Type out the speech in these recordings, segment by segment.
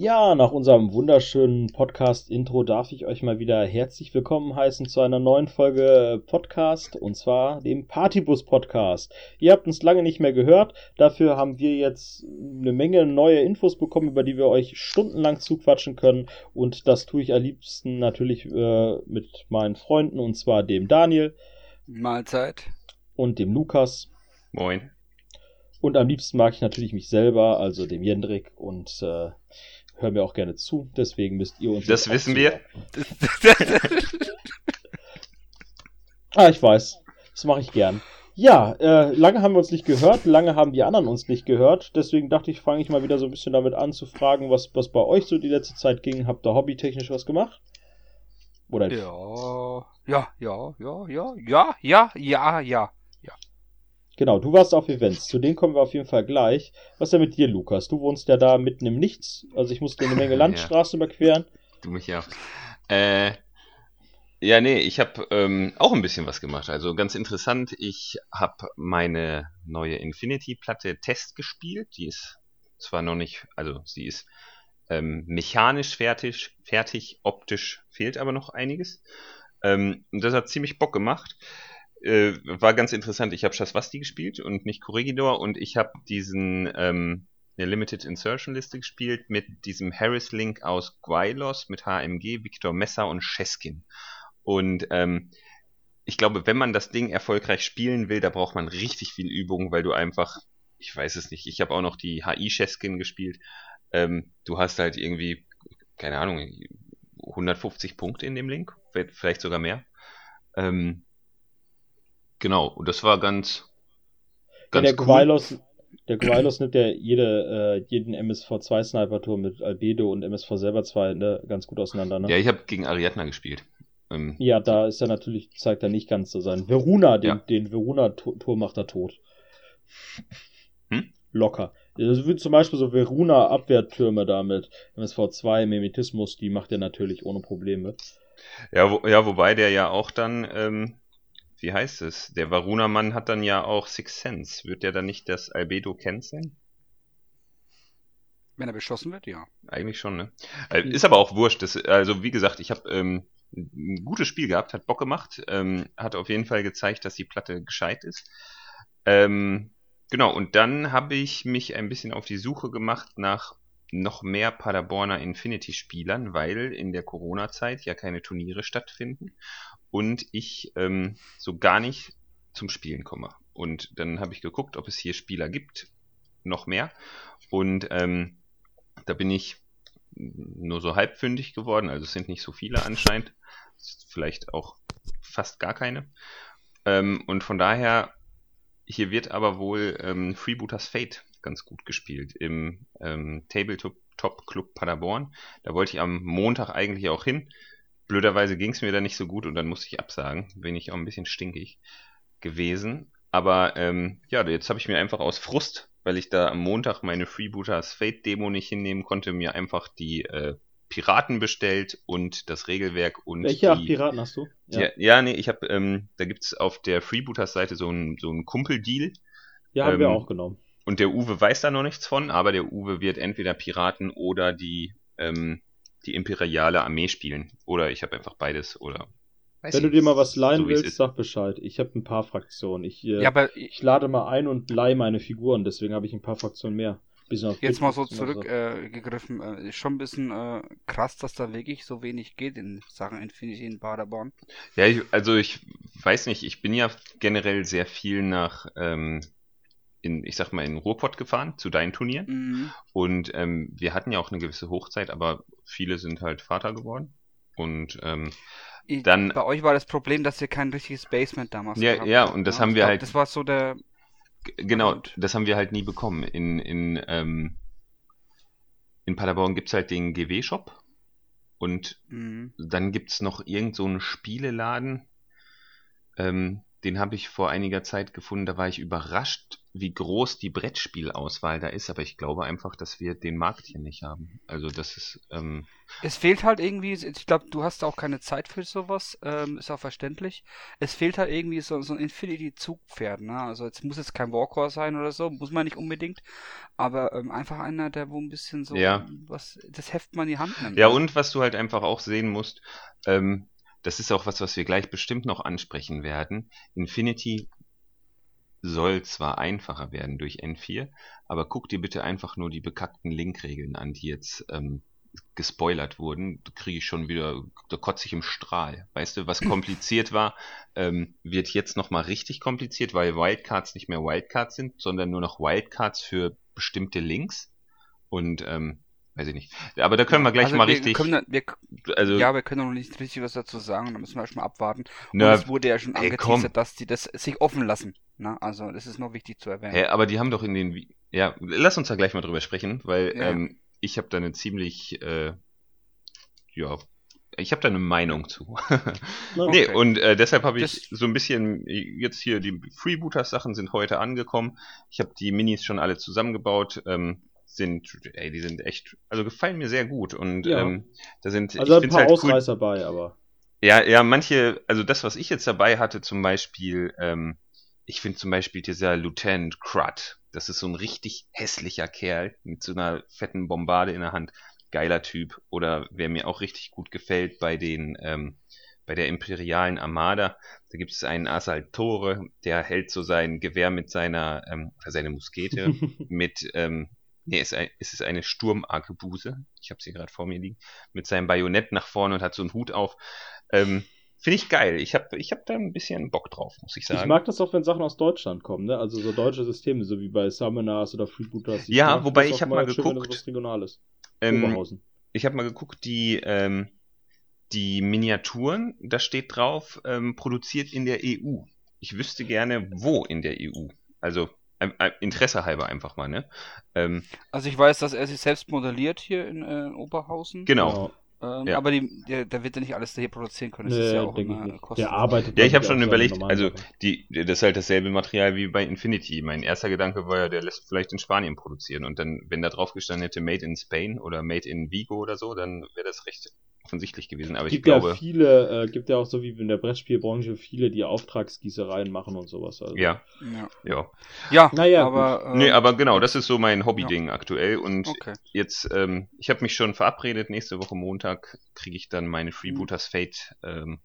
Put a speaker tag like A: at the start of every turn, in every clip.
A: Ja, nach unserem wunderschönen Podcast-Intro darf ich euch mal wieder herzlich willkommen heißen zu einer neuen Folge Podcast und zwar dem Partybus-Podcast. Ihr habt uns lange nicht mehr gehört, dafür haben wir jetzt eine Menge neue Infos bekommen, über die wir euch stundenlang zuquatschen können und das tue ich am liebsten natürlich äh, mit meinen Freunden und zwar dem Daniel.
B: Mahlzeit.
A: Und dem Lukas.
C: Moin.
A: Und am liebsten mag ich natürlich mich selber, also dem Jendrik und äh, hören wir auch gerne zu. Deswegen müsst ihr uns.
C: Das wissen wir.
A: ah, ich weiß. Das mache ich gern. Ja, äh, lange haben wir uns nicht gehört, lange haben die anderen uns nicht gehört. Deswegen dachte ich, fange ich mal wieder so ein bisschen damit an zu fragen, was, was bei euch so die letzte Zeit ging. Habt ihr hobbytechnisch was gemacht?
B: Oder ja, ja, ja, ja, ja, ja, ja, ja, ja.
A: Genau, du warst auf Events. Zu denen kommen wir auf jeden Fall gleich. Was ist denn mit dir, Lukas? Du wohnst ja da mitten im Nichts. Also ich musste eine Menge Landstraßen ja. überqueren.
C: Du mich ja. Äh, ja, nee, ich habe ähm, auch ein bisschen was gemacht. Also ganz interessant, ich habe meine neue Infinity-Platte Test gespielt. Die ist zwar noch nicht, also sie ist ähm, mechanisch fertig, fertig, optisch fehlt aber noch einiges. Ähm, und das hat ziemlich Bock gemacht äh, war ganz interessant. Ich habe Shaswasti gespielt und nicht Corregidor und ich habe diesen ähm, eine Limited Insertion Liste gespielt mit diesem Harris Link aus Gwylos mit HMG, Victor Messer und Cheskin. Und ähm, ich glaube, wenn man das Ding erfolgreich spielen will, da braucht man richtig viel Übung, weil du einfach, ich weiß es nicht, ich habe auch noch die HI Cheskin gespielt. Ähm, du hast halt irgendwie, keine Ahnung, 150 Punkte in dem Link, vielleicht sogar mehr. Ähm, Genau, und das war ganz,
A: ganz ja, der cool. Gwylos, der Gwylos nimmt ja jede, äh, jeden MSV2-Sniper-Tour mit Albedo und MSV selber 2 ne, ganz gut auseinander. Ne?
C: Ja, ich habe gegen Ariadna gespielt.
A: Ähm, ja, da ist er natürlich, zeigt er nicht ganz so sein. Veruna, den, ja. den Veruna-Tour macht er tot. Hm? Locker. Also wie zum Beispiel so Veruna-Abwehrtürme da mit MSV2, Mimetismus, die macht er natürlich ohne Probleme.
C: Ja, wo, ja, wobei der ja auch dann ähm, wie heißt es? Der Varuna-Mann hat dann ja auch Six Sense. Wird der dann nicht das Albedo canceln?
B: Wenn er beschossen wird, ja.
C: Eigentlich schon, ne? Äh, ist aber auch wurscht. Das, also, wie gesagt, ich habe ähm, ein gutes Spiel gehabt, hat Bock gemacht, ähm, hat auf jeden Fall gezeigt, dass die Platte gescheit ist. Ähm, genau, und dann habe ich mich ein bisschen auf die Suche gemacht nach noch mehr Paderborner Infinity-Spielern, weil in der Corona-Zeit ja keine Turniere stattfinden und ich ähm, so gar nicht zum Spielen komme. Und dann habe ich geguckt, ob es hier Spieler gibt, noch mehr. Und ähm, da bin ich nur so halbfündig geworden, also es sind nicht so viele anscheinend, vielleicht auch fast gar keine. Ähm, und von daher, hier wird aber wohl ähm, Freebooters Fate ganz gut gespielt im ähm, Tabletop Club Paderborn. Da wollte ich am Montag eigentlich auch hin. Blöderweise ging es mir da nicht so gut und dann musste ich absagen. Bin ich auch ein bisschen stinkig gewesen. Aber ähm, ja, jetzt habe ich mir einfach aus Frust, weil ich da am Montag meine Freebooters Fate Demo nicht hinnehmen konnte, mir einfach die äh, Piraten bestellt und das Regelwerk und
A: welche
C: die,
A: Piraten hast du?
C: Ja, ja, ja nee, ich habe ähm, da gibt's auf der Freebooters Seite so ein so ein Kumpeldeal.
A: Ja, haben ähm, wir auch genommen.
C: Und der Uwe weiß da noch nichts von, aber der Uwe wird entweder Piraten oder die ähm, die imperiale Armee spielen. Oder ich habe einfach beides oder.
A: Wenn du dir mal was leihen so willst, sag Bescheid. Ich habe ein paar Fraktionen. Ich, äh, ja, aber ich lade mal ein und leihe meine Figuren, deswegen habe ich ein paar Fraktionen mehr.
B: Jetzt mal so zurückgegriffen, äh, äh, schon ein bisschen äh, krass, dass da wirklich so wenig geht in Sachen Infinity in Paderborn.
C: Ja, ich, also ich weiß nicht, ich bin ja generell sehr viel nach ähm, in, ich sag mal, in Ruhrpott gefahren zu deinen Turnieren. Mhm. Und ähm, wir hatten ja auch eine gewisse Hochzeit, aber viele sind halt Vater geworden. Und ähm, dann.
B: Bei euch war das Problem, dass ihr kein richtiges Basement damals
C: ja, Ja, und das ja, haben wir glaub, halt.
B: Das war so der.
C: Genau, Grund. das haben wir halt nie bekommen. In, in, ähm, in Paderborn gibt's halt den GW-Shop. Und mhm. dann gibt's noch irgend so einen Spieleladen. Ähm, den habe ich vor einiger Zeit gefunden, da war ich überrascht, wie groß die Brettspielauswahl da ist, aber ich glaube einfach, dass wir den Markt hier nicht haben. Also das ist. Ähm
B: es fehlt halt irgendwie, ich glaube, du hast auch keine Zeit für sowas, ähm, ist auch verständlich. Es fehlt halt irgendwie so, so ein Infinity-Zugpferd, ne? Also jetzt muss jetzt kein Walker sein oder so, muss man nicht unbedingt, aber ähm, einfach einer, der wo ein bisschen so
C: ja.
B: was das Heft mal in die Hand nimmt.
C: Ja, ne? und was du halt einfach auch sehen musst, ähm, das ist auch was, was wir gleich bestimmt noch ansprechen werden. Infinity soll zwar einfacher werden durch N4, aber guck dir bitte einfach nur die bekackten Linkregeln an, die jetzt ähm, gespoilert wurden. Da kriege ich schon wieder, da kotze ich im Strahl. Weißt du, was kompliziert war, ähm, wird jetzt nochmal richtig kompliziert, weil Wildcards nicht mehr Wildcards sind, sondern nur noch Wildcards für bestimmte Links. Und ähm, weiß ich nicht. Aber da können wir gleich
B: also
C: mal
B: wir
C: richtig.
B: Können, wir, also, ja, wir können noch nicht richtig was dazu sagen, da müssen wir erstmal abwarten. Und na, es wurde ja schon angeteasert, dass die das sich offen lassen. Na, ne? also das ist noch wichtig zu erwähnen.
C: Hä, aber die haben doch in den. Ja, lass uns da gleich mal drüber sprechen, weil ja. ähm, ich habe da eine ziemlich. Äh, ja, ich habe da eine Meinung zu. okay. Nee, und äh, deshalb habe ich das so ein bisschen jetzt hier die Freebooters Sachen sind heute angekommen. Ich habe die Minis schon alle zusammengebaut. Ähm, sind, ey, die sind echt, also gefallen mir sehr gut und ja. ähm, da sind,
A: also ein paar halt Ausreißer cool. bei, aber.
C: Ja, ja, manche, also das, was ich jetzt dabei hatte, zum Beispiel, ähm, ich finde zum Beispiel dieser Lieutenant Crud, das ist so ein richtig hässlicher Kerl mit so einer fetten Bombarde in der Hand, geiler Typ. Oder wer mir auch richtig gut gefällt bei den, ähm, bei der imperialen Armada, da gibt es einen Asaltore, der hält so sein Gewehr mit seiner, ähm, seine Muskete mit ähm, Nee, es, ist eine Sturmarkebuse. Ich habe sie gerade vor mir liegen. Mit seinem Bajonett nach vorne und hat so einen Hut auf. Ähm, Finde ich geil. Ich habe ich hab da ein bisschen Bock drauf, muss ich sagen.
A: Ich mag das auch, wenn Sachen aus Deutschland kommen, ne? Also so deutsche Systeme, so wie bei Summoners oder Freebooters.
C: Ja, wobei ich habe mal geguckt.
A: Schön, Regionales.
C: Ähm, ich habe mal geguckt, die, ähm, die Miniaturen, da steht drauf, ähm, produziert in der EU. Ich wüsste gerne, wo in der EU. Also Interesse halber einfach mal, ne?
B: Ähm, also ich weiß, dass er sich selbst modelliert hier in äh, Oberhausen.
C: Genau.
B: Ähm, ja. Aber die, der, der, wird ja nicht alles hier produzieren können. Das nee, ist ja auch
A: immer Der arbeitet.
C: Ja, ich habe schon überlegt, also die, das ist halt dasselbe Material wie bei Infinity. Mein erster Gedanke war ja, der lässt vielleicht in Spanien produzieren und dann, wenn da drauf gestanden hätte Made in Spain oder Made in Vigo oder so, dann wäre das recht offensichtlich gewesen. Aber
A: gibt
C: ich glaube.
A: Ja viele, äh, gibt ja auch so wie in der Brettspielbranche viele, die Auftragsgießereien machen und sowas. Also.
C: Ja. Ja.
B: Ja, ja naja,
C: aber. Äh, nee, aber genau, das ist so mein Hobby-Ding ja. aktuell. Und okay. jetzt, ähm, ich habe mich schon verabredet, nächste Woche Montag kriege ich dann meine Freebooters Fate ähm,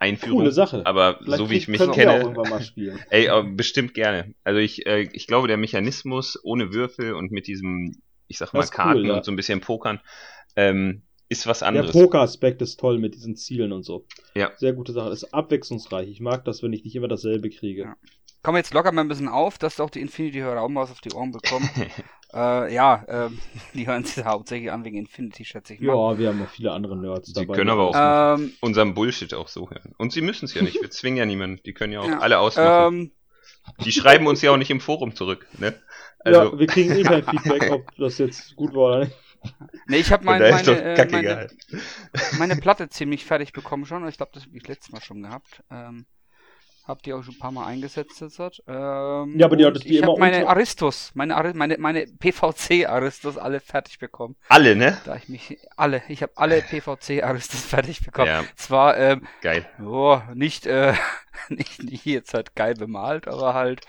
C: Einführung.
A: Coole Sache.
C: Aber Vielleicht so wie ich mich kenne. ey, bestimmt gerne. Also ich, äh, ich glaube, der Mechanismus ohne Würfel und mit diesem, ich sag mal, Karten cool, ja. und so ein bisschen Pokern, ähm, ist was anderes.
A: Der Poker-Aspekt ist toll mit diesen Zielen und so.
C: Ja.
A: Sehr gute Sache. Ist abwechslungsreich. Ich mag das, wenn ich nicht immer dasselbe kriege. Ja.
B: Komm jetzt locker mal ein bisschen auf, dass du auch die Infinity-Hörer auch mal was auf die Ohren bekommen. äh, ja, ähm, die hören sich hauptsächlich an wegen Infinity, schätze ich
A: mal. Ja, wir haben noch viele andere Nerds
C: dabei. Die können aber auch ähm, unseren Bullshit auch so hören. Und sie müssen es ja nicht. Wir zwingen ja niemanden. Die können ja auch ja, alle ausmachen. Ähm, die schreiben uns ja auch nicht im Forum zurück. Ne?
A: Also, ja, wir kriegen eh kein Feedback, ob das jetzt gut war oder nicht.
B: Nee, ich habe mein, meine, äh, meine, meine, Platte ziemlich fertig bekommen schon. Ich glaube, das habe ich letztes Mal schon gehabt. Ähm, hab die auch schon ein paar Mal eingesetzt jetzt. Ähm,
A: ja, aber die hattest
B: die immer meine Aristos, meine, Ar meine, meine PVC Aristos alle fertig bekommen.
C: Alle, ne?
B: Da ich mich, alle, ich habe alle PVC Aristos fertig bekommen. Ja. Zwar, ähm,
C: geil.
B: Oh, nicht, äh, nicht, nicht jetzt halt geil bemalt, aber halt,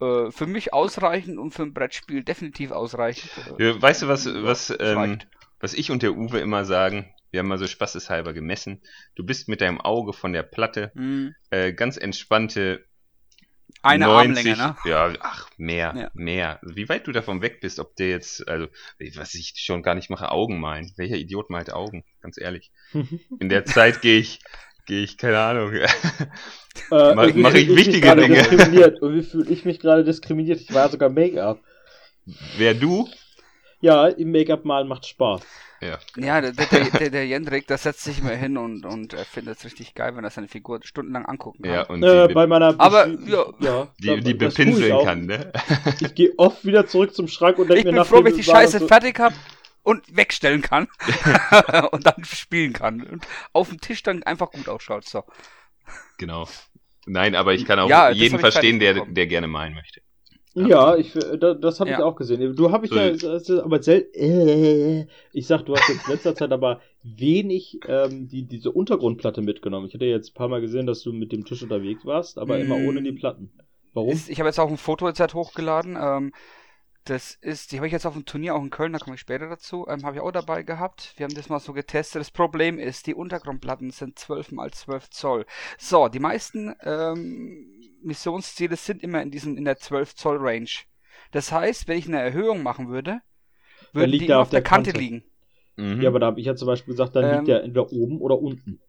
B: äh, für mich ausreichend und für ein Brettspiel definitiv ausreichend.
C: Äh, weißt du, was, was, ähm, was ich und der Uwe immer sagen? Wir haben mal so spaßeshalber gemessen. Du bist mit deinem Auge von der Platte mhm. äh, ganz entspannte
B: eine 90, Armlänge, ne?
C: Ja, ach, mehr, ja. mehr. Wie weit du davon weg bist, ob der jetzt, also, was ich schon gar nicht mache, Augen malen. Welcher Idiot malt Augen? Ganz ehrlich. In der Zeit gehe ich, gehe ich, keine Ahnung. äh, Mache mach ich, ich wichtige Dinge.
A: Und wie fühle ich mich gerade diskriminiert? Ich war sogar Make-up.
C: Wer du?
A: Ja, im Make-up malen macht Spaß.
C: Ja,
B: ja der, der, der, der Jendrik, der setzt sich immer hin und, und er findet es richtig geil, wenn er seine Figur stundenlang angucken kann.
C: Ja, und
A: äh, bei meiner
B: Aber, ja,
C: ja die, die bepinseln kann, ne?
A: Ich gehe oft wieder zurück zum Schrank und denke mir nach.
B: Ich bin froh, wenn ich die Scheiße so fertig habe und wegstellen kann und dann spielen kann und auf dem Tisch dann einfach gut ausschaut. So.
C: Genau. Nein, aber ich kann auch
B: Ja,
C: jeden verstehen, der, der gerne malen möchte.
A: Ja, ich, äh, da- das habe ich
B: Ja.
A: auch gesehen. Du habe ich
C: So.
A: ja, aber sel äh, ich sag, du hast jetzt in letzter Zeit aber wenig ähm, die, diese Untergrundplatte mitgenommen. Ich hatte jetzt ein paar Mal gesehen, dass du mit dem Tisch unterwegs warst, aber immer
B: Mm.
A: ohne die Platten. Warum?
B: Ist, ich habe jetzt auch ein Foto jetzt halt hochgeladen. Ähm, das ist, die habe ich jetzt auf dem Turnier auch in Köln, da komme ich später dazu, ähm, habe ich auch dabei gehabt. Wir haben das mal so getestet. Das Problem ist, die Untergrundplatten sind 12 mal 12 Zoll. So, die meisten ähm, Missionsziele sind immer in diesen in der 12 Zoll Range. Das heißt, wenn ich eine Erhöhung machen würde, würden
A: liegt
B: die
A: er
B: immer
A: auf
B: auf der
A: der
B: Kante
A: Kante.
B: liegen.
C: Mhm.
A: Ja, aber da habe ich ja zum Beispiel gesagt, dann
B: Ähm,
A: liegt der entweder oben oder unten.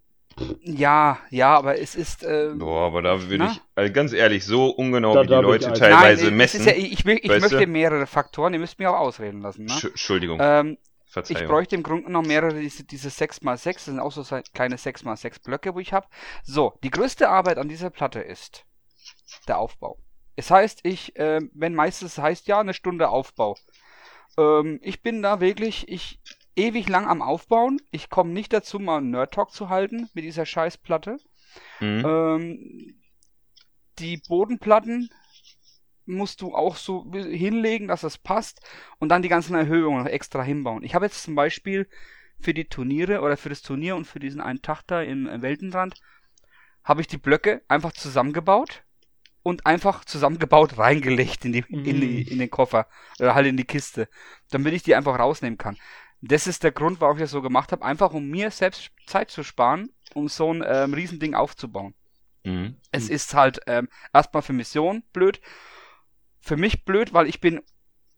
B: Ja, ja, aber es ist. Ähm,
C: Boah, aber da würde ich, also ganz ehrlich, so ungenau
A: Da
C: wie die
A: ich
C: Leute
A: also-
C: teilweise
B: Nein, es
C: messen.
B: ist ja, ich, will, ich möchte
C: du?
B: mehrere Faktoren, ihr müsst mir auch ausreden lassen. Ne?
C: Sch- Entschuldigung,
B: Ähm, ich
C: Verzeihung.
B: bräuchte im Grunde genommen mehrere diese, diese 6x6, das sind auch so kleine 6x6 Blöcke, wo ich habe. So, die größte Arbeit an dieser Platte ist der Aufbau. Es heißt, ich, ähm, wenn meistens heißt ja eine Stunde Aufbau. Ähm, ich bin da wirklich, ich ewig lang am Aufbauen. Ich komme nicht dazu, mal einen Nerd Talk zu halten mit dieser Scheißplatte.
C: Mhm.
B: Ähm, die Bodenplatten musst du auch so hinlegen, dass es passt und dann die ganzen Erhöhungen noch extra hinbauen. Ich habe jetzt zum Beispiel für die Turniere oder für das Turnier und für diesen einen Tag da im Weltenrand habe ich die Blöcke einfach zusammengebaut und einfach zusammengebaut reingelegt in die, in die, in den Koffer oder halt in die Kiste, damit ich die einfach rausnehmen kann. Das ist der Grund, warum ich das so gemacht habe, einfach um mir selbst Zeit zu sparen, um so ein ähm, Riesending aufzubauen.
C: Mhm.
B: Es
A: Hm.
B: ist halt ähm, erstmal für Mission blöd. Für mich blöd, weil ich bin.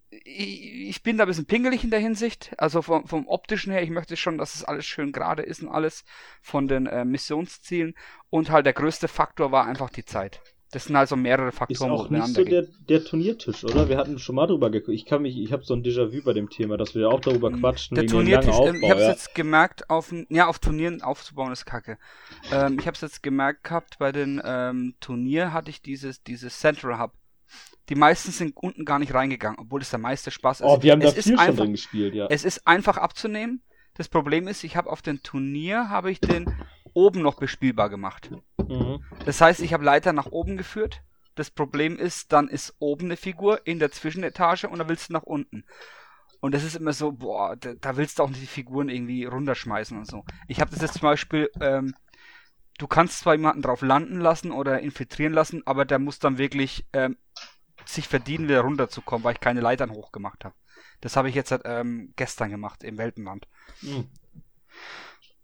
B: Ich ich bin da ein bisschen pingelig in der Hinsicht. Also vom, vom optischen her, ich möchte schon, dass es alles schön gerade ist und alles von den äh, Missionszielen. Und halt der größte Faktor war einfach die Zeit. Das sind also mehrere
A: Ist
B: Faktoren,
A: auch
B: wo
A: nicht so der, der Turniertisch, oder? Wir hatten schon mal drüber geguckt. Ich kann mich, ich habe so ein Déjà-vu bei dem Thema, dass wir auch darüber quatschen,
B: Der
A: dem
B: Turniertisch, ähm,
A: Aufbau.
B: ich habe es
A: ja.
B: jetzt gemerkt, auf ja, auf Turnieren aufzubauen ist kacke. Ähm, ich habe es jetzt gemerkt gehabt, bei den ähm, Turnier hatte ich dieses, dieses Central Hub. Die meisten sind unten gar nicht reingegangen, obwohl es der meiste Spaß ist.
A: Oh, wir haben da
B: es ist
A: viel schon
B: einfach,
A: drin gespielt, ja.
B: Es ist einfach abzunehmen. Das Problem ist, ich habe auf den Turnier, habe ich den oben noch bespielbar gemacht.
A: Mhm.
B: Das heißt, ich habe Leiter nach oben geführt. Das Problem ist, dann ist oben eine Figur in der Zwischenetage und dann willst du nach unten. Und das ist immer so, boah, da, da willst du auch nicht die Figuren irgendwie runterschmeißen und so. Ich habe das jetzt zum Beispiel, ähm, du kannst zwar jemanden drauf landen lassen oder infiltrieren lassen, aber der muss dann wirklich ähm, sich verdienen, wieder runterzukommen, weil ich keine Leitern hochgemacht habe. Das habe ich jetzt ähm, gestern gemacht im Weltenland.
A: Mhm.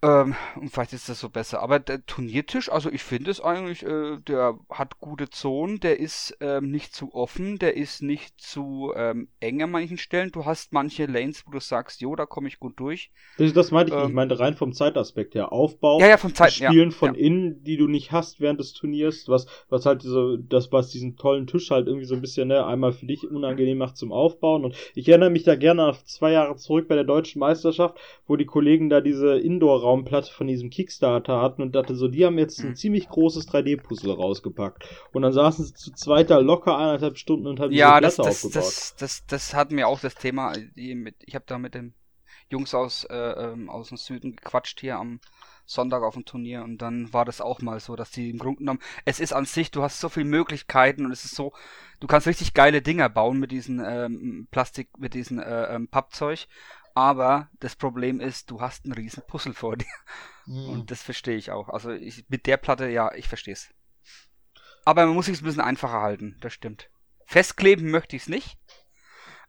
B: Ähm, und vielleicht ist das so besser. Aber der Turniertisch, also ich finde es eigentlich, äh, der hat gute Zonen, der ist ähm, nicht zu offen, der ist nicht zu ähm, eng an manchen Stellen. Du hast manche Lanes, wo du sagst, jo, da komme ich gut durch.
A: Das, das meinte ich, nicht. ich
B: Ähm,
A: meinte rein vom Zeitaspekt her. Aufbau,
B: Ja, ja, vom Zeit, ja,
A: Spielen von
B: ja.
A: innen, die du nicht hast während des Turniers, was, was halt so, das, was diesen tollen Tisch halt irgendwie so ein bisschen, ne, einmal für dich unangenehm macht zum Aufbauen. Und ich erinnere mich da gerne auf zwei Jahre zurück bei der deutschen Meisterschaft, wo die Kollegen da diese Indoor-Raumplatte von diesem Kickstarter hatten und dachte so, die haben jetzt ein
B: Mhm.
A: ziemlich großes 3D-Puzzle rausgepackt. Und dann saßen sie zu zweit da locker eineinhalb Stunden und haben
B: Ja,
A: diese
B: das,
A: Platte
B: das,
A: aufgebaut.
B: das, das, das hat mir auch das Thema. Die mit, ich habe da mit den Jungs aus, äh, ähm, aus dem Süden gequatscht hier am Sonntag auf dem Turnier und dann war das auch mal so, dass die im Grunde genommen, es ist an sich, du hast so viele Möglichkeiten und es ist so, du kannst richtig geile Dinger bauen mit diesen ähm, Plastik, mit diesen äh, ähm, Pappzeug, aber das Problem ist, du hast einen riesen Puzzle vor dir.
A: Mhm.
B: Und das verstehe ich auch. Also ich, mit der Platte, ja, ich verstehe es. Aber man muss sich ein bisschen einfacher halten, das stimmt. Festkleben möchte ich es nicht,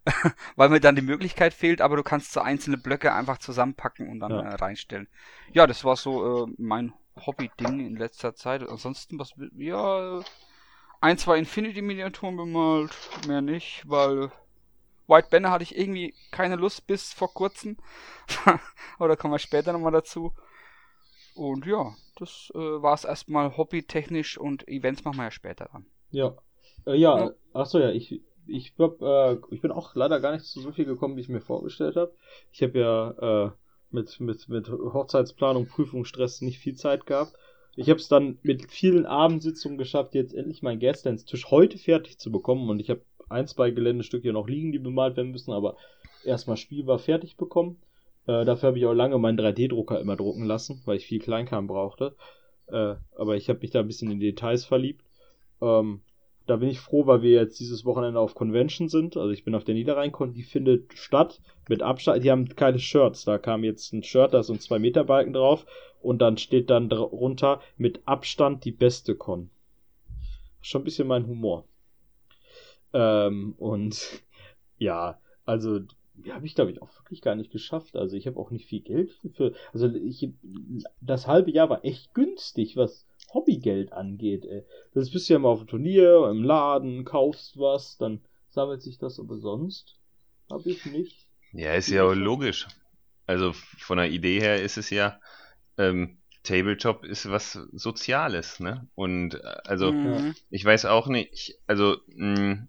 B: weil mir dann die Möglichkeit fehlt, aber du kannst so einzelne Blöcke einfach zusammenpacken und dann
A: Ja.
B: äh, reinstellen. Ja, das war so äh, mein Hobby-Ding in letzter Zeit. Ansonsten, was, ja, ein, zwei Infinity-Miniaturen bemalt, mehr nicht, weil White Banner hatte ich irgendwie keine Lust bis vor kurzem. Oder kommen wir später nochmal dazu. Und ja, das äh, war es erstmal hobbytechnisch und Events machen wir ja später dann.
A: Ja. Äh, ja,
B: Ja.
A: achso, ja, ich, ich, hab, äh, ich bin auch leider gar nicht zu so viel gekommen, wie ich mir vorgestellt habe. Ich habe ja äh, mit, mit, mit Hochzeitsplanung, Prüfungsstress nicht viel Zeit gehabt. Ich habe es dann mit vielen Abendsitzungen geschafft, jetzt endlich meinen Gasdance-Tisch heute fertig zu bekommen. Und ich habe ein, zwei Geländestücke noch liegen, die bemalt werden müssen, aber erstmal spielbar fertig bekommen. Äh, dafür habe ich auch lange meinen 3D-Drucker immer drucken lassen, weil ich viel Kleinkram brauchte. Äh, aber ich habe mich da ein bisschen in Details verliebt. Ähm, da bin ich froh, weil wir jetzt dieses Wochenende auf Convention sind. Also ich bin auf der Niederrheinkon, die findet statt mit Abstand. Die haben keine Shirts. Da kam jetzt ein Shirt, da ein 2 Meter Balken drauf und dann steht dann drunter mit Abstand die beste Con. Schon ein bisschen mein Humor. Ähm, und ja, also die habe ich glaube ich auch wirklich gar nicht geschafft. Also ich habe auch nicht viel Geld für, also ich das halbe Jahr war echt günstig, was Hobbygeld angeht. Ey. Das bist du ja mal auf dem Turnier, im Laden, kaufst was, dann sammelt sich das, aber sonst habe ich nicht.
C: Ja, ist ja auch logisch. Also von der Idee her ist es ja, ähm, Tabletop ist was Soziales, ne? Und äh, also mhm. ich weiß auch nicht, also mh, mm,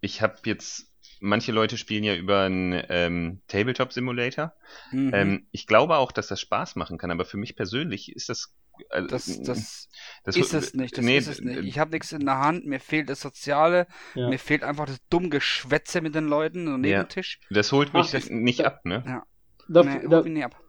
C: ich habe jetzt manche Leute spielen ja über einen ähm, Tabletop-Simulator. Mhm. Ähm, ich glaube auch, dass das Spaß machen kann, aber für mich persönlich ist das
B: also, das, das, das, ist es nicht. Das nee, ist es nicht. Ich habe nichts in der Hand, mir fehlt das Soziale, ja. mir fehlt einfach das dumme Geschwätze mit den Leuten so neben ja. Tisch.
C: Das holt mich Ach, das, nicht ab, ne?
A: Ja. Da, nee, da,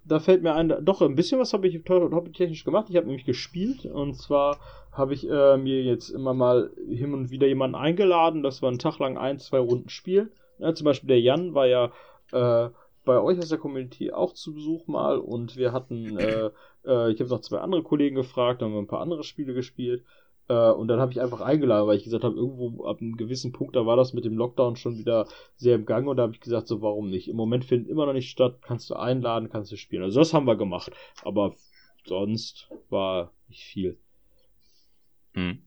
A: da, fällt mir ein, doch ein bisschen was habe ich hobbytechnisch gemacht. Ich habe nämlich gespielt und zwar habe ich äh, mir jetzt immer mal hin und wieder jemanden eingeladen, dass wir einen Tag lang ein, zwei Runden spielen. Ja, zum Beispiel der Jan war ja äh, bei euch aus der Community auch zu Besuch mal und wir hatten äh, äh, ich habe noch zwei andere Kollegen gefragt, dann haben wir ein paar andere Spiele gespielt. Äh, und dann habe ich einfach eingeladen, weil ich gesagt habe, irgendwo ab einem gewissen Punkt, da war das mit dem Lockdown schon wieder sehr im Gang und da habe ich gesagt, so warum nicht? Im Moment findet immer noch nicht statt, kannst du einladen, kannst du spielen. Also das haben wir gemacht, aber sonst war nicht viel. Hm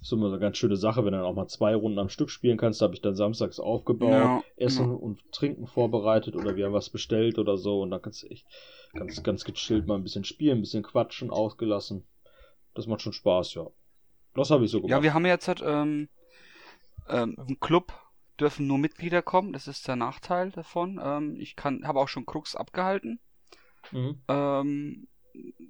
A: ist immer so eine ganz schöne Sache, wenn du dann auch mal zwei Runden am Stück spielen kannst. Da habe ich dann samstags aufgebaut, ja, Essen und Trinken vorbereitet oder wir haben was bestellt oder so. Und dann kannst du echt ganz, ganz gechillt mal ein bisschen spielen, ein bisschen quatschen, ausgelassen. Das macht schon Spaß, ja. Das habe ich so gemacht.
B: Ja, wir haben jetzt halt, ähm, ähm, im Club dürfen nur Mitglieder kommen. Das ist der Nachteil davon. Ähm, ich kann, habe auch schon Krux abgehalten. Mhm. Ähm,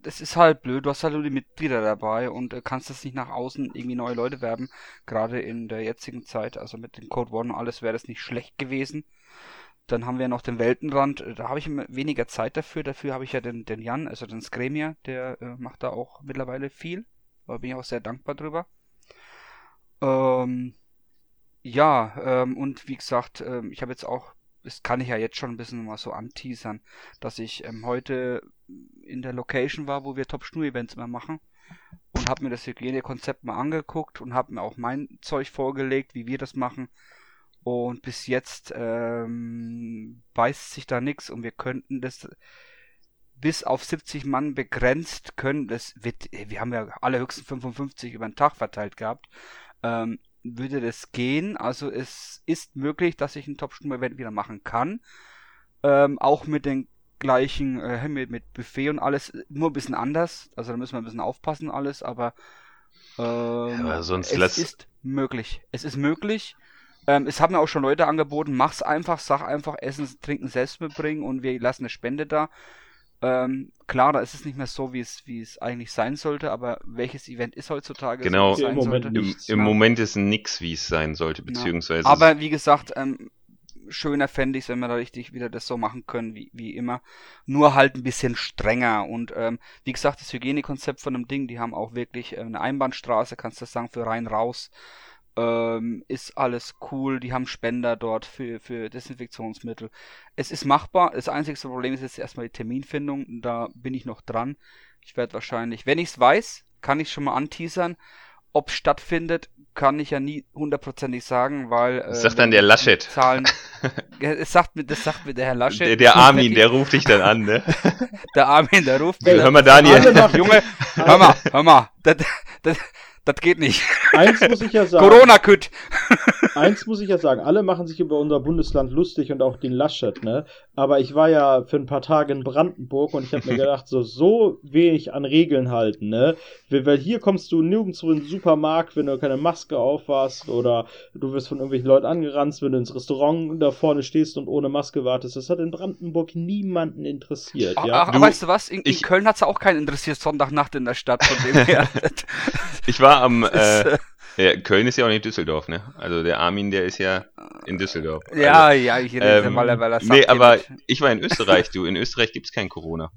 B: das ist halt blöd, du hast halt nur die Mitglieder dabei und äh, kannst das nicht nach außen irgendwie neue Leute werben. Gerade in der jetzigen Zeit, also mit dem Code One und alles wäre das nicht schlecht gewesen. Dann haben wir noch den Weltenrand, da habe ich weniger Zeit dafür. Dafür habe ich ja den, den Jan, also den Skremia, der äh, macht da auch mittlerweile viel. Da bin ich auch sehr dankbar drüber. Ähm, ja, ähm, und wie gesagt, ähm, ich habe jetzt auch das kann ich ja jetzt schon ein bisschen mal so anteasern, dass ich ähm, heute in der Location war, wo wir Top-Schnur-Events immer machen und habe mir das Hygienekonzept mal angeguckt und habe mir auch mein Zeug vorgelegt, wie wir das machen. Und bis jetzt ähm, beißt sich da nichts und wir könnten das bis auf 70 Mann begrenzt können. Das wird, wir haben ja alle höchstens 55 über den Tag verteilt gehabt. Ähm, würde das gehen. Also es ist möglich, dass ich ein Top-Sturm-Event wieder machen kann. Ähm, auch mit den gleichen, äh, mit, mit Buffet und alles, nur ein bisschen anders. Also da müssen wir ein bisschen aufpassen alles, aber, ähm, ja, sonst es ist möglich. Es ist möglich. Ähm, es haben mir auch schon Leute angeboten, mach's einfach, sag einfach, Essen, Trinken selbst mitbringen und wir lassen eine Spende da. Ähm, klar, da ist es nicht mehr so, wie es, wie es eigentlich sein sollte, aber welches Event ist heutzutage
C: genau,
B: so,
C: im Moment, im, im Moment ist nix, wie es sein sollte, beziehungsweise.
B: Ja. Aber wie gesagt, ähm, schöner fände ich es, wenn wir da richtig wieder das so machen können, wie, wie immer. Nur halt ein bisschen strenger. Und ähm, wie gesagt, das Hygienekonzept von dem Ding, die haben auch wirklich äh, eine Einbahnstraße, kannst du sagen, für rein raus. Ähm, ist alles cool. Die haben Spender dort für, für Desinfektionsmittel. Es ist machbar. Das einzige Problem ist jetzt erstmal die Terminfindung. Da bin ich noch dran. Ich werde wahrscheinlich, wenn ich es weiß, kann ich schon mal anteasern. Ob es stattfindet, kann ich ja nie hundertprozentig sagen, weil.
C: Äh, sagt dann der Laschet.
B: Zahlen, es sagt mir, das sagt mir der Herr Laschet.
C: Der, der Armin, der ruft dich dann an, ne?
B: der Armin, der ruft
C: mich. Hör mal, Daniel.
B: Junge, hör mal, hör mal. Das, das, das geht nicht.
A: Eins muss ich ja sagen.
B: Corona-Küt.
A: Eins muss ich ja sagen. Alle machen sich über unser Bundesland lustig und auch den Laschet, ne? Aber ich war ja für ein paar Tage in Brandenburg und ich habe mir gedacht, so, so wenig an Regeln halten, ne? Weil hier kommst du nirgendwo in den Supermarkt, wenn du keine Maske auf hast oder du wirst von irgendwelchen Leuten angerannt, wenn du ins Restaurant da vorne stehst und ohne Maske wartest. Das hat in Brandenburg niemanden interessiert, ach, ja?
B: Ach, du, weißt du was? In, in Köln hat's auch keinen interessiert, Sonntagnacht in der Stadt, von dem her.
C: ich war am, äh, ja, Köln ist ja auch nicht Düsseldorf, ne? Also der Armin, der ist ja in Düsseldorf.
B: Ja, also, ja, ich rede ähm,
C: mal, weil sagt. Nee, aber ich war in Österreich, du. In Österreich gibt's kein Corona.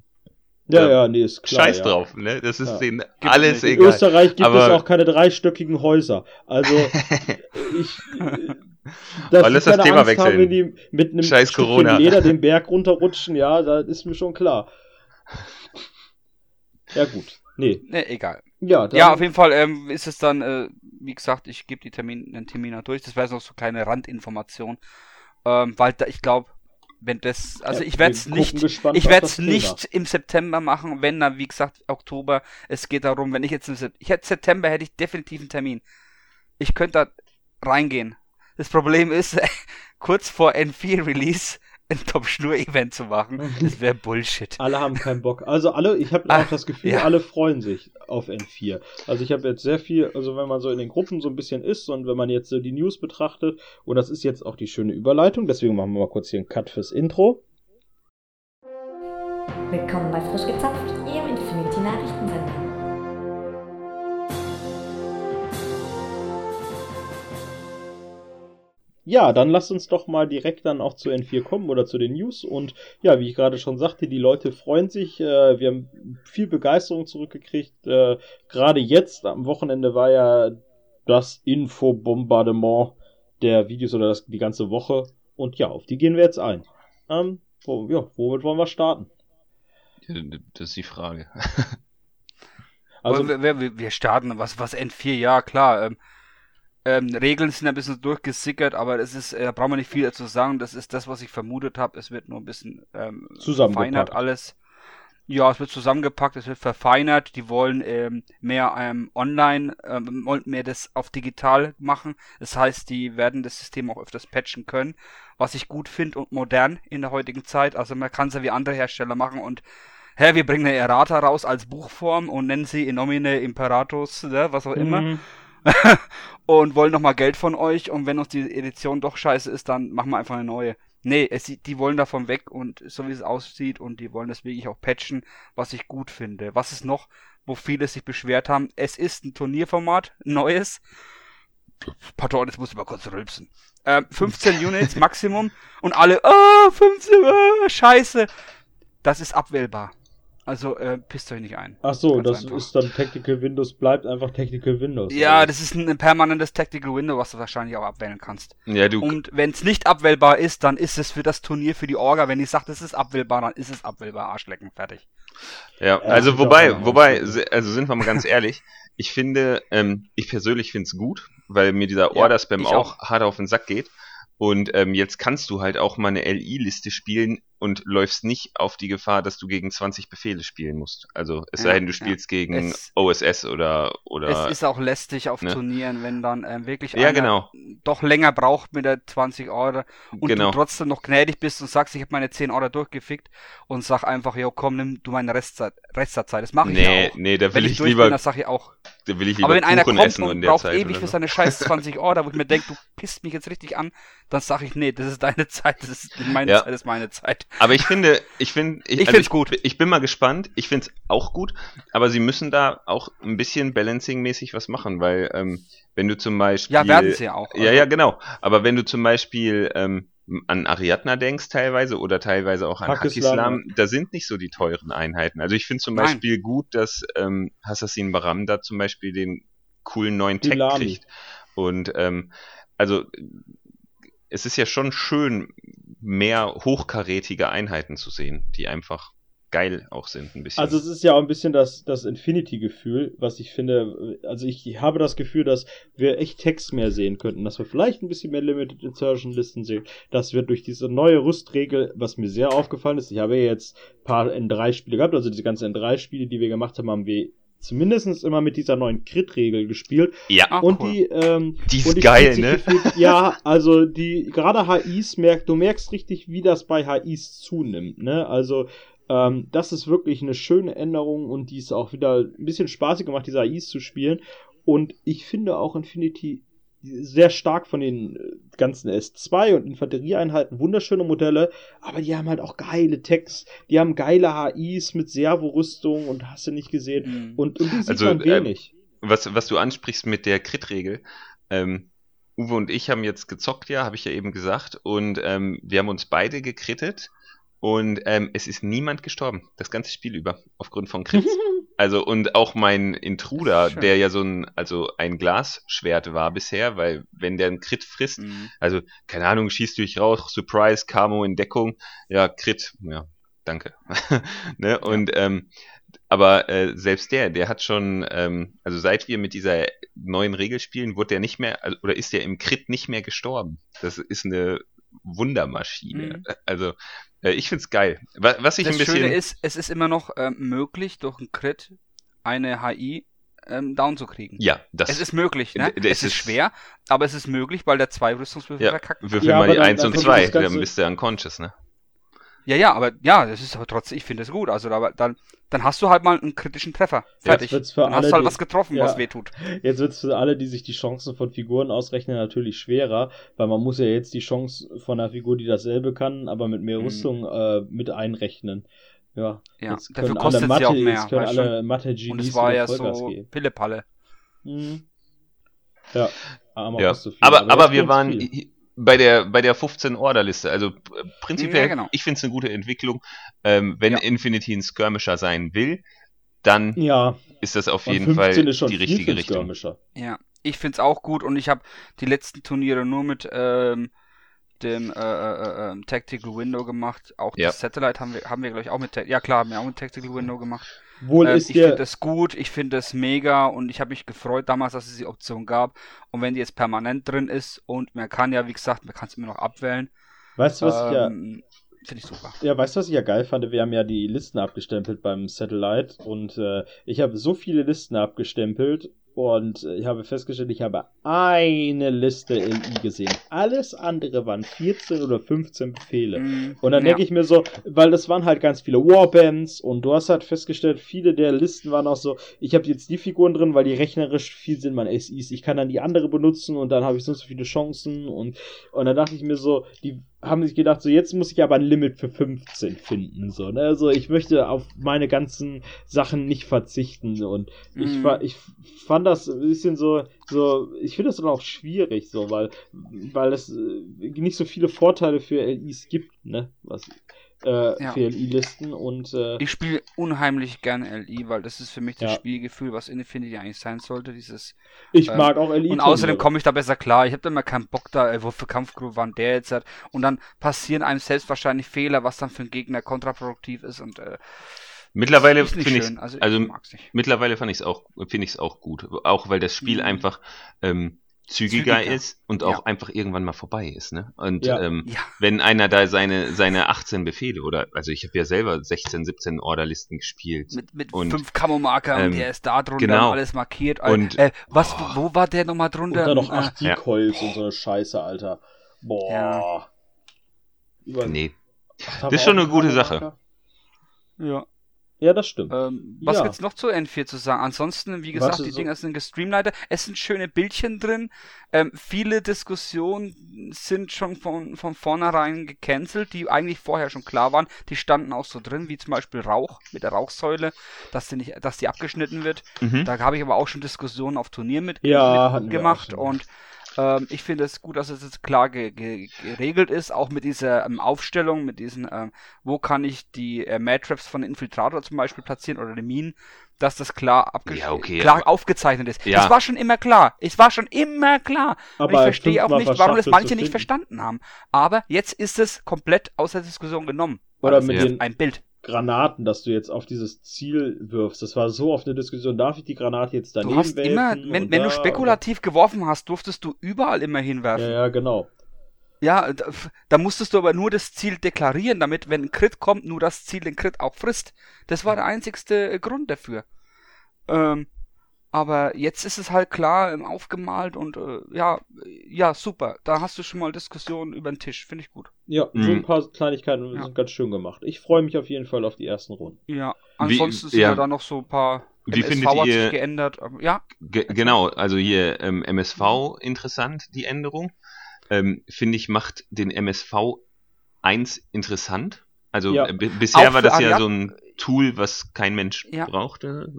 A: Ja, ja, nee, ist klar.
C: Scheiß
A: ja.
C: drauf, ne? Das ist
A: Ja.
C: denen
B: es
C: alles
B: nicht.
A: In
C: egal.
A: Österreich gibt
C: Aber-
A: es auch keine dreistöckigen Häuser. Also ich dass
C: lass das
A: keine
C: Thema
A: Angst
C: wechseln.
A: habe, wenn die mit einem
C: Scheiß
A: Stückchen
C: Corona.
A: Leder den Berg runterrutschen, ja, das ist mir schon klar. Ja gut, nee,
B: Ne, egal.
A: Ja, dann,
B: Ja, auf jeden Fall ähm, ist es dann, äh, wie gesagt, ich gebe die Termin, den Termin durch. Das wäre noch so kleine Randinformation. Ähm, weil da, ich glaube, wenn das, also
A: Ja,
B: ich werde es nicht,
A: gespannt
B: ich werde es nicht im September machen, wenn dann, wie gesagt, Oktober. Es geht darum, wenn ich jetzt im ich hätte September hätte ich definitiv einen Termin. Ich könnte da reingehen. Das Problem ist, kurz vor N4 Release ein Top-Schnur-Event zu machen, das wäre Bullshit.
A: Alle haben keinen Bock. Also alle, ich habe
B: Ah,
A: auch das Gefühl,
B: ja.
A: alle freuen sich auf N4. Also ich habe jetzt sehr viel, also wenn man so in den Gruppen so ein bisschen ist und wenn man jetzt so die News betrachtet, und das ist jetzt auch die schöne Überleitung, deswegen machen wir mal kurz hier einen Cut fürs Intro.
D: Willkommen bei Frisch gezapft, Ihrem Infinity
A: Ja, dann lasst uns doch mal direkt dann auch zu N4 kommen oder zu den News. Und ja, wie ich gerade schon sagte, die Leute freuen sich. Äh, wir haben viel Begeisterung zurückgekriegt. Äh, gerade jetzt, am Wochenende war ja das Infobombardement der Videos oder das, die ganze Woche. Und ja, auf die gehen wir jetzt ein. Ähm, wo, ja, womit wollen wir starten?
C: Das ist die Frage.
A: Also,
B: wir, wir, wir starten, was, was N4, ja klar. Ähm, ähm, Regeln sind ein bisschen durchgesickert, aber das ist, äh, da brauchen wir nicht viel dazu sagen. Das ist das, was ich vermutet habe. Es wird nur ein bisschen ähm, verfeinert alles. Ja, es wird zusammengepackt, es wird verfeinert. Die wollen ähm, mehr ähm, online, ähm, wollen mehr das auf digital machen. Das heißt, die werden das System auch öfters patchen können, was ich gut finde und modern in der heutigen Zeit. Also man kann es ja wie andere Hersteller machen und hä, wir bringen eine Errata raus als Buchform und nennen sie in nomine imperatus, ne, was auch immer
A: Mhm.
B: und wollen nochmal Geld von euch und wenn uns die Edition doch scheiße ist, dann machen wir einfach eine neue. Nee, es, die wollen davon weg und so wie es aussieht und die wollen das wirklich auch patchen, was ich gut finde. Was ist noch, wo viele sich beschwert haben? Es ist ein Turnierformat, ein neues. Pardon, jetzt muss ich mal kurz rülpsen. Ähm, 15 Units Maximum und alle, ah, 15, ah, scheiße. Das ist abwählbar. Also äh, pisst euch nicht ein.
A: Ach so,
B: Ganz
A: das
B: einfach.
A: ist dann Tactical Windows, bleibt einfach Tactical Windows.
B: Ja,
A: oder?
B: das ist ein, permanentes Tactical Window, was du wahrscheinlich auch abwählen kannst.
C: Ja, du,
B: Und wenn es nicht abwählbar ist, dann ist es für das Turnier, für die Orga. Wenn ich sage, das ist abwählbar, dann ist es abwählbar. Arschlecken, fertig.
C: Ja,
A: Ja,
C: also
A: glaub,
C: wobei, wobei, also sind wir mal ganz ehrlich, ich finde, ähm, ich persönlich finde es gut, weil mir dieser
B: Ja,
C: Order-Spam
B: ich
C: auch,
B: auch.
C: hart auf den Sack geht. Und ähm, jetzt kannst du halt auch mal eine LI-Liste spielen und läufst nicht auf die Gefahr, dass du gegen 20 Befehle spielen musst. Also es
B: Ja,
C: sei denn, du
B: ja.
C: spielst gegen
B: Es-
C: OSS oder oder
B: es ist auch lästig auf
C: ne?
B: Turnieren, wenn dann ähm, wirklich
C: Ja,
B: einer
C: genau.
B: doch länger braucht mit der 20 Order und
C: Genau.
B: du trotzdem noch gnädig bist und sagst, ich habe meine 10 Order durchgefickt und sag einfach, jo komm, nimm du meine Restzeit. Restzeit. Das mache ich
C: nee,
B: ja auch.
C: nee, da
B: wenn
C: will
B: ich,
C: ich
B: durch
C: lieber,
B: bin, das sag ich auch.
C: da will ich lieber
B: Aber wenn einer
C: Kuchen
B: kommt
C: essen
B: und braucht
C: Zeit
B: ewig für seine scheiß 20 Order, wo ich mir denke, du pisst mich jetzt richtig an, dann sag ich, nee, das ist deine Zeit, das ist meine
C: Ja.
B: Zeit, das ist meine Zeit.
C: Aber ich finde, ich finde, ich,
B: Ich
C: also
B: find's gut.
C: Ich bin mal gespannt. Ich finde es auch gut, aber sie müssen da auch ein bisschen Balancing-mäßig was machen, weil ähm, wenn du zum Beispiel
B: Ja, werden sie ja auch.
C: Ja,
B: Also,
C: ja, genau. Aber wenn du zum Beispiel ähm, an Ariadna denkst teilweise oder teilweise auch an
A: Hakislam,
C: Hakislam, da sind nicht so die teuren Einheiten. Also ich finde zum
B: Nein.
C: Beispiel gut, dass ähm, Hassassin Baram da zum Beispiel den coolen neuen Tech kriegt. Und ähm, also es ist ja schon schön, mehr hochkarätige Einheiten zu sehen, die einfach geil auch sind ein bisschen.
A: Also es ist ja auch ein bisschen das, das Infinity-Gefühl, was ich finde, also ich habe das Gefühl, dass wir echt Text mehr sehen könnten, dass wir vielleicht ein bisschen mehr Limited Insertion Listen sehen, dass wir durch diese neue Rüstregel, was mir sehr aufgefallen ist, ich habe ja jetzt ein paar N3-Spiele gehabt, also diese ganzen N3-Spiele, die wir gemacht haben, haben wir zumindest immer mit dieser neuen Crit-Regel gespielt
C: ja,
B: Ah,
A: und
B: cool.
A: die, ähm,
C: die ist
A: und ich
C: geil, ne?
A: Gefühlt, ja, also die, gerade HIs merkt, du merkst richtig, wie das bei HIs zunimmt, ne? Also, ähm, das ist wirklich eine schöne Änderung und die ist auch wieder ein bisschen spaßig gemacht, diese HIs zu spielen. Und ich finde auch Infinity sehr stark von den äh, ganzen S2 und Infanterieeinheiten wunderschöne Modelle, aber die haben halt auch geile Techs, die haben geile HIs mit Servorüstung und hast du nicht gesehen.
B: Mhm.
A: Und, und die sieht
C: Also,
A: man
C: ähm,
A: wenig.
C: was, was du ansprichst mit der Crit-Regel, ähm, Uwe und ich haben jetzt gezockt, ja, habe ich ja eben gesagt, und ähm, wir haben uns beide gekrittet Und ähm, es ist niemand gestorben, das ganze Spiel über, aufgrund von Crits. also, und auch mein Intruder, der ja so ein, also ein Glasschwert war bisher, weil wenn der einen Crit frisst,
B: Mhm.
C: also, keine Ahnung, schießt durch Rauch, Surprise, Camo in Deckung, ja, Crit, ja, danke. ne? Und, ähm, aber äh, selbst der, der hat schon, ähm, also seit wir mit dieser neuen Regel spielen, wurde der nicht mehr, also, oder ist der im Crit nicht mehr gestorben. Das ist eine Wundermaschine.
B: Mhm.
C: Also, äh, ich find's geil. Was, was ich
B: Das
C: ein bisschen.
B: Schöne ist, es ist immer noch ähm, möglich, durch einen Crit eine HI ähm, down zu kriegen.
C: ja, das
B: Es ist möglich, ne? Es
C: es
B: ist
C: ist-
B: schwer, aber es ist möglich, weil der zwei Rüstungswürfel
C: Ja,
B: verkackt.
C: würfel
A: Ja,
C: mal die
A: dann-
C: 1
A: dann
C: und
A: kommt
C: 2,
A: das Ganze-
C: dann bist du unconscious, ne?
B: Ja, ja, aber ja, das ist aber trotzdem, ich finde es gut. Also da, dann, dann hast du halt mal einen kritischen Treffer. Fertig.
A: wird's für
B: dann hast
A: alle,
B: du halt
A: die-
B: was getroffen,
A: Ja.
B: was weh tut.
A: Jetzt wird es für alle, die sich die Chancen von Figuren ausrechnen, natürlich schwerer, weil man muss ja jetzt die Chance von einer Figur, die dasselbe kann, aber mit mehr
B: Mhm.
A: Rüstung äh, mit einrechnen. Ja,
B: Ja,
A: jetzt
B: dafür kostet
A: alle
B: sie auch
A: Mathe,
B: mehr,
A: jetzt können alle Mathe-Genies
B: Und es war ja
A: Vollgas
B: so
A: geben.
B: Pillepalle.
A: Mhm. Ja, aber
C: Ja.
A: auch so viel.
C: Aber, aber wir waren bei der, bei der 15-Order-Liste. Also äh, prinzipiell,
B: Ja, genau.
C: ich finde es eine gute Entwicklung. Ähm, wenn
B: Ja.
C: Infinity ein Skirmisher sein will, dann
A: Ja,
C: ist das auf
A: und
C: jeden
A: 15
C: Fall die richtige Richtung.
B: Ja, ich find's auch gut und ich habe die letzten Turniere nur mit ähm, dem äh, äh, äh, Tactical Window gemacht. Auch
C: Ja.
B: das Satellite haben wir, haben wir glaube ich auch mit, Ta- ja klar, haben wir auch mit Tactical Window gemacht.
A: Wohl
B: Ähm,
A: ist
B: ich finde das gut, ich finde das mega und ich habe mich gefreut damals, dass es die Option gab. Und wenn die jetzt permanent drin ist und man kann ja, wie gesagt, man kann es immer noch abwählen.
A: weißt du, was ich ja,
B: ähm, Finde ich super.
A: Ja, weißt du, was ich ja geil fand? Wir haben ja die Listen abgestempelt beim Satellite und äh, ich habe so viele Listen abgestempelt und äh, ich habe festgestellt, ich habe eine Liste LI gesehen. Alles andere waren 14 oder 15 Befehle.
B: Mm,
A: Und dann
B: ja.
A: denke ich mir so, weil das waren halt ganz viele Warbands und du hast halt festgestellt, viele der Listen waren auch so, ich habe jetzt die Figuren drin, weil die rechnerisch viel sind, meine SIs. Ich kann dann die andere benutzen und dann habe ich so viele Chancen und, und dann dachte ich mir so, die haben sich gedacht, so jetzt muss ich aber ein Limit für 15 finden. So, ne? Also ich möchte auf meine ganzen Sachen nicht verzichten und ich,
B: Mhm.
A: ich fand das ein bisschen so, so, ich finde das dann auch schwierig, so, weil, weil es äh, nicht so viele Vorteile für LIs gibt, ne? Was, äh,
B: Ja.
A: für LI-Listen und äh,
B: Ich spiele unheimlich gerne LI, weil das ist für mich das
A: Ja.
B: Spielgefühl, was Infinity eigentlich sein sollte. Dieses
A: ich
B: ähm,
A: mag auch LI.
B: und außerdem komme ich da besser klar. Ich habe da immer keinen Bock da, äh, wo für Kampfgruppe wann der jetzt hat. Und dann passieren einem selbst wahrscheinlich Fehler, was dann für einen Gegner kontraproduktiv ist. Und äh,
C: Mittlerweile finde ich.
B: Also,
C: also
B: ich mag's nicht.
C: mittlerweile fand ich es auch, finde ich es auch gut. Auch weil das Spiel
B: Mhm.
C: einfach ähm, zügiger,
B: Zügiger.
C: ist und auch
B: Ja.
C: einfach irgendwann mal vorbei ist, ne? Und
A: Ja.
C: ähm,
B: Ja,
C: wenn einer da seine, seine 18 Befehle oder, also ich habe ja selber 16, 17 Orderlisten gespielt.
B: mit, mit
C: Und,
B: fünf Kammermarker
C: ähm,
B: und der ist da drunter
C: genau.
B: und alles markiert.
C: Und-
B: äh, was,
C: oh.
B: wo war der nochmal
A: und
B: drunter?
A: dann noch
B: Äh,
A: acht
C: Ja.
A: Decoys und so eine Scheiße, Alter. Boah.
B: Ja.
A: Über-
C: Nee.
A: Ach,
C: Das ist schon eine gute Sache.
A: Sache.
B: ja.
A: Ja, das stimmt.
B: Ähm, was
A: Ja.
B: gibt's noch zu N4 zu sagen? Ansonsten, wie gesagt, die
A: so-
B: Dinger sind gestreamlightet. Es sind schöne Bildchen drin. Ähm, viele Diskussionen sind schon von, von vornherein gecancelt, die eigentlich vorher schon klar waren. Die standen auch so drin, wie zum Beispiel Rauch mit der Rauchsäule, dass die, nicht, dass die abgeschnitten wird.
C: Mhm.
B: Da habe ich aber auch schon Diskussionen auf Turnier mit,
A: Ja,
B: mit gemacht und ähm, ich finde es gut, dass es jetzt klar ge ge geregelt ist, auch mit dieser ähm, Aufstellung, mit diesen, ähm, wo kann ich die äh, Mad-Traps von Infiltrator zum Beispiel platzieren oder die Minen, dass das klar, abge
C: Ja, okay,
B: klar
C: aber-
B: aufgezeichnet ist.
C: Ja.
B: Es war schon immer klar. Es war schon immer klar. Und ich
A: Aber
B: verstehe auch nicht, warum das manche nicht verstanden haben. Aber jetzt ist es komplett aus der Diskussion genommen.
A: Oder
B: das
A: mit den-
B: ein Bild.
A: Granaten, dass du jetzt auf dieses Ziel wirfst. Das war so oft eine Diskussion. Darf ich die Granate jetzt daneben
B: Du hast
A: werfen?
B: immer, wenn, wenn
A: da,
B: du spekulativ geworfen hast, durftest du überall immer hinwerfen.
A: Ja, ja, genau.
B: Ja, da, da musstest du aber nur das Ziel deklarieren, damit, wenn ein Crit kommt, nur das Ziel den Crit auch frisst. Das war der einzigste äh, Grund dafür. Ähm, aber jetzt ist es halt klar ähm, aufgemalt und äh, ja, ja, super. Da hast du schon mal Diskussionen über den Tisch. Finde ich gut.
A: Ja, so
C: Mhm.
A: ein paar Kleinigkeiten
B: Ja.
A: sind ganz schön gemacht. Ich freue mich auf jeden Fall auf die ersten Runden.
B: Ja,
C: Wie-
B: ansonsten sind
C: ja.
B: ja da noch so ein paar.
C: Wie
B: MSV
C: findet
B: hat
C: ihr-
B: sich geändert. Ja,
C: Ge genau, also hier ähm, MSV interessant, die Änderung. Ähm, Finde ich, macht den MSV 1 interessant. Also
A: Ja.
C: äh, bisher
B: Auch
C: war das ja
B: Ariad-
C: so ein Tool, was kein Mensch
B: Ja.
C: brauchte.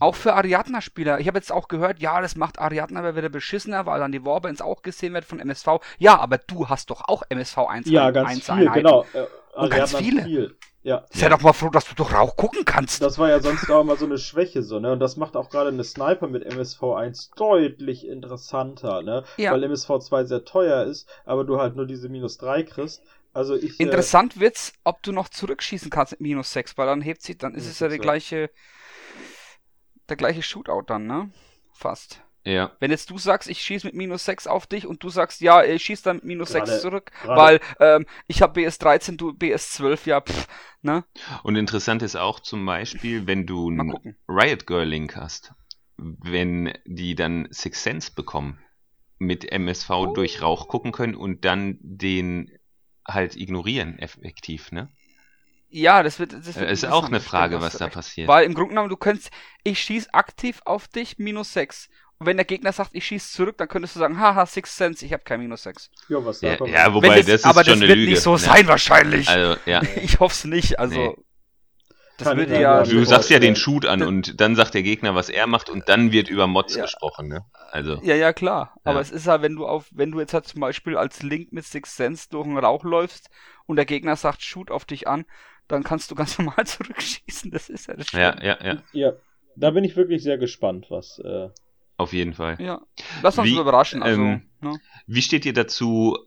B: Auch für Ariadna-Spieler. Ich habe jetzt auch gehört, ja, das macht Ariadna aber wieder beschissener, weil dann die Warbands auch gesehen wird von MSV. Ja, aber du hast doch auch MSV 1
A: Ja, ganz
B: eins
A: viel, genau. Äh, wir
B: ganz viele.
A: Viel. Ja.
B: Sei doch mal froh, dass du doch Rauch gucken kannst.
A: Das war ja sonst auch immer so eine Schwäche so, ne? Und das macht auch gerade eine Sniper mit MSV1 deutlich interessanter, ne?
B: Ja.
A: Weil MSV2 sehr teuer ist, aber du halt nur diese minus 3 kriegst. Also ich. äh,
B: Interessant wird's, ob du noch zurückschießen kannst mit minus 6, weil dann hebt sie, dann ist es ja
A: ja.
B: gleiche, der gleiche Shootout dann, ne? Fast.
C: Ja.
B: Wenn jetzt du sagst, ich schieße mit minus 6 auf dich und du sagst, ja, ich schieße dann mit minus
A: Gerade-
B: 6 zurück,
A: gerade-
B: weil ähm, ich habe BS13, du BS12, ja, pff, ne?
C: Und interessant ist auch zum Beispiel, wenn du einen. Riot Girl Link hast, wenn die dann Six Sense bekommen, mit MSV
B: Oh.
C: durch Rauch gucken können und dann den halt ignorieren effektiv, ne?
B: Ja, das wird. Das wird
C: Äh, ist auch eine Frage, was da
B: recht.
C: passiert.
B: Weil im Grunde genommen, du könntest, ich schieß aktiv auf dich, minus 6. Und wenn der Gegner sagt, ich schieß zurück, dann könntest du sagen, haha, Six Sense, ich habe kein minus 6.
A: Ja, was
C: Ja,
A: man?
C: ja,
B: Wenn
C: wobei das, ist
B: aber
C: schon
B: das
C: eine
B: wird
C: Lüge.
B: nicht so
C: ne?
B: sein wahrscheinlich.
C: Also, ja.
B: Ich hoffe es nicht. Also,
C: Nee.
B: Das würde ja.
C: Du sagst ja den. Shoot an und dann sagt der Gegner, was er macht und dann wird über Mods
B: Ja.
C: gesprochen, ne? Also,
B: Ja, ja, klar. Aber
C: Ja.
B: es ist halt, wenn du auf, wenn du jetzt halt zum Beispiel als Link mit Six Sense durch den Rauch läufst und der Gegner sagt, shoot auf dich an, dann kannst du ganz normal zurückschießen. Das ist ja das
C: ja,
B: Schlimme.
C: ja, ja,
A: Ja, da bin ich wirklich sehr gespannt, was. Äh,
C: auf jeden Fall.
B: Ja. Lass uns
C: Wie,
B: überraschen. Also,
C: ähm,
B: ne?
C: Wie steht ihr dazu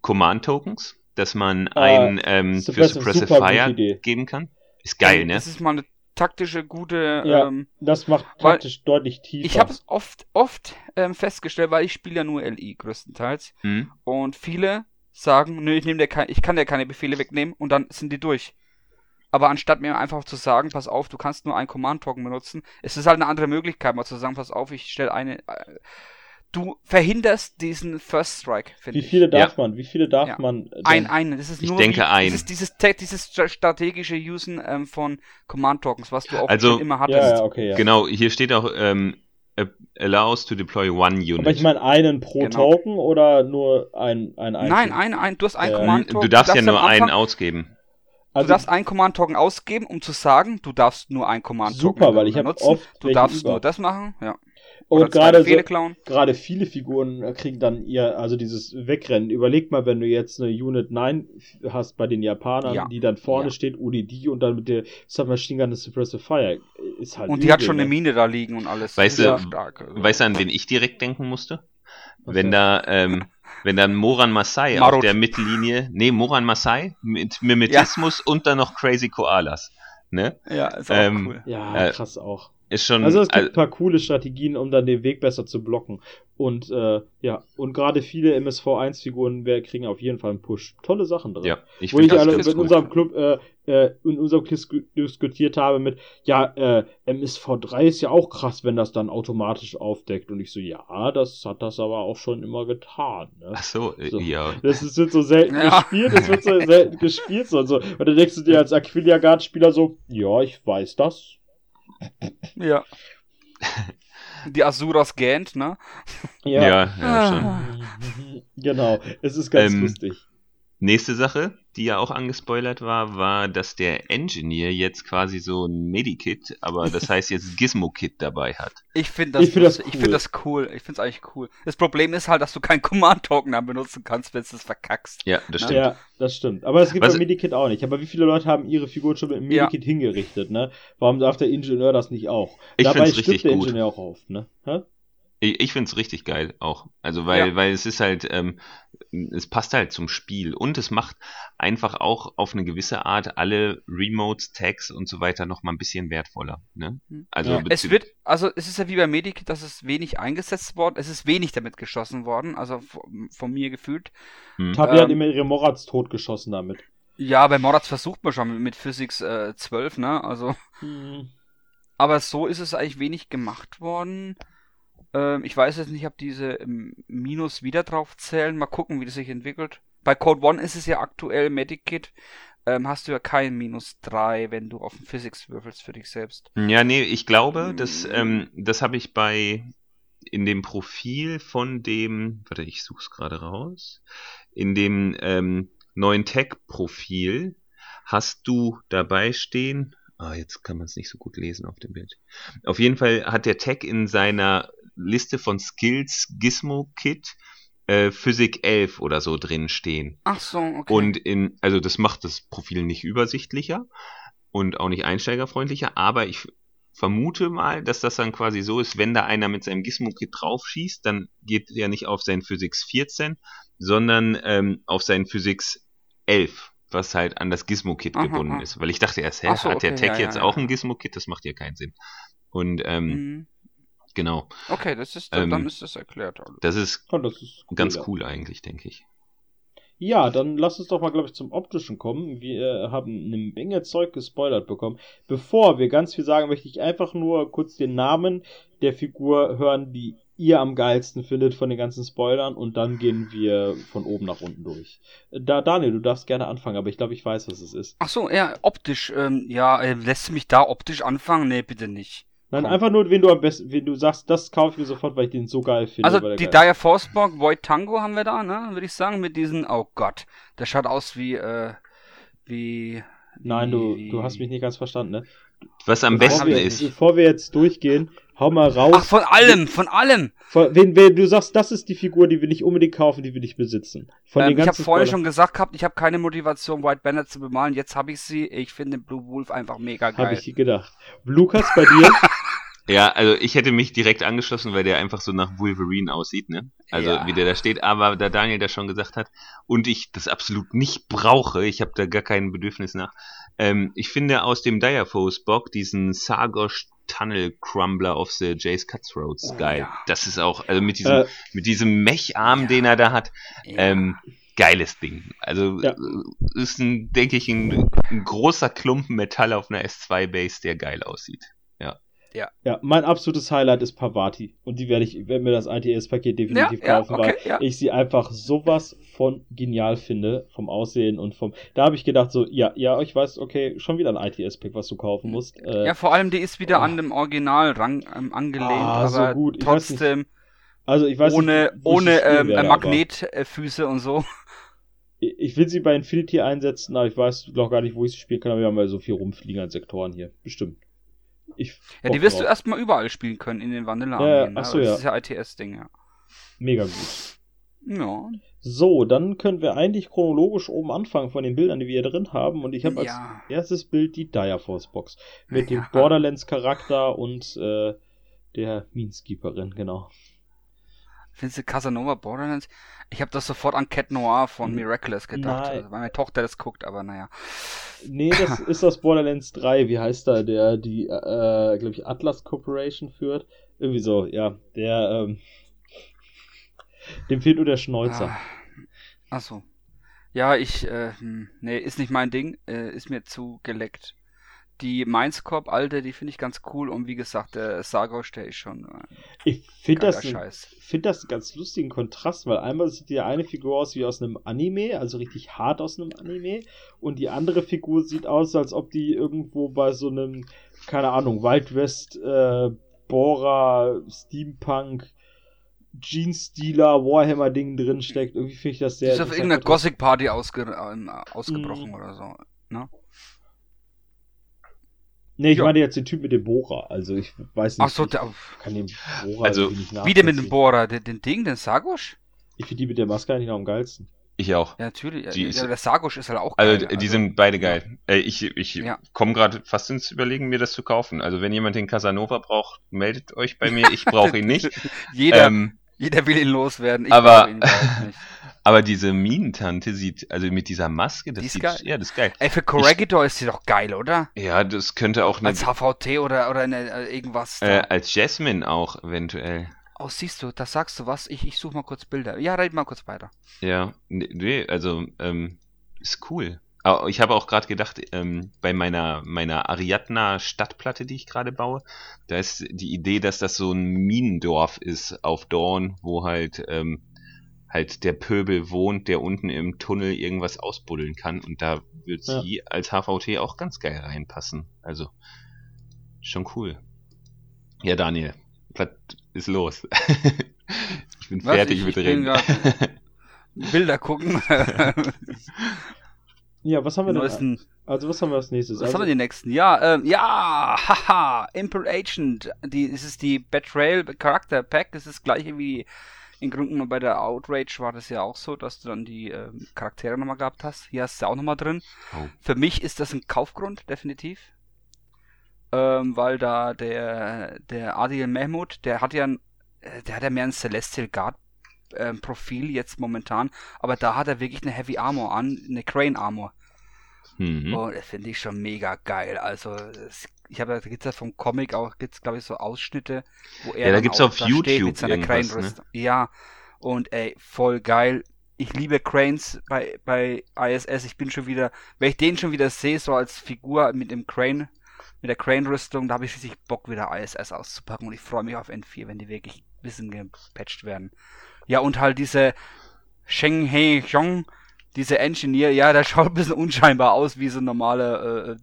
C: Command-Tokens, dass man
A: Äh,
C: ein ähm, für
A: Suppressive,
C: Fire geben kann? Ist geil, ne?
B: Das ist mal eine taktische, gute.
A: Ja.
B: Ähm,
A: das macht praktisch deutlich tiefer.
B: ich habe es oft, oft ähm, festgestellt, weil ich spiele ja nur LI größtenteils.
C: Hm?
B: Und viele sagen, nö, ich nehme dir kein, ich kann dir keine Befehle wegnehmen und dann sind die durch. Aber anstatt mir einfach zu sagen, pass auf, du kannst nur einen Command-Token benutzen, es ist halt eine andere Möglichkeit, mal zu sagen, pass auf, ich stelle eine. Äh, du verhinderst diesen First Strike, finde
A: Wie
B: ich.
A: viele darf man? Wie viele darf
B: Ja.
A: man? äh,
B: Ein,
A: denn?
B: einen. Das ist
C: Ich
B: nur
C: denke
B: wie,
C: ein.
B: Das ist dieses, dieses stra- strategische Usen ähm, von Command-Tokens, was du auch
C: Also-
B: schon immer hattest.
A: Ja, ja, okay, ja.
C: Genau, hier steht auch, ähm, allows to deploy one unit.
A: Aber ich meine einen pro
B: Genau.
A: Token oder nur ein, ein?
B: Nein, ein, ein, du hast einen
A: Ja.
B: Command-Token.
C: du darfst ja
B: am
C: nur einen
B: Anfang-
C: ausgeben.
B: Du
A: Also,
B: darfst einen Command-Token ausgeben, um zu sagen, du darfst nur einen Command-Token
A: Super, weil ich hab
B: benutzen.
A: oft
B: Du darfst
A: über.
B: nur das machen, ja.
A: Und gerade so, gerade viele Figuren äh, kriegen dann ihr, also dieses Wegrennen. Überleg mal, wenn du jetzt eine Unit 9 hast bei den Japanern,
B: Ja.
A: die dann vorne
B: Ja.
A: steht, UDD und dann mit der Submachine Gun Suppressive Fire. Ist halt
B: Und die hat
A: übel,
B: schon eine
A: ne?
B: Mine da liegen und alles.
C: Weißt du-
B: ja stark. Also.
C: Weißt du, an wen ich direkt denken musste?
A: Was
C: Wenn da, ähm, wenn dann Moran Masai
B: Marut.
C: auf der Mittellinie, nee, Moran Masai mit Mimetismus und dann noch Crazy Koalas, ne?
B: Ja, ist auch
C: ähm,
B: cool.
A: Ja,
C: Äh,
A: krass auch.
C: Ist schon,
A: Also es gibt
C: also,
A: ein paar coole Strategien, um dann den Weg besser zu blocken. Und äh, ja, und gerade viele MSV1-Figuren wer- kriegen auf jeden Fall einen Push. Tolle Sachen drin.
C: ja, ich
A: Wo ich
C: das
A: alle
C: gut.
A: unserem Club, äh, äh, in unserem Club disku- diskutiert habe mit, ja, äh, MSV3 ist ja auch krass, wenn das dann automatisch aufdeckt. Und ich so, ja, das hat das aber auch schon immer getan. Ne?
C: Ach so, äh,
A: So.
C: ja.
A: Das ist, wird so selten
B: Ja.
A: gespielt, es wird so selten gespielt. So, und, so. und dann denkst du dir als Aquilia Guard-Spieler so, ja, ich weiß das.
B: Ja. Die Asuras Gant, ne?
C: Ja, ja, schon.
B: Ah.
A: Genau, es ist ganz
C: Ähm,
A: lustig.
C: Nächste Sache, die ja auch angespoilert war, war, dass der Engineer jetzt quasi so ein Medikit, aber das heißt jetzt Gizmo-Kit dabei hat.
B: Ich finde das,
A: Ich find das
B: lustig. ich
A: cool.
B: find das cool. Ich finde es eigentlich cool. Das Problem ist halt, dass du keinen Command-Token dann benutzen kannst, wenn du es verkackst.
C: Ja, das
B: Ja.
C: stimmt.
A: Ja, das stimmt. Aber es gibt
C: Was-
A: beim Medikit auch nicht. Aber wie viele Leute haben ihre Figur schon mit dem
B: Ja.
A: Medikit hingerichtet, ne? Warum darf der Ingenieur das nicht auch?
C: Ich
A: Dabei
C: find's
A: stirbt
C: richtig
A: der
C: gut.
A: Ingenieur auch oft, ne? Hä?
C: Ich, ich finde es richtig geil auch. Also weil,
B: Ja.
C: weil es ist halt, ähm, es passt halt zum Spiel und es macht einfach auch auf eine gewisse Art alle Remotes, Tags und so weiter noch mal ein bisschen wertvoller. Ne?
B: Hm.
C: Also
A: Ja.
B: Es wird, also es ist ja wie bei Medikit, dass es wenig eingesetzt worden, es ist wenig damit geschossen worden, also von, von mir gefühlt.
C: hm.
A: Tabi hat
B: Ähm,
A: immer ihre Morats totgeschossen damit.
B: Ja, bei Moratz versucht man schon mit, Physics äh, 12, ne? Also, aber so ist es eigentlich wenig gemacht worden. Ähm, ich weiß jetzt nicht, ob diese Minus wieder drauf zählen. Mal gucken, wie das sich entwickelt. Bei Code One ist es ja aktuell Medikit. Ähm, hast du ja kein Minus 3, wenn du auf den Physics würfelst für dich selbst.
C: Ja, nee, ich glaube, das,
B: Mm.
C: ähm, das habe ich bei in dem Profil von dem, warte, ich suche es gerade raus, in dem ähm, neuen Tag-Profil hast du dabei stehen, ah, jetzt kann man es nicht so gut lesen auf dem Bild. Auf jeden Fall hat der Tag in seiner Liste von Skills Gizmo Kit äh, Physik 11 oder so drin stehen.
B: Ach so, okay.
C: Und in, also das macht das Profil nicht übersichtlicher und auch nicht einsteigerfreundlicher, aber ich vermute mal, dass das dann quasi so ist, wenn da einer mit seinem Gizmo-Kit draufschießt, dann geht er nicht auf sein Physics 14, sondern ähm, auf sein Physics 11, was halt an das Gizmo-Kit gebunden
B: aha.
C: ist. Weil ich dachte erst, hä,
B: so,
C: hat der
B: okay,
C: Tech
B: ja,
C: jetzt
B: ja,
C: auch
B: ja.
C: ein Gizmo-Kit? Das macht ja keinen Sinn. Und ähm,
B: Mhm.
C: Genau,
B: Okay, das ist,
C: Ähm,
B: dann ist das erklärt. alles.
C: das ist
A: Ja, das ist cool,
C: ganz
A: ja.
C: cool eigentlich, denke ich.
A: Ja, dann lass uns doch mal, glaube ich, zum Optischen kommen. Wir äh, haben eine Menge Zeug gespoilert bekommen. Bevor wir ganz viel sagen, möchte ich einfach nur kurz den Namen der Figur hören, die ihr am geilsten findet von den ganzen Spoilern und dann gehen wir von oben nach unten durch. Da, Daniel, du darfst gerne anfangen, aber ich glaube, ich weiß, was es ist.
B: Ach so, ja, optisch, ähm, ja, äh, lässt du mich da optisch anfangen? Nee, bitte nicht.
A: Nein,
B: Komm.
A: einfach nur, wenn du am besten, wenn du sagst, das kaufe ich mir sofort, weil ich den so geil finde.
B: Also die
A: geil
B: Dire Forceborg Void Tango haben wir da, ne? Würde ich sagen, mit diesen, oh Gott, der schaut aus wie, äh, wie.
A: Nein, du,
B: wie-
A: du hast mich nicht ganz verstanden, ne?
C: Was am
A: Bevor
C: besten
A: wir,
C: ist,
A: Bevor wir jetzt durchgehen, hau mal raus.
B: Ach, von allem, von allem!
A: Von- Wenn, wenn du sagst, das ist die Figur, die will ich unbedingt kaufen, die will ich besitzen. Von
B: Ähm,
A: den
B: ich habe vorher schon gesagt gehabt, ich habe keine Motivation, White Banner zu bemalen. Jetzt habe ich sie. Ich finde Blue Wolf einfach mega
A: habe
B: geil.
A: ich gedacht. Lukas, bei dir?
C: Ja, also ich hätte mich direkt angeschlossen, weil der einfach so nach Wolverine aussieht, ne? Also
B: Ja.
C: wie der da steht, aber da Daniel das schon gesagt hat und ich das absolut nicht brauche, ich habe da gar kein Bedürfnis nach. Ähm, ich finde aus dem Direfoes Bock diesen Sargosh Tunnel Crumbler of the Jace Cutthroats
B: Oh,
C: geil.
B: ja.
C: Das ist auch, also mit diesem,
A: Äh,
C: mit diesem Mecharm, den er da hat,
B: Ja.
C: ähm, geiles Ding. Also
A: Ja.
C: äh, ist ein, denke ich, ein, ein großer Klumpen Metall auf einer S2-Base, der geil aussieht.
A: Ja, mein absolutes Highlight ist Pavati. Und die werde ich, werde mir das ITS-Paket definitiv
B: Ja, ja,
A: kaufen,
B: okay,
A: weil
B: ja.
A: ich sie einfach sowas von genial finde, vom Aussehen und vom. Da habe ich gedacht, so, ja, ja, ich weiß, okay, schon wieder ein ITS-Pack, was du kaufen musst. Äh,
B: ja, vor allem die ist wieder
A: oh.
B: an dem Original-Rang ähm, angelehnt,
A: Ah, so
B: aber
A: gut. Weiß nicht,
B: trotzdem
A: also ich weiß
B: ohne,
A: nicht,
B: ohne ähm, Magnetfüße und so.
A: Ich ich will sie bei Infinity einsetzen, aber ich weiß noch gar nicht, wo ich sie spielen kann, aber wir haben ja so viel rumfliegen an Sektoren hier. Bestimmt. Ich
B: Ja, die wirst du
A: drauf.
B: erstmal überall spielen können in den vanilla
A: Ja, ja,
B: Armeen,
A: ach
B: ne?
A: so,
B: Das
A: ja.
B: ist ja ITS-Ding, ja.
A: Mega gut.
B: Ja.
A: So, dann können wir eigentlich chronologisch oben anfangen von den Bildern, die wir hier drin haben. Und ich habe als
B: Ja.
A: erstes Bild die Dire Force Box mit dem
B: Ja.
A: Borderlands-Charakter und äh, der Mineskeeperin, genau.
B: Findest du Casanova Borderlands? Ich habe das sofort an Cat Noir von
A: N-
B: Miraculous gedacht, also, weil meine Tochter das guckt, aber naja.
A: Nee, das ist aus Borderlands 3. Wie heißt er? Der die, äh, glaube ich, Atlas Corporation führt. Irgendwie so, ja. Der, ähm, dem fehlt nur der Schnäuzer.
B: Ah. Ach so. Ja, ich, äh, hm, nee, ist nicht mein Ding, äh, ist mir zu geleckt. Die Mindscorp, alte, die finde ich ganz cool und wie gesagt, der Sargosh, der ist schon äh,
A: Ich finde das, ein- find das einen ganz lustigen Kontrast, weil einmal sieht die eine Figur aus wie aus einem Anime, also richtig hart aus einem Anime, und die andere Figur sieht aus, als ob die irgendwo bei so einem, keine Ahnung, Wild West, äh, Bohrer, Steampunk, Jeans-Dealer, Warhammer-Ding drin steckt. Irgendwie finde ich das sehr.
B: ist auf irgendeiner Gothic-Party ausge ähm, ausgebrochen
A: Mhm.
B: oder so.
A: Nee, ich
B: Ja.
A: meine jetzt den Typ mit dem Bohrer. Also ich weiß nicht.
B: Ach so,
A: ich
B: der,
A: kann den Bohrer
C: Also,
B: wie der mit dem. Bohrer, den, den Ding, den Sargosh?
A: Ich finde die mit der Maske eigentlich noch am geilsten.
C: Ich auch.
B: Ja, natürlich.
C: Die
B: ja,
C: ist-
B: der Sargosh ist halt auch
C: Also
B: geil.
C: die sind beide geil. Äh, ich ich
B: Ja.
C: komme gerade fast ins Überlegen, mir das zu kaufen. Also wenn jemand den Casanova braucht, meldet euch bei mir. Ich brauche ihn nicht.
B: Jeder,
C: ähm,
B: jeder will ihn loswerden. Ich
C: aber-
B: ihn nicht.
C: aber diese Minentante sieht, also mit dieser Maske, das
B: Die ist
C: sieht,
B: geil.
C: ja, das ist geil.
B: Ey, für Corregidor ist sie doch geil, oder?
C: Ja, das könnte auch eine,
B: Als HVT oder, oder eine, äh, irgendwas.
C: äh, als Jasmine auch eventuell.
B: Oh, siehst du, da sagst du was. Ich, ich suche mal kurz Bilder. Ja, red mal kurz weiter.
C: Ja, nee, nee also ähm, ist cool. Ich habe auch gerade gedacht, ähm, bei meiner meiner Ariadna Stadtplatte, die ich gerade baue, da ist die Idee, dass das so ein Minendorf ist auf Dorn, wo halt ähm, halt der Pöbel wohnt, der unten im Tunnel irgendwas ausbuddeln kann und da wird
A: Ja.
C: sie als HVT auch ganz geil reinpassen. Also schon cool. Ja, Daniel, was ist los? ich bin
B: Was?
C: fertig
B: Ich-
C: mit
B: ich
C: Reden.
B: Bilder gucken.
A: Ja, was haben wir denn?
B: Neuesten,
A: Also was haben wir als nächstes?
B: was
A: also,
B: haben wir die nächsten? Ja, ähm, ja, haha, Impel Agent. Die, es ist die Betrayal Charakter Pack. Das ist das gleiche wie In Gründen bei der Outrage war das ja auch so, dass du dann die ähm, Charaktere nochmal gehabt hast. Hier hast du ja auch nochmal drin.
C: Oh.
B: Für mich ist das ein Kaufgrund, definitiv. Ähm, weil da der, der Adil Mehmud, der hat ja, ein, äh, der hat ja mehr ein Celestial Guard ähm, Profil jetzt momentan, aber da hat er wirklich eine Heavy Armor an, eine Crane Armor.
C: Mhm.
B: Und das finde ich schon mega geil. Also, es, ich habe, da gibt's ja vom Comic auch, gibt's glaube ich so Ausschnitte, wo er
C: Ja, da gibt's
B: auch
C: auf YouTube
B: mit seiner
C: irgendwas,
B: Crane-Rüstung. Ja, und ey, voll geil. Ich liebe Cranes bei, bei ISS. Ich bin schon wieder, wenn ich den schon wieder sehe, so als Figur mit dem Crane, mit der Crane-Rüstung, da habe ich richtig Bock, wieder ISS auszupacken. Und ich freue mich auf N4, wenn die wirklich ein bisschen gepatcht werden. Ja, und halt diese Sheng He Xiong, diese Engineer, ja, der schaut ein bisschen unscheinbar aus wie so ein normaler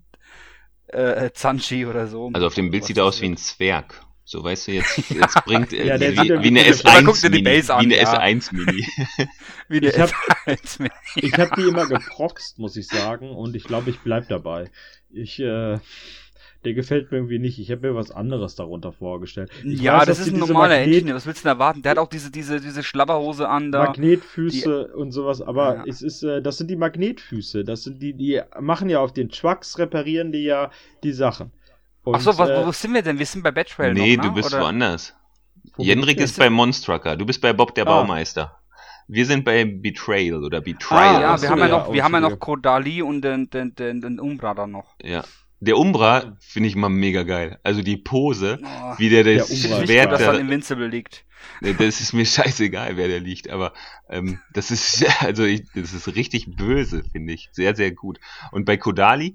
B: äh, äh, Zanchi oder so.
C: Also auf dem Bild sieht er aus wie ein Zwerg. So weißt du jetzt, jetzt bringt äh,
A: Ja,
C: wie, wie eine
A: wie-
B: dir
C: S1
B: die
C: Mini,
B: an,
C: wie eine
B: ja.
C: S1 Mini.
B: Wie der
A: Ich hab-
B: S1 mit-
A: Ich habe die immer geproxt, muss ich sagen, und ich glaube, ich bleib dabei. Ich, äh, der gefällt mir irgendwie nicht. Ich habe mir was anderes darunter vorgestellt. Ich
B: Ja,
A: weiß,
B: das ist
A: die
B: ein normaler
A: Magnet-
B: Engineer. Was willst du denn erwarten? Der hat auch diese, diese, diese Schlabberhose an da.
A: Magnetfüße und sowas, aber
B: Ja.
A: es ist, äh, das sind die Magnetfüße. Das sind die, die machen ja auf den Trucks, reparieren die ja die Sachen. Und,
B: Achso, was,
A: äh,
B: wo sind wir denn? Wir sind bei Betrayal
C: nee,
B: noch, ne?
C: du bist
B: Oder?
C: woanders. Jenrik
A: ich
C: ist bei Monstrucker, du bist bei Bob der
A: Ah.
C: Baumeister. Wir sind bei Betrayal oder
A: Ah,
C: Betrayal.
B: Ja,
A: Ach
B: wir haben ja
A: ja,
B: noch, wir haben ja noch. Kodali und den, den, den, den Umbra dann noch.
C: Ja. Der Umbra finde ich mal mega geil. Also die Pose,
B: Oh,
C: wie der
A: Der
C: das Schwert
B: dass
C: da,
B: Invincible liegt.
C: das ist mir scheißegal, wer der liegt, aber ähm, das ist also ich, das ist richtig böse, finde ich, sehr sehr gut. Und bei Kodali,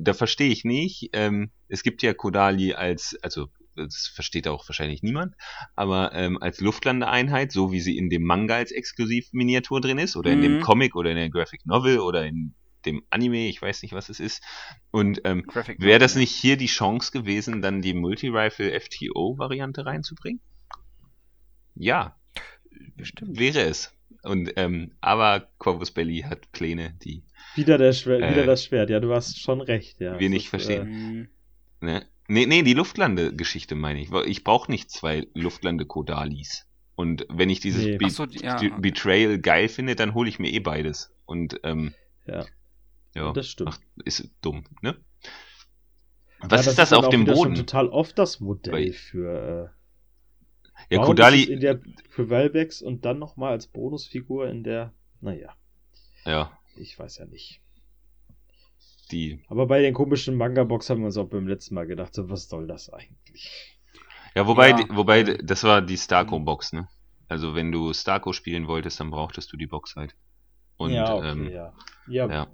C: da verstehe ich nicht. Ähm, es gibt ja Kodali als also das versteht auch wahrscheinlich niemand, aber ähm, als Luftlandeeinheit, so wie sie in dem Manga als Exklusiv-Miniatur drin ist, oder in dem
B: Mhm.
C: Comic oder in der Graphic Novel oder in dem Anime, ich weiß nicht, was es ist. Und ähm, Wäre das nicht hier die Chance gewesen, dann die Multi-Rifle FTO-Variante reinzubringen? Ja,
B: Bestimmt.
C: wäre es. Und ähm, aber Corvus Belly hat Pläne, die
A: wieder, der Schwer,
C: äh,
A: wieder das Schwert. Ja, du hast schon recht. Ja,
C: wir nicht
A: ist,
C: verstehen.
B: Mhm.
C: ne, nee, nee, die Luftlande-Geschichte meine ich. Ich brauche nicht zwei Luftlande-Kodalis. Und wenn ich dieses
A: Nee.
C: Be
B: so, ja.
C: Be- Betrayal geil finde, dann hole ich mir eh beides. Und ähm,
A: Äh, ja.
C: Ja,
A: Das stimmt.
C: Ach, ist dumm, ne?
A: Ja,
C: Was ist das
A: dann
C: auf
A: auch
C: dem
A: wieder schon
C: Boden?
A: total oft das Modell
C: Weil-
A: für. Äh,
C: Ja, Kodali,
A: ist in der für Valvex und dann nochmal als Bonusfigur in der. Naja,
C: ja,
A: ich weiß ja nicht.
C: die
A: Aber bei den komischen Manga-Box haben wir uns auch beim letzten Mal gedacht, so, was soll das eigentlich?
C: Ja, wobei,
B: Ja.
C: wobei, das war die Starco-Box, ne? Also wenn du Starco spielen wolltest, dann brauchtest du die Box halt. Und
A: ja, okay,
C: ähm,
A: ja. ja.
C: ja.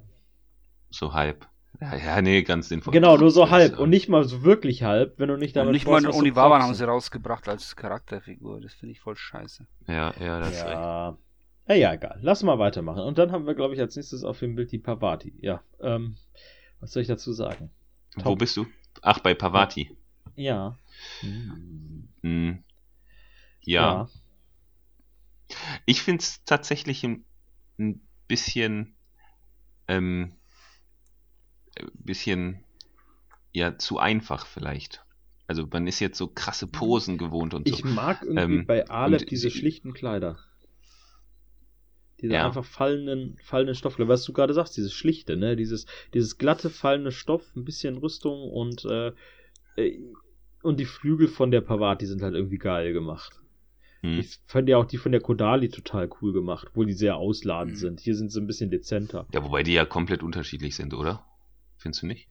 C: So halb. Ja, ja, nee, ganz sinnvoll.
A: Genau, nur so
C: Das,
A: halb. Und nicht mal so wirklich halb, wenn du nicht damit
B: Und nicht mal Oniwaban
A: brauchst.
B: haben sie rausgebracht als Charakterfigur. Das finde ich voll scheiße.
C: Ja, ja, das ist recht.
A: Ja. Ja, ja, egal. Lass mal weitermachen. Und dann haben wir, glaube ich, als nächstes auf dem Bild die Pavati. Ja, ähm, was soll ich dazu sagen?
C: Wo
A: Top.
C: bist du? Ach, bei Pavati.
A: Ja. Hm.
C: Hm. Ja. Ich finde es tatsächlich ein, ein bisschen, ähm, bisschen, ja, zu einfach vielleicht. Also man ist jetzt so krasse Posen gewohnt und so.
A: Ich mag irgendwie
C: Ähm,
A: bei Aleph diese schlichten Kleider. Diese
C: Ja.
A: einfach fallenden, fallenden Stoffkleider. Was du gerade sagst, dieses schlichte, ne? Dieses, dieses glatte, fallende Stoff, ein bisschen Rüstung und, äh, äh, und die Flügel von der Pavati sind halt irgendwie geil gemacht.
C: Hm.
A: Ich fand ja auch die von der Kodali total cool gemacht, obwohl die sehr ausladend
B: Mhm.
A: sind. Hier sind sie ein bisschen dezenter.
C: Ja, wobei die ja komplett unterschiedlich sind, oder? Findest du nicht?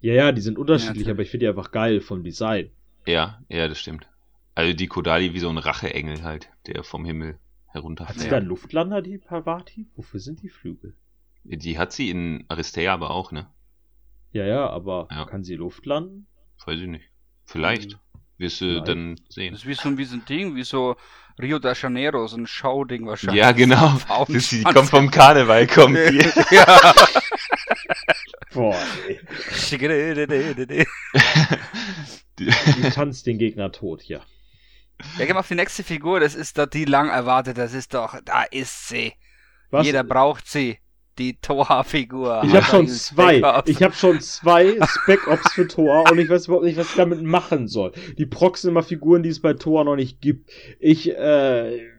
A: Ja, ja, die sind unterschiedlich,
B: natürlich.
A: aber ich finde die einfach geil vom Design.
C: Ja, ja, das stimmt. Also die Kodali wie so ein Racheengel halt, der vom Himmel
A: Hat sie
C: herunterfällt.
B: Ja.
A: da einen Luftlander, die Pavati? Wofür sind die Flügel?
C: Die hat sie in Aristea aber auch, ne?
A: Ja, ja, aber
C: Ja.
A: kann sie Luft landen?
C: Weiß ich nicht. Vielleicht. Wirst du
A: Vielleicht.
C: dann sehen.
B: Das ist wie so, ein- wie so ein Ding, wie so Rio de Janeiro, so ein Schauding wahrscheinlich.
C: Ja, genau. Das, die kommt vom Karneval, kommt die.
B: ja.
A: Boah, ey.
C: die
A: tanzt den Gegner tot, ja.
B: Ja, gehen wir auf die nächste Figur, das ist doch die lang erwartet, das ist doch, da ist sie.
A: Was?
B: Jeder braucht sie. Die Toha-Figur.
A: ich habe schon zwei. Ich habe schon zwei Spec Ops für Thor und ich weiß überhaupt nicht, was ich damit machen soll. Die Proxima-Figuren, die es bei Thor noch nicht gibt. Ich, äh,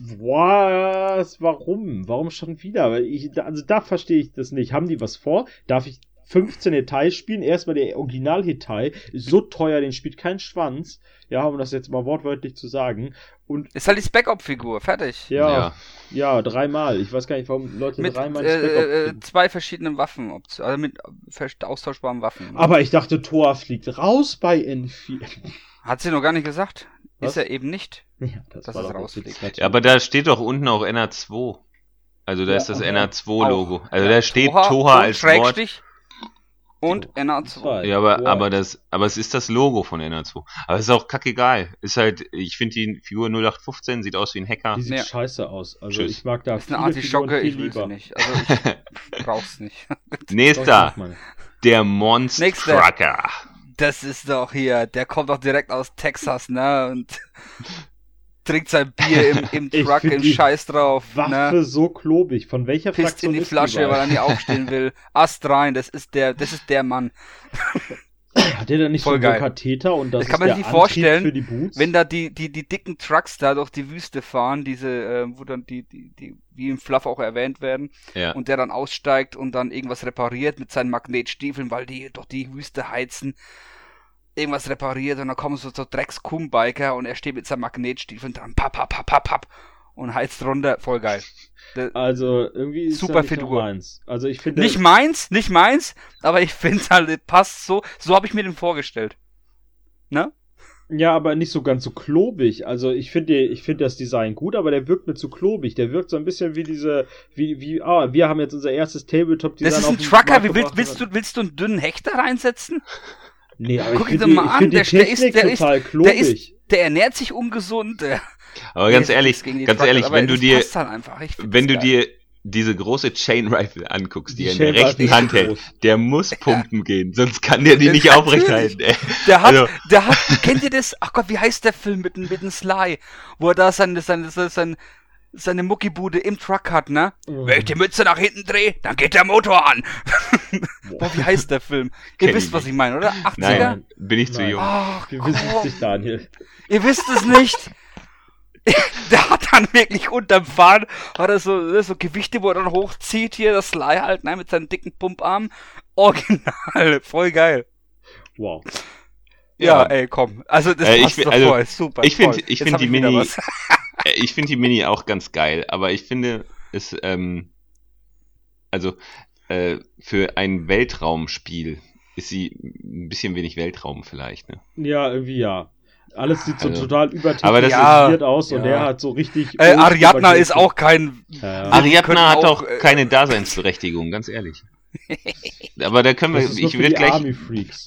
A: Was? Warum? Warum schon wieder? Ich, also da verstehe ich das nicht. Haben die was vor? Darf ich 15 Details spielen? Erstmal der Original-Detail ist so teuer, den spielt kein Schwanz. Ja, um das jetzt mal wortwörtlich zu sagen. Und
B: Ist halt die Spec-Op-Figur, fertig.
A: ja,
C: Ja.
A: ja, dreimal. Ich weiß gar nicht, warum Leute
B: Mit
A: dreimal
B: äh, äh, zwei verschiedenen Waffen, also mit austauschbaren Waffen.
A: Aber ich dachte, Thor fliegt raus bei N4.
B: Hat sie noch gar nicht gesagt.
A: Was?
B: Ist er eben nicht.
A: Ja, das
B: Dass
A: war
B: es rausfliegt.
C: Ja, aber da steht doch unten auch NR2. Also da
A: Ja,
C: ist das
A: aber
C: NR2-Logo. Also
B: Ja,
C: da steht
B: Toha
C: Toha als Wort.
B: Schrägstrich und NA2.
A: Zwei.
C: Ja, aber, aber das, aber es ist das Logo von NR2. Aber es ist auch kackegal. Ist halt, ich finde die Figur 0815 sieht aus wie ein Hacker.
A: Die sieht
B: Ja.
A: scheiße aus. Also
C: Tschüss.
A: ich mag da
B: ist eine Artischocke, ich will sie
A: lieber.
B: nicht. Also ich brauch's nicht.
C: Nächster, der Monster
B: Nächster.
C: Trucker.
B: Das ist doch hier, der kommt doch direkt aus Texas, ne? Und trinkt sein Bier im, im Truck, im Scheiß drauf,
A: Waffe
B: ne?
A: so klobig. Von welcher
B: Pisst
A: Fraktion
B: in die Flasche,
A: die
B: weil er nicht aufstehen will. Ast rein, das ist der, das ist der Mann.
A: Hat der da nicht
B: Voll
A: so einen
B: geil.
A: Katheter und das
B: Das kann
A: ist
B: man sich vorstellen,
A: für die Boots?
B: Wenn da die, die, die dicken Trucks da durch die Wüste fahren, diese, äh, wo dann die, die, die, wie im Fluff auch erwähnt werden,
C: Ja.
B: und der dann aussteigt und dann irgendwas repariert mit seinen Magnetstiefeln, weil die durch die Wüste heizen, irgendwas repariert und dann kommen so, so Drecks-Kumbiker und er steht mit seinen Magnetstiefeln dran, papp, papp, papp, papp, papp, und heizt runter, voll geil.
A: Also irgendwie ist
B: Super
A: er nicht
B: Figur.
A: meins. Also ich finde
B: Nicht meins, nicht meins, aber ich finde halt, es passt so, so habe ich mir den vorgestellt. Ne?
A: ja, aber nicht so ganz so klobig. Also ich finde ich finde das Design gut, aber der wirkt mir zu klobig. Der wirkt so ein bisschen wie diese wie wie ah, wir haben jetzt unser erstes Tabletop Design
B: Das ist ein Trucker, wie willst, willst du, willst du einen dünnen Hechter reinsetzen?
A: Nee, aber
B: Guck
A: ich finde die,
B: mal
A: ich
B: an,
A: find
B: der- der ist- der ist-
A: total
B: Der
A: klobig.
B: ist, der ernährt sich ungesund, der,
C: Aber ganz
B: ist
C: ehrlich, ganz
B: Trucker,
C: ehrlich, wenn du
B: das
C: dir, wenn
B: das
C: du
B: geil.
C: dir diese große Chain Rifle anguckst, die,
A: Die
C: er in der rechten Hand hält, der muss pumpen gehen, sonst kann der die
B: Ja,
C: nicht ey.
B: Der hat,
C: Also-
B: der hat, kennt ihr das? Ach Gott, wie heißt der Film mit, dem- mit dem Sly? Wo er da seine, seine, seine, seine, Muckibude im Truck hat, ne?
A: Mhm.
B: Wenn ich die Mütze nach hinten drehe, dann geht der Motor an. Boah, wie heißt der Film? Ihr
C: Kenn
B: wisst,
C: ich
B: was ich meine, oder? 80er?
C: Nein, bin ich zu
A: Nein.
C: jung.
B: Ach,
A: Wir wissen es nicht, Daniel.
B: Ihr wisst es nicht. Der hat dann wirklich unterm Fahren, hat er so, ne, so Gewichte, wo er dann hochzieht, hier das Sly halt, ne, mit seinen dicken Pumparmen. Original, voll geil.
A: Wow.
B: Ja,
C: Ja.
B: ey, komm. Also das
C: Äh, ich
B: passt doch
C: also,
B: voll, super.
C: ich find-
B: toll.
C: ich find die
B: wieder
C: Mini-. Äh, Ich finde die Mini auch ganz geil, aber ich finde es, ähm, also äh, für ein Weltraumspiel ist sie ein bisschen wenig Weltraum vielleicht, ne?
A: Ja, irgendwie ja. Alles sieht so
C: Also-
A: total
C: aber das
A: überthematisiert
B: ist-
A: aus und
B: ja.
A: der hat so richtig.
B: Äh, Ariadna ist auch kein.
A: Ja, ja.
C: Ariadna hat
B: auch,
C: auch
B: äh,
C: keine Daseinsberechtigung, ganz ehrlich. Aber da können wir, ich würde gleich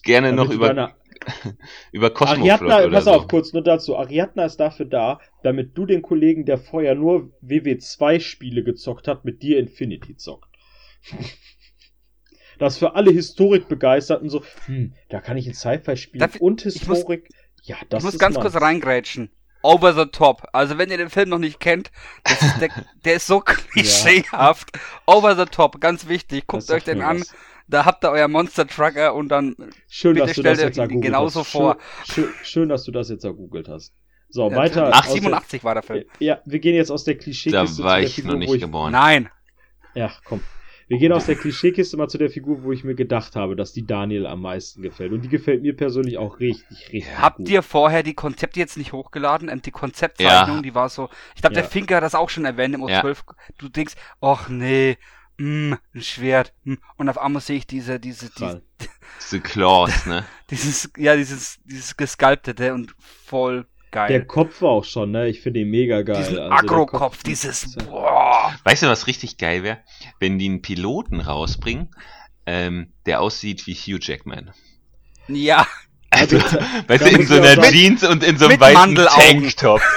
C: gerne
A: Damit
C: noch über, über Cosmoflot
A: Ariadna,
C: oder
A: pass
C: so.
A: auf, kurz nur dazu. Ariadna ist dafür da, damit du den Kollegen, der vorher nur WW2-Spiele gezockt hat, mit dir Infinity zockt. Das für alle Historikbegeisterten so, hm, da kann ich ein Sci-Fi spielen
B: Darf
A: und Historik. Ja, das
B: ich muss
A: ist
B: ganz
A: meins.
B: kurz reingrätschen. Over the top. Also wenn ihr den Film noch nicht kennt, das ist der, der ist so klischeehaft. Over the top, ganz wichtig. Guckt euch den an.
A: was.
B: Da habt ihr euer Monster Trucker und dann
A: Schön,
B: Bitte
A: dass du
B: stell
A: das jetzt
B: genauso
A: hast.
B: vor.
A: Schön, schön, schön, dass du das jetzt ergoogelt hast. So,
B: Ja,
A: weiter.
B: Ach,
A: aus der-
B: 87 war der Film.
A: Ja, wir gehen jetzt aus der
C: Da
A: Klischeekiste zu
C: war ich
A: Figur,
C: noch nicht
A: ich
C: geboren.
B: Nein.
A: Ja, komm. Wir gehen aus der Klischeekiste mal zu der Figur, wo ich mir gedacht habe, dass die Daniel am meisten gefällt. Und die gefällt mir persönlich auch richtig, richtig
B: Habt
A: gut.
B: ihr vorher die Konzepte jetzt nicht hochgeladen? Und die Konzeptzeichnung,
C: Ja.
B: die war so. Ich glaube,
A: Ja.
B: der Finker hat das auch schon erwähnt im
C: Ja.
B: O12. Du denkst, ach nee, mm, ein Schwert. Mm. Und auf einmal sehe ich diese, diese, diese,
A: Krall.
C: Diese Claws, ne?
B: dieses, ja, dieses, dieses gesculptete und voll
A: Der
B: geil.
A: Kopf war auch schon, ne? Ich finde ihn mega geil.
B: Diesen
A: Also der
B: Agro-Kopf,
A: Kopf-
B: dieses, boah.
C: Weißt du, was richtig geil wäre? Wenn die einen Piloten rausbringen, ähm, der aussieht wie Hugh Jackman.
B: Ja,
C: Also, weißt du, in so einer Jeans und in so einem
B: mit
C: weißen. Tanktop.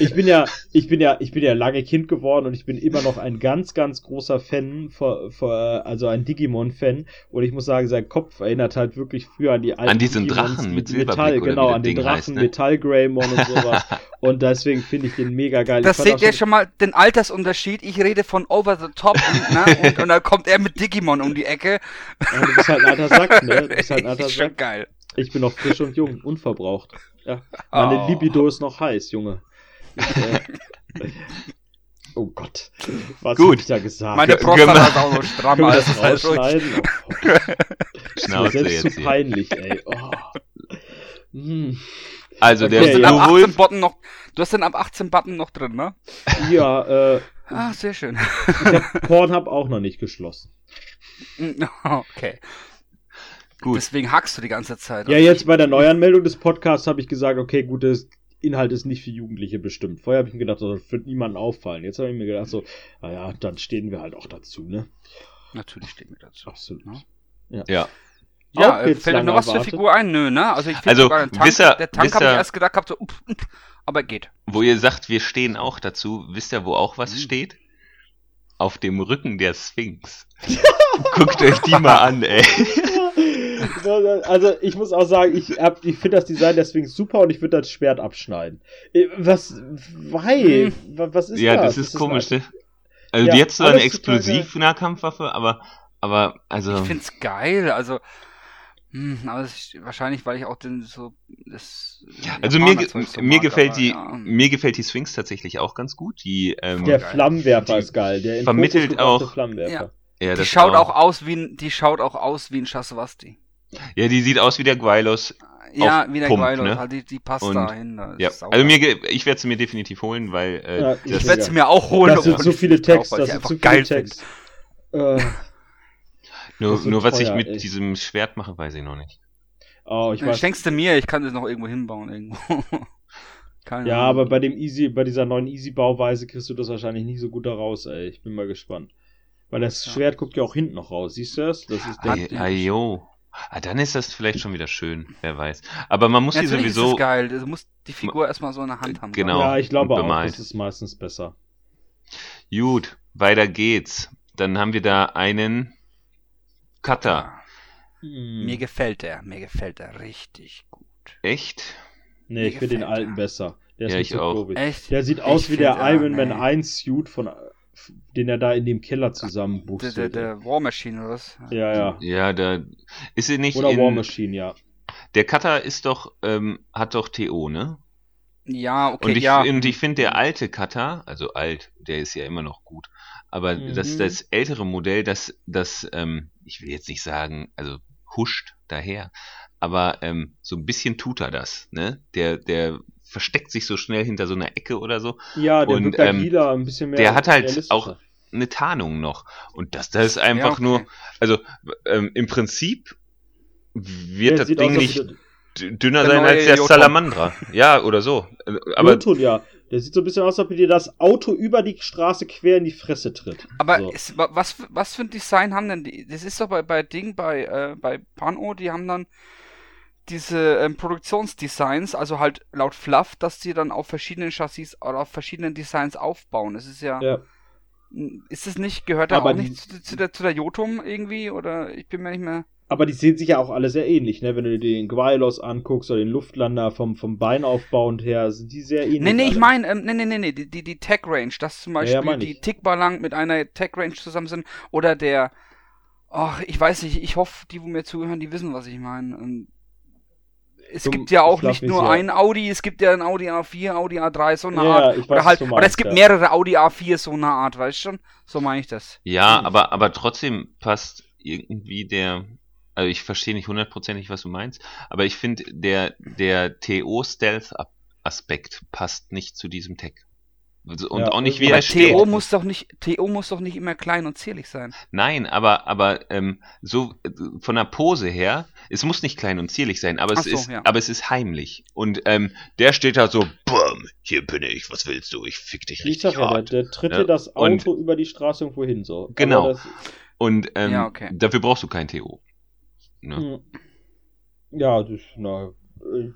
A: Ich bin ja, ich bin ja, ich bin ja lange Kind geworden und ich bin immer noch ein ganz, ganz großer Fan, vor, vor, also ein Digimon-Fan. Und ich muss sagen, sein Kopf erinnert halt wirklich früher an die alten
C: An diesen
A: Digimons,
C: Drachen
A: die
C: mit
A: Metall, genau, an den
C: Ding
A: Drachen,
C: heißt, ne?
A: Metall Greymon und sowas. und deswegen finde ich den mega geil.
B: das seht ihr schon mal den Altersunterschied. Ich rede von Over the Top und, ne, und, und dann kommt er mit Digimon um die Ecke.
A: Ja, du bist halt ein alter Sack, ne? Du bist halt ein alter
B: ist schon
A: Sack.
B: geil.
A: Ich bin noch frisch und jung, unverbraucht. Ja. Meine
B: Oh.
A: Libido ist noch heiß, Junge. Äh, oh Gott. Was
C: Gut.
A: hab ich da gesagt?
B: Meine Prostata ist auch so stramm,
A: Können wir das rausschneiden? Oh, das ist selbst
C: jetzt
A: zu
C: hier.
A: peinlich, ey. Oh. Hm.
C: Also
A: Okay,
C: der
B: Du hast den
A: ja.
B: ab 18
C: Beowulf,
B: Button noch, du hast den ab 18 Button noch drin, ne?
A: Ja, äh,
B: Ah, sehr schön.
A: ich hab Pornhub auch noch nicht geschlossen.
B: okay.
C: Gut.
B: Deswegen hackst du die ganze Zeit.
A: Ja, jetzt bei der Neuanmeldung des Podcasts habe ich gesagt, okay, gut, der Inhalt ist nicht für Jugendliche bestimmt. Vorher habe ich mir gedacht, das wird niemandem auffallen. Jetzt habe ich mir gedacht, so, naja, dann stehen wir halt auch dazu, ne?
B: Natürlich stehen wir dazu.
A: Absolut.
B: Ja.
C: ja.
B: Ja, äh,
A: jetzt
B: fällt euch noch
A: lange
B: was zur
A: erwartet.
B: Figur ein? Nö, ne? Also ich finde
C: Also,
B: sogar den Tank,
C: wisst ihr-
B: der Tank habe ich erst gedacht, hab so, up, up, aber geht.
C: Wo ihr sagt, wir stehen auch dazu, wisst ihr, wo auch was
B: Mhm.
C: steht? Auf dem Rücken der Sphinx. Guckt euch die mal an, ey.
A: Also ich muss auch sagen, ich, hab- ich finde das Design deswegen super und ich würde das Schwert abschneiden. Äh, Was, weil, wa- was ist
C: ja,
A: das?
C: das ist
A: ein-
C: komisch, ne? Also
A: Ja,
C: jetzt so eine Explosiv-Nahkampfwaffe, aber, aber, also,
B: Ich find's geil, also hm, aber das ist wahrscheinlich, weil ich auch den so das
C: also mir, ge-
B: so
C: mir
B: mag,
C: gefällt
B: aber
C: die,
B: ja.
C: mir gefällt die Sphinx tatsächlich auch ganz gut. Die, ähm,
A: Der
B: geil.
A: Flammenwerfer
C: Die
A: ist geil. Der in
C: vermittelt auch-
A: Flammenwerfer.
C: ja,
B: Die
C: das
B: schaut auch aus wie ein, die schaut auch aus wie ein Shaswasti.
C: Ja, die sieht aus wie der Gwylos.
B: Ja, wie der
C: Pump,
B: Gweilos,
C: ne?
B: halt die, die passt
C: Und-
B: dahin. Das
C: Ja, also mir, ich werde sie mir definitiv holen, weil äh,
A: Ja,
C: das,
B: ich werde sie mir auch holen.
A: Das sind so viele Texte,
B: weil
A: das sind
B: einfach
A: zu viele
B: geil
A: Texte. Äh,
C: nur, nur was
A: teuer,
C: ich mit
A: ey.
C: diesem Schwert mache, weiß ich noch nicht.
A: oh, ich weiß.
B: schenkst du mir, ich kann das noch irgendwo hinbauen irgendwo. Keine
A: Ja,
B: Ahnung.
A: aber bei dem Easy, bei dieser neuen Easy-Bauweise kriegst du das wahrscheinlich nicht so gut da raus, ey. Ich bin mal gespannt. Weil das
B: Ja.
A: Schwert guckt ja auch hinten noch raus. Siehst du das? Das ist der.
C: Ayo. Ah, dann ist das vielleicht schon wieder schön, wer weiß. Aber man muss die
B: Natürlich ist
C: sowieso.
B: das geil. Du musst die Figur erstmal so in der Hand haben.
C: Genau.
A: ja, ich glaube auch, das ist meistens besser.
C: Gut, weiter geht's. Dann haben wir da einen Cutter.
A: Hm.
B: Mir gefällt der, mir gefällt der richtig gut.
C: Echt?
A: Nee,
B: Mir
A: ich finde den alten
B: der.
A: besser. Der ist
C: Ja,
A: nicht
C: ich
A: so
C: auch.
B: Echt?
A: Der sieht
B: Ich
A: aus wie der
B: ja,
A: Iron Man
B: nee.
A: 1 Suit von den er da in dem Keller
B: Der,
A: zusammenbustelt.
B: der, der War Machine oder was?
A: Ja, ja.
C: Ja, da ist sie nicht
A: Oder
C: in,
A: War Machine, ja.
C: Der Cutter ist doch, ähm, hat doch TO, ne?
B: Ja, okay,
C: und ich,
B: ja.
C: und ich finde der alte Cutter, also alt, der ist ja immer noch gut, aber
A: Mhm.
C: das, das ältere Modell, das, das, ähm, ich will jetzt nicht sagen, also huscht daher, aber ähm, so ein bisschen tut er das, ne? Der, der versteckt sich so schnell hinter so einer Ecke oder so.
A: Ja, der
C: Und, ähm,
A: agiler, ein bisschen mehr.
C: der hat halt auch eine Tarnung noch. Und das, das ist einfach
B: okay.
C: nur, also ähm, im Prinzip wird
A: Der
C: das Ding
A: aus,
C: nicht dünner sein als der
B: Jotun.
C: Salamandra. Ja, oder so. Äh, Aber
A: Jotun, ja. Der sieht so ein bisschen aus, als ob dir das Auto über die Straße quer in die Fresse tritt.
B: Aber
A: so.
B: ist, wa- was, für- was für ein Design haben denn die? Das ist doch bei, bei Ding, bei, äh, bei Pano, die haben dann diese ähm, Produktionsdesigns, also halt laut Fluff, dass die dann auf verschiedenen Chassis oder auf verschiedenen Designs aufbauen. Das ist ja,
A: Ja.
B: ist es nicht, gehört da
A: Aber
B: auch nicht zu, zu, der, zu der Jotum irgendwie? Oder ich bin mir nicht mehr.
A: Aber die sehen sich ja auch alle sehr ähnlich, ne? Wenn du dir den Gwylos anguckst oder den Luftlander vom, vom Beinaufbau und her, sind die sehr ähnlich.
B: Nee, nee, ich
A: alle.
B: meine, ähm, nee, nee, nee, nee, die, die, die Tech Range, dass zum
A: Ja,
B: Beispiel
A: ja, mein
B: die
A: ich.
B: Tickballang mit einer Tech Range zusammen sind oder der, ach, ich weiß nicht, ich hoffe, die, wo mir zuhören, die wissen, was ich meine. Es
A: Zum
B: gibt ja auch nicht nur
A: ja-
B: ein Audi, es gibt ja ein Audi A4, Audi A3, so eine
A: Ja,
B: Art.
A: ich weiß,
B: oder halt,
A: du
B: oder
A: meinst,
B: es gibt
A: ja.
B: mehrere Audi A4, so eine Art, weißt du schon? So meine ich das.
C: ja,
A: Hm.
C: aber, aber trotzdem passt irgendwie der, also ich verstehe nicht hundertprozentig, was du meinst, aber ich finde, der, der TO-Stealth-Aspekt passt nicht zu diesem Tech. Also- Und
A: Ja,
C: auch nicht, wie
A: Aber
C: er steht.
B: TO muss doch nicht, TO muss doch nicht immer klein und zierlich sein.
C: Nein, aber, aber ähm, so äh, von der Pose her, es muss nicht klein und zierlich sein, aber es,
B: so,
C: ist,
B: ja.
C: aber es ist heimlich. Und ähm, der steht da so, Bum, hier bin ich, was willst du? Ich fick dich
A: Ich sag
C: richtig
A: ja, der,
C: hart.
A: der tritt
C: Ja,
A: dir das
C: und-
A: Auto über die Straße irgendwo hin, so.
C: Genau.
A: Das,
C: Und ähm,
B: Ja, okay.
C: dafür brauchst du kein TO. Ne?
A: hm. Ja, das, na, äh,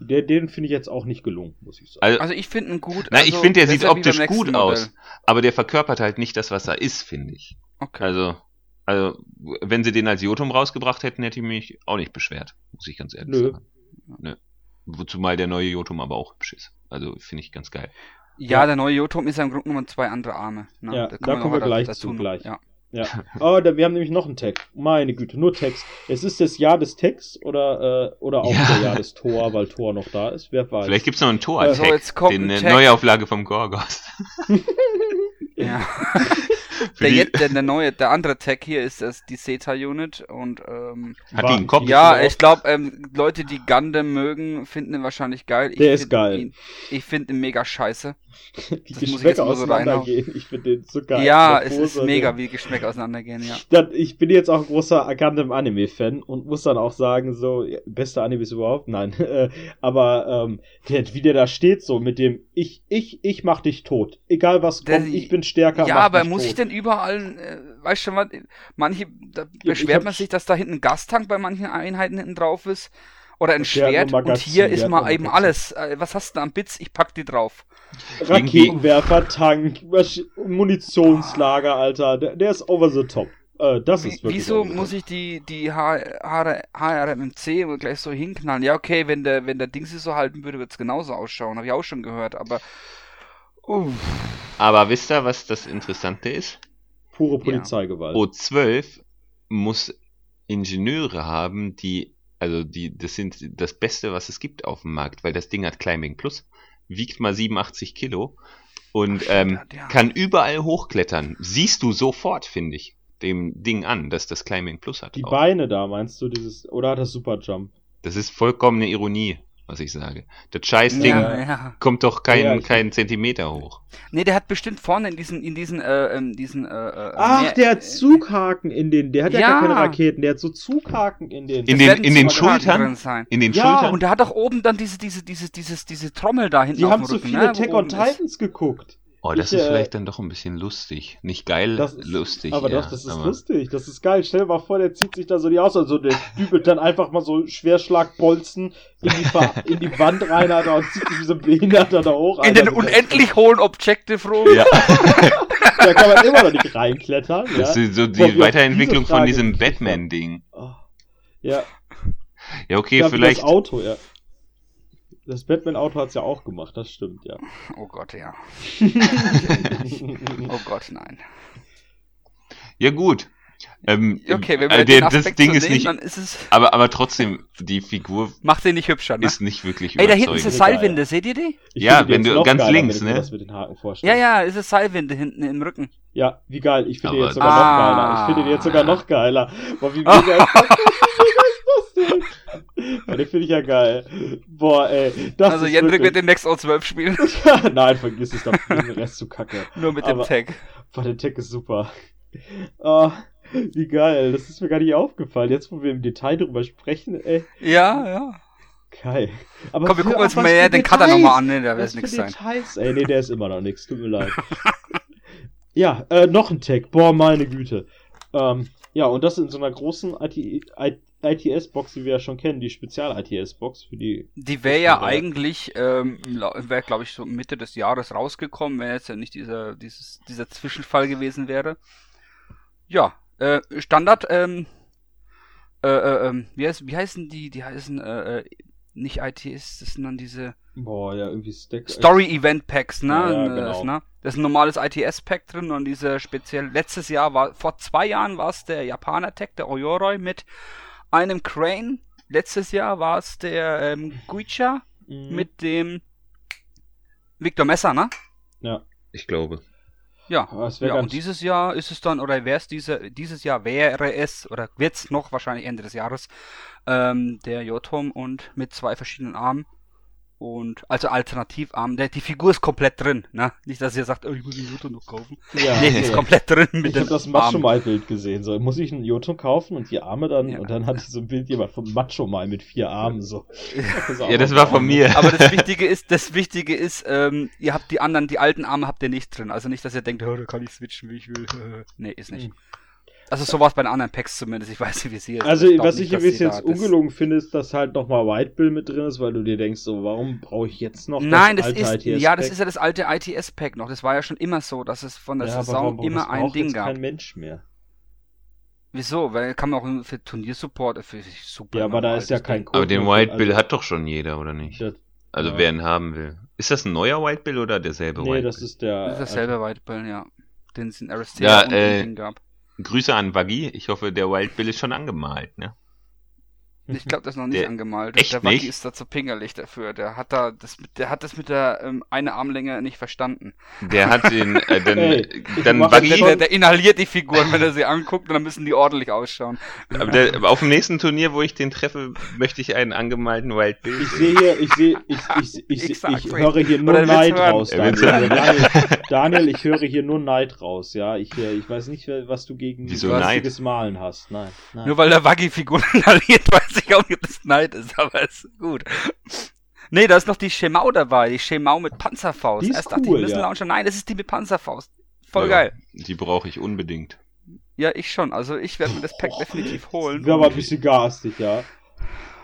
A: der, den finde ich jetzt auch nicht gelungen, muss ich sagen.
C: Also,
B: Also ich finde ihn gut.
C: Nein,
B: also,
C: ich finde, der sieht optisch gut
B: Modell.
C: aus. aber der verkörpert halt nicht das, was er ist, finde ich.
B: Okay.
C: Also, also, wenn sie den als Jotum rausgebracht hätten, hätte ich mich auch nicht beschwert, muss ich ganz ehrlich
A: Nö.
C: sagen. Nö. Zumal der neue Jotum aber auch hübsch ist. Also finde ich ganz geil.
B: Ja,
A: Ja.
B: der neue Jotum ist ja im Grunde genommen zwei andere Arme. Ne?
A: Ja,
B: Da
A: da
B: wir
A: kommen wir gleich
B: dazu
A: gleich.
B: Ja.
A: Ja. Oh, da, wir haben nämlich noch einen Tag. Meine Güte, nur Text. Es ist das Jahr des Texts oder, äh, oder auch
C: Ja.
A: das Jahr des Tor, weil Tor noch da ist. Wer weiß.
C: Vielleicht gibt's noch einen
B: So,
C: Tor-Tag,
B: jetzt kommt
C: den
B: ein
C: äh. Neuauflage vom Gorgos.
B: Ja. Der,
C: die-
B: jetzt, der, der neue, der andere Tag hier ist das, die Zeta-Unit und ähm,
C: Hat die einen Kopf?
B: ja, ich glaube, ähm, Leute, die Gundam mögen, finden ihn wahrscheinlich geil. Ich
A: Der ist
B: find
A: geil.
B: Ihn, ich finde ihn mega scheiße.
A: die
B: das muss ich jetzt
A: Geschmäcker
B: mal so
A: auseinandergehen. ich finde den so geil.
B: ja, es
A: Pose,
B: ist mega, wie Geschmäcker auseinandergehen, ja.
A: Dann, ich bin jetzt auch ein großer Gundam Anime Fan und muss dann auch sagen, so, ja, beste Animes überhaupt, nein. Aber ähm, der, wie der da steht, so mit dem Ich, ich, ich mach dich tot. Egal was
B: Der-
A: kommt, ich bin stärker.
B: Ja, aber muss
A: tot.
B: ich denn überall, äh, weißt du was, manche, da beschwert man sich, dass da hinten ein Gastank bei manchen Einheiten hinten drauf ist. Oder ein
A: nur
B: Schwert und hier ist mal eben alles. Äh, was hast du denn am Bits? Ich pack die drauf.
A: Raketenwerfer, Tank, Munitionslager, Alter. Der, der ist over the top. Äh, das ist wirklich
B: wieso muss
A: top.
B: ich die, die HRMC gleich so hinknallen? Ja, okay, wenn der, wenn der Ding sich so halten würde, wird es genauso ausschauen. Habe ich auch schon gehört, aber. Uff.
C: Aber wisst ihr, was das Interessante ist?
A: Pure Polizeigewalt.
C: O12 muss Ingenieure haben, die, also die, das sind das Beste, was es gibt auf dem Markt, weil das Ding hat Climbing Plus, wiegt mal 87 Kilo und ähm,
B: ja.
C: kann überall hochklettern. Siehst du sofort, finde ich, dem Ding an, dass das Climbing Plus hat.
A: Die
C: auch.
A: Beine da, meinst du, dieses, oder hat das Superjump?
C: Das ist vollkommene Ironie, was ich sage. Das Scheißding
B: Ja, ja.
C: kommt doch keinen
A: Ja,
C: keinen Zentimeter hoch.
B: Nee, der hat bestimmt vorne in diesen, in diesen, äh, ähm, diesen, äh, äh,
A: Ach,
B: mehr-
A: der hat
B: äh,
A: Zughaken in den, der hat ja,
B: Ja.
A: gar keine Raketen, der hat so Zughaken in den.
C: In den- in den Schultern? In den
A: Ja,
C: Schultern.
B: Und der hat doch oben dann diese, diese, diese, dieses, diese Trommel da hinten
A: Die
B: auf
A: haben
B: dem
A: zu
B: Rücken,
A: viele
B: ne,
A: Attack on
B: oben ist.
A: Titans geguckt.
C: Oh, das
A: Ich,
C: ist
A: äh,
C: vielleicht dann doch ein bisschen lustig. Nicht geil,
A: Das ist,
C: lustig.
A: aber
C: ja,
A: doch, das ist
C: aber-
A: lustig, das ist geil. Stell dir mal vor, der zieht sich da so die aus, also der dübelt dann einfach mal so Schwerschlagbolzen in die, in die Wand rein, Alter, und zieht sich wie so ein Behinderter da hoch.
B: In
A: Alter,
B: den
A: mit der-
B: unendlich hohen Objective Room.
C: Ja,
A: Da kann man immer noch nicht reinklettern. Ja,
C: das ist so
A: Boah,
C: die
A: auf
C: Weiterentwicklung
A: diese
C: von diesem Batman-Ding.
A: Oh. ja
C: Ja, okay,
A: ja,
C: vielleicht.
A: das Auto, ja. Das Batman-Auto hat's ja auch gemacht, das stimmt, ja.
B: Oh Gott, ja. Oh Gott, nein.
C: Ja, gut. Ähm,
B: Okay, wenn
C: äh,
B: wir
C: der,
B: den
C: das Ding
B: so
C: ist
B: nehmen,
C: nicht.
B: dann ist es,
C: Aber, aber trotzdem, die Figur
B: macht den nicht hübscher, ne?
C: ist nicht wirklich
B: Ey, da hinten ist eine. Seilwinde, seht ihr die?
A: Ich
C: Ja, wenn du ganz
A: geiler,
C: links, ne?
A: das mit den Haken
B: Ja, ja, ist eine Seilwinde hinten im Rücken.
A: Ja, wie geil. Ich finde die jetzt sogar
B: Ah.
A: noch geiler. Ich finde die jetzt sogar noch geiler. Boah, wie mega ist das denn? Den finde ich ja geil. Boah, ey.
B: Also Jendrik wird
A: wirklich...
B: demnächst O12 spielen.
A: Nein, vergiss es, da den Rest zu kacke.
B: Nur mit
A: Aber-
B: dem Tag.
A: Boah, der Tech ist super. Oh, wie geil. Das ist mir gar nicht aufgefallen. Jetzt, wo wir im Detail drüber sprechen, ey.
B: Ja, ja.
A: Geil. Aber
B: Komm, wir gucken uns mal den Cutter nochmal an, ne? Da wird nichts sein.
A: Details. Ey, nee, der ist immer noch nix. Tut mir leid. ja, äh, noch ein Tag. Boah, meine Güte. Ähm, ja, und das in so einer großen ITS-Box, die wir ja schon kennen, die Spezial-ITS-Box für die.
B: Die wäre ja eigentlich, ähm, wäre glaube ich so Mitte des Jahres rausgekommen, wenn jetzt ja nicht dieser, dieses, dieser Zwischenfall gewesen wäre. Ja, äh, Standard, ähm, äh, äh, ähm, wie, heißt, wie heißen die? Die heißen, äh, äh, nicht ITS, das sind dann diese
A: Boah, ja, irgendwie Stack.
B: Story Event Packs, ne?
A: Ja, ja,
B: Das,
A: genau.
B: ne? Das ist ein normales ITS-Pack drin und diese speziell, letztes Jahr war, vor zwei Jahren war es der Japaner-Tag, der Oyoroi mit einem Crane. Letztes Jahr war es der ähm, Guicha
A: Mhm.
B: mit dem Victor Messer, ne?
A: Ja.
C: Ich glaube.
B: Ja. Ja und dieses Jahr ist es dann, oder wäre es diese, dieses Jahr wäre es, oder wird es noch wahrscheinlich Ende des Jahres, ähm, der Jotom und mit zwei verschiedenen Armen. Und, also Alternativarm. Die Figur ist komplett drin, ne? Nicht, dass ihr sagt, oh, ich muss den Jotom noch kaufen.
A: Ja,
B: nee, die ist komplett drin mit
A: Ich
B: dem
A: habe das
B: Arm.
A: Macho-Mal-Bild gesehen. So, muss ich einen Jotung kaufen und die Arme dann,
B: Ja.
A: und dann hatte ich so ein Bild jemand vom Macho-Mal mit vier Armen. So.
C: Ja, das war von mir.
B: Aber das Wichtige ist, das Wichtige ist, ähm, ihr habt die anderen, die alten Arme habt ihr nicht drin. Also nicht, dass ihr denkt, oh, da kann ich switchen, wie ich will. nee, ist nicht.
A: Hm.
B: Also so war es bei den anderen Packs zumindest. Ich weiß nicht, wie sie jetzt
A: Also,
B: ich
A: was
B: nicht,
A: ich ein bisschen jetzt
B: das-
A: ungelogen finde, ist, dass halt nochmal White Bill mit drin ist, weil du dir denkst, so, warum brauche ich jetzt noch
B: Nein, das
A: alte
B: ist,
A: ITS
B: ja, das
A: Pack?
B: ist ja das alte ITS-Pack noch. Das war ja schon immer so, dass es von der
A: Ja, aber
B: Saison
A: warum- das
B: immer ein Ding
A: jetzt
B: gab.
A: kein Mensch mehr.
B: Wieso? Weil kann man auch für Turniersupport, für super.
A: Ja, aber da ist ja kein
B: Ding.
A: Code
C: Aber den White
A: drin,
C: Bill
A: also-
C: hat doch schon jeder, oder nicht?
A: Das,
C: Also
A: ja.
C: wer ihn haben will. Ist das ein neuer White Bill oder derselbe
A: nee,
C: White
A: das
C: Bill?
A: ist der.
B: Das ist dasselbe White Bill, ja. Den es in RST
C: Ja, äh,
B: gab.
C: Grüße an Waggy. Ich hoffe, der Wild Bill ist schon angemalt, ne?
B: Ich glaube, das ist noch nicht
C: Der-
B: angemalt.
C: echt
B: der Waki
C: nicht?
B: ist da zu pingerlich dafür. Der hat da das mit, der hat das mit der ähm, eine Armlänge nicht verstanden.
C: Der hat den, äh, dann,
A: Ey,
C: dann
A: mach
B: Der, der, inhaliert die Figuren, wenn er sie anguckt, und dann müssen die ordentlich ausschauen.
C: aber der, auf dem nächsten Turnier, wo ich den treffe, möchte ich einen angemalten Wild Bill.
A: Ich sehe hier, ich sehe, ich, ich, ich,
B: Ich
A: ich, höre hier nur Neid raus, Daniel. Daniel. Daniel, ich höre hier nur Neid raus, ja. Ich, äh, ich weiß nicht, was du gegen
C: Wieso
A: Malen hast. Nein, nein.
B: Nur weil der Waggy Figuren inhaliert, weiß ich auch nicht, ob das Neid ist, aber ist gut. Nee, da ist noch die Schemau dabei, die Schemau mit Panzerfaust.
A: Die ist
B: Erst dachte
A: cool,
B: ich, müssen
A: ja.
B: Launcher. Nein, das ist die mit Panzerfaust. Voll
C: Ja,
B: geil.
C: Die brauche ich unbedingt.
B: Ja, ich schon. Also ich werde mir das Pack definitiv holen.
A: Wäre aber ein bisschen garstig, ja.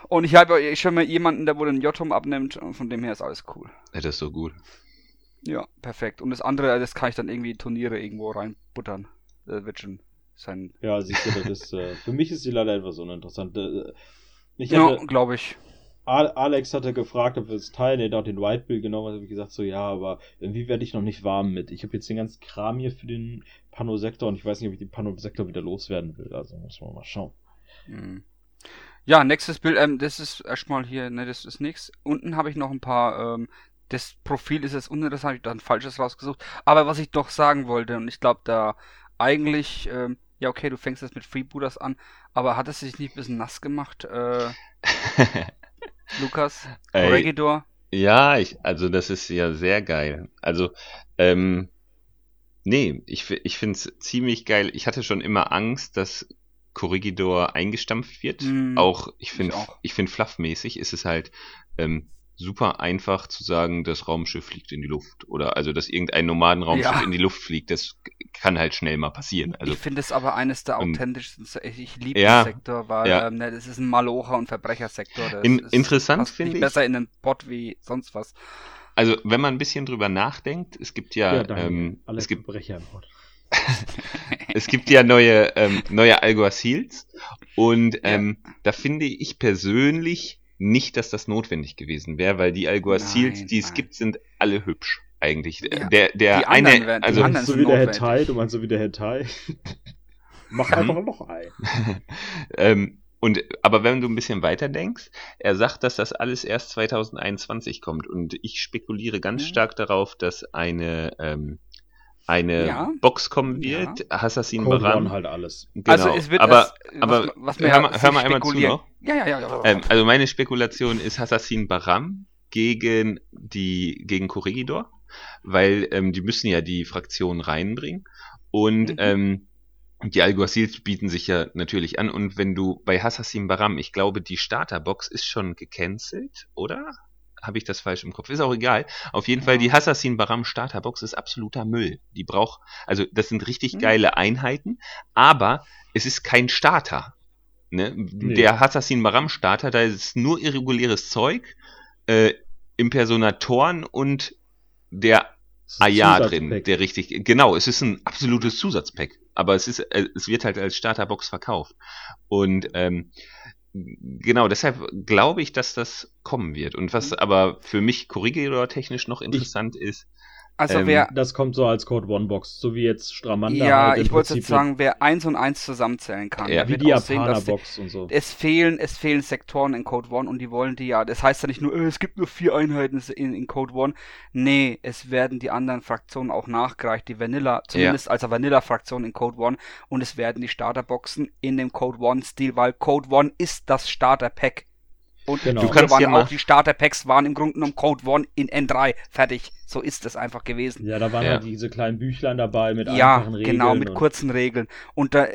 B: Und ich habe ja schon mal jemanden, der wohl den Jotum abnimmt. Und von dem her ist alles cool.
C: Ja, das ist so gut.
B: Ja, perfekt. Und das andere, das kann ich dann irgendwie in Turniere irgendwo reinbuttern. Das wird schon sein.
A: Ja, siehst du, das ist, äh, für mich ist die leider etwas uninteressant. Äh, Ich
B: Ja,
A: hatte,
B: glaube ich.
A: Al- Alex hatte gefragt, ob wir es teilen. Er hat auch den White Bill genommen. Also, wie gesagt, so, ja, aber irgendwie werde ich noch nicht warm mit. Ich habe jetzt den ganzen Kram hier für den Panosektor und ich weiß nicht, ob ich den Panosektor wieder loswerden will. Also, muss man mal schauen.
B: Mhm. Ja, nächstes Bild, ähm, das ist erstmal hier, ne, das ist nichts. Unten habe ich noch ein paar, ähm, das Profil ist jetzt uninteressant, ich habe da ein falsches rausgesucht. Aber was ich doch sagen wollte, und ich glaube da eigentlich, ähm, ja okay, du fängst jetzt mit Freebooters an, aber hat es sich nicht ein bisschen nass gemacht, äh, Lukas?
C: Ey.
B: Corregidor?
C: Ja, ich, also das ist ja sehr geil. Also, ähm, nee, ich, ich finde es ziemlich geil. Ich hatte schon immer Angst, dass Corregidor eingestampft wird.
B: Mm,
C: auch, ich
B: ich
C: finde,
B: auch.
C: ich finde fluffmäßig ist es halt ähm, super einfach zu sagen, das Raumschiff fliegt in die Luft. Oder also, dass irgendein Nomadenraumschiff
B: Ja.
C: in die Luft fliegt, das kann halt schnell mal passieren. Also,
B: ich finde es aber eines der authentischsten, ich, ich liebe
C: ja,
B: den Sektor, weil
C: ja.
B: ähm, ne, das ist ein Malocher- und Verbrechersektor. Das
C: In-
B: ist
C: interessant finde ich-
B: besser in den Bot wie sonst was.
C: also, wenn man ein bisschen drüber nachdenkt, es gibt ja,
A: danke.
C: ähm, es gibt
A: Brecher im Wort.
C: es gibt ja neue, ähm, neue Alguacils und ähm, da finde ich persönlich nicht, dass das notwendig gewesen wäre, weil die Alguacils, die es gibt, sind alle hübsch eigentlich.
B: Ja,
C: der der eine,
B: werden- die
C: also
A: Du
B: anderen
A: meinst so wie der Herr
B: notwendig.
A: Tai, du meinst so wie der Herr Tai. Mach einfach noch ein.
C: ähm, und aber wenn du ein bisschen weiter denkst, er sagt, dass das alles erst 2021 kommt und ich spekuliere ganz
B: Mhm.
C: stark darauf, dass eine ähm, eine
B: Ja.
C: Box kommen wird, Assassin
A: Code
C: Baran.
A: One halt alles.
C: Genau.
B: Also es wird
C: aber
B: das,
C: aber
B: was, was
C: hör mal- hör mal einmal zu noch.
B: Ja, ja, ja. ja.
C: Ähm, also meine Spekulation ist Assassin Baram gegen die gegen Corregidor, weil ähm, die müssen ja die Fraktion reinbringen und
B: Mhm.
C: ähm, die Alguacils bieten sich ja natürlich an und wenn du bei Assassin Baram, ich glaube die Starterbox ist schon gecancelt, oder? Habe ich das falsch im Kopf? Ist auch egal. Auf jeden
B: Ja.
C: Fall die Assassin Baram Starterbox ist absoluter Müll. Die braucht also das sind richtig
B: Mhm.
C: geile Einheiten, aber es ist kein Starter. Ne? Der Assassin Baram Starter, da ist nur irreguläres Zeug, äh, Impersonatoren und der Aya drin, der richtig, genau, es ist ein absolutes Zusatzpack, aber es ist, äh, es wird halt als Starterbox verkauft und ähm, genau, deshalb glaube ich, dass das kommen wird und was
B: Mhm.
C: aber für mich Corregidor technisch noch interessant ist,
B: Also
C: ähm,
B: wer,
A: Das kommt so als Code One Box, so wie jetzt Stramander.
B: ja,
A: halt im
B: ich wollte jetzt sagen, wer eins und eins zusammenzählen kann,
C: Ja,
A: Wie die Japaner
B: dass die,
A: Box und so.
B: es fehlen, es fehlen Sektoren in Code One und die wollen die ja. Das heißt ja nicht nur, äh, es gibt nur vier Einheiten in, in Code One. Nee, es werden die anderen Fraktionen auch nachgereicht, die Vanilla, zumindest als Vanilla-Fraktion in Code One und es werden die Starterboxen in dem Code One-Stil, weil Code One ist das Starter-Pack. Und
A: Genau.
C: Du kannst
B: waren
C: ja
B: auch die Starter-Packs waren im Grunde genommen Code One in N3. Fertig. So ist es einfach gewesen.
A: Ja, da waren
C: Ja.
A: halt diese kleinen Büchlein dabei mit
B: Ja,
A: einfachen Regeln.
B: genau, mit kurzen Regeln. Und da,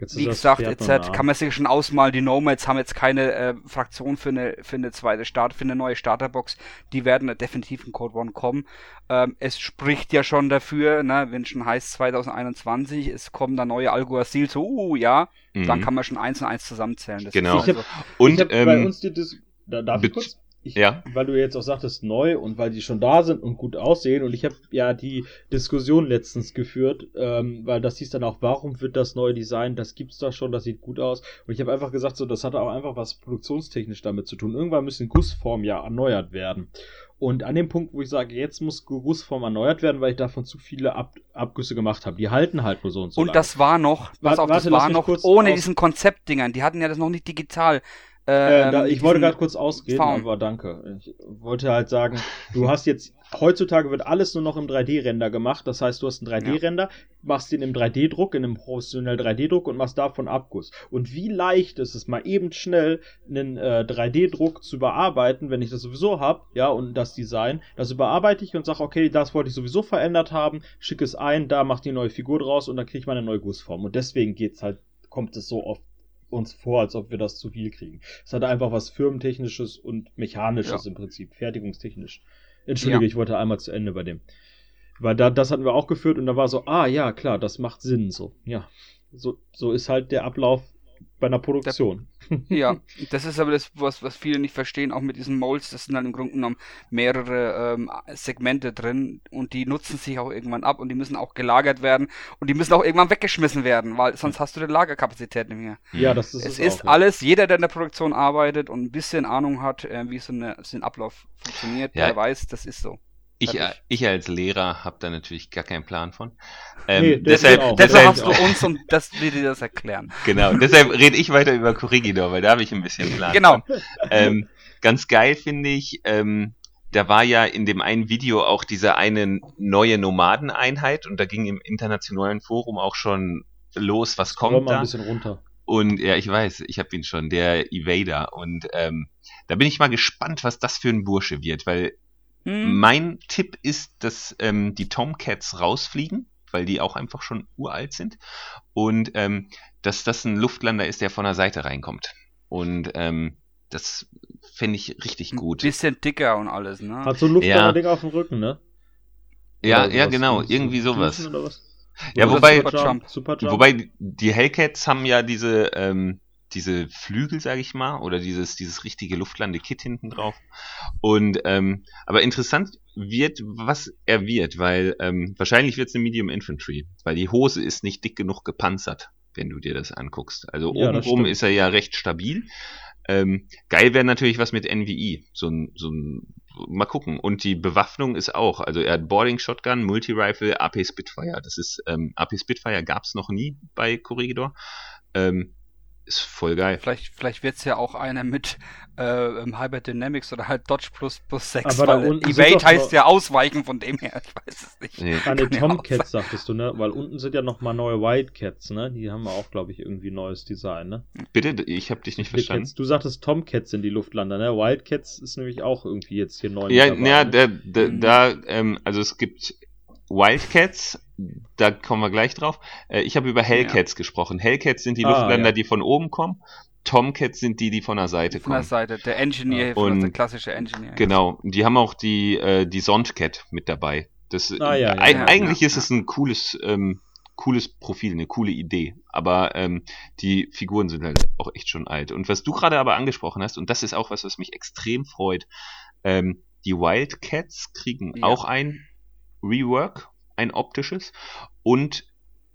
A: jetzt
B: wie gesagt, jetzt hat, kann man sich schon ausmalen, die Nomads haben jetzt keine äh, Fraktion für eine, für eine zweite Start, für eine neue Starterbox. Die werden definitiv in Code One kommen. Ähm, es spricht ja schon dafür, ne, wenn schon heißt 2021, es kommen da neue Alguacil, so, uh, ja, dann
C: Mhm.
B: kann man schon eins und eins zusammenzählen. Das
C: Genau.
B: Ist
A: Ich
B: also,
A: hab-
C: und
A: ich hab bei
C: ähm,
A: uns die Dis da, darf ich kurz? Ich
C: Ja.
A: weil du jetzt auch sagtest neu und weil die schon da sind und gut aussehen und ich habe ja die Diskussion letztens geführt, ähm, weil das hieß dann auch, warum wird das neue Design, das gibt's doch schon, das sieht gut aus und ich habe einfach gesagt, so das hatte auch einfach was produktionstechnisch damit zu tun. Irgendwann müssen Gussformen ja erneuert werden. Und an dem Punkt, wo ich sage, jetzt muss Gussform erneuert werden, weil ich davon zu viele Ab Abgüsse gemacht habe. Die halten halt nur so und so.
B: Und
A: lange.
B: das war noch, pass auf, das
A: warte, lass
B: war noch ohne diesen Konzeptdingern. Die hatten ja das noch nicht digital.
A: Äh, da,
B: ähm,
A: ich wollte gerade kurz ausreden,
B: Faun.
A: aber danke. Ich wollte halt sagen, du hast jetzt, heutzutage wird alles nur noch im 3D-Render gemacht. Das heißt, du hast einen 3D-Render, machst den im 3D-Druck, in einem professionellen 3D-Druck und machst davon Abguss. Und wie leicht ist es mal eben schnell, einen äh, 3D-Druck zu bearbeiten, wenn ich das sowieso habe, ja, und das Design, das überarbeite ich und sage, okay, das wollte ich sowieso verändert haben, schicke es ein, da macht die neue Figur draus und dann kriege ich meine neue Gussform. Und deswegen geht's halt, kommt es so oft uns vor, als ob wir das zu viel kriegen. Es hat einfach was Firmentechnisches und Mechanisches im Prinzip, fertigungstechnisch. Entschuldige,
B: Ja.
A: ich wollte einmal zu Ende bei dem. Weil da, das hatten wir auch geführt und da war so, ah ja, klar, das macht Sinn so. Ja. So, so ist halt der Ablauf bei einer Produktion.
B: Ja, das ist aber das, was, was viele nicht verstehen, auch mit diesen Molds, das sind dann im Grunde genommen mehrere ähm, Segmente drin und die nutzen sich auch irgendwann ab und die müssen auch gelagert werden und die müssen auch irgendwann weggeschmissen werden, weil sonst hast du die Lagerkapazität nicht mehr.
A: Ja, das ist
B: es
A: es
B: ist
A: auch,
B: alles, jeder, der in der Produktion arbeitet und ein bisschen Ahnung hat, äh, wie so, eine, so ein Ablauf funktioniert,
C: Ja.
B: der weiß, das ist so.
C: Ich, äh,
B: Fertig.
C: ich als Lehrer habe da natürlich gar keinen Plan von. Ähm,
A: Nee,
C: deshalb.
B: Deshalb hast du uns und das will dir das erklären.
C: genau, deshalb rede ich weiter über Corrigidor, weil da habe ich ein bisschen Plan.
B: Genau.
C: ähm, ganz geil finde ich, ähm, da war ja in dem einen Video auch diese eine neue Nomadeneinheit und da ging im internationalen Forum auch schon los, was kommt
A: mal ein
C: da.
A: bisschen runter.
C: Und ja, ich weiß, ich habe ihn schon, der Evader. Und ähm, da bin ich mal gespannt, was das für ein Bursche wird, weil
B: Hm.
C: mein Tipp ist, dass ähm, die Tomcats rausfliegen, weil die auch einfach schon uralt sind. Und ähm, dass das ein Luftlander ist, der von der Seite reinkommt. Und ähm, das fände ich richtig
B: Ein
C: gut.
B: bisschen dicker und alles, ne?
A: Hat so ein
C: Ja.
A: Luftding auf dem Rücken, ne?
C: Ja, ja, genau, irgendwie sowas. Ja, wobei-
A: Superjump, Superjump.
C: Wobei die Hellcats haben ja diese ähm, diese Flügel, sage ich mal, oder dieses dieses richtige Luftlande-Kit hinten drauf. Und ähm, aber interessant wird, was er wird, weil ähm, wahrscheinlich wird es eine Medium Infantry, weil die Hose ist nicht dick genug gepanzert, wenn du dir das anguckst. Also
A: Ja,
C: obenrum ist er ja recht stabil. Ähm, geil wäre natürlich was mit NVI, so ein so ein mal gucken. Und die Bewaffnung ist auch, also er hat Boarding Shotgun, Multi-Rifle, AP Spitfire. Das ist, ähm, AP Spitfire gab's noch nie bei Corregidor. Ähm, ist voll geil.
B: Vielleicht, vielleicht wird's ja auch einer mit äh, ähm, Hyper Dynamics oder halt Dodge plus plus 6,
A: Aber da
B: weil Evade heißt ja ausweichen von dem her. Ich weiß es nicht.
C: Nee.
A: An den
B: Kann ja
A: Tomcats sagtest du, ne? Weil unten sind ja noch mal neue Wildcats, ne? Die haben wir auch, glaube ich, irgendwie neues Design, ne?
C: Bitte, ich habe dich nicht verstanden.
A: Wildcats. Du sagtest Tomcats sind die Luftlander, ne? Wildcats ist nämlich auch irgendwie jetzt hier neu.
C: Ja,
A: dabei,
C: ja,
A: ne?
C: da, da, da ähm, also es gibt Wildcats, da kommen wir gleich drauf. Äh, ich habe über Hellcats gesprochen. Hellcats sind die
A: Ah,
C: Luftlander,
A: ja.
C: die von oben kommen. Tomcats sind die, die von der Seite
B: Von der
C: kommen.
B: Seite, der Engineer,
C: Ja. Und-
B: der klassische Engineer.
C: Genau, die haben auch die, äh, die Sondcat mit dabei. Das,
A: Ah, ja, ja, ja,
C: eigentlich
B: ja,
C: ist es ein cooles, ähm, cooles Profil, eine coole Idee. Aber ähm, die Figuren sind halt auch echt schon alt. Und was du gerade aber angesprochen hast, und das ist auch was, was mich extrem freut, ähm, die Wildcats kriegen
B: Ja.
C: auch ein Rework, ein optisches. Und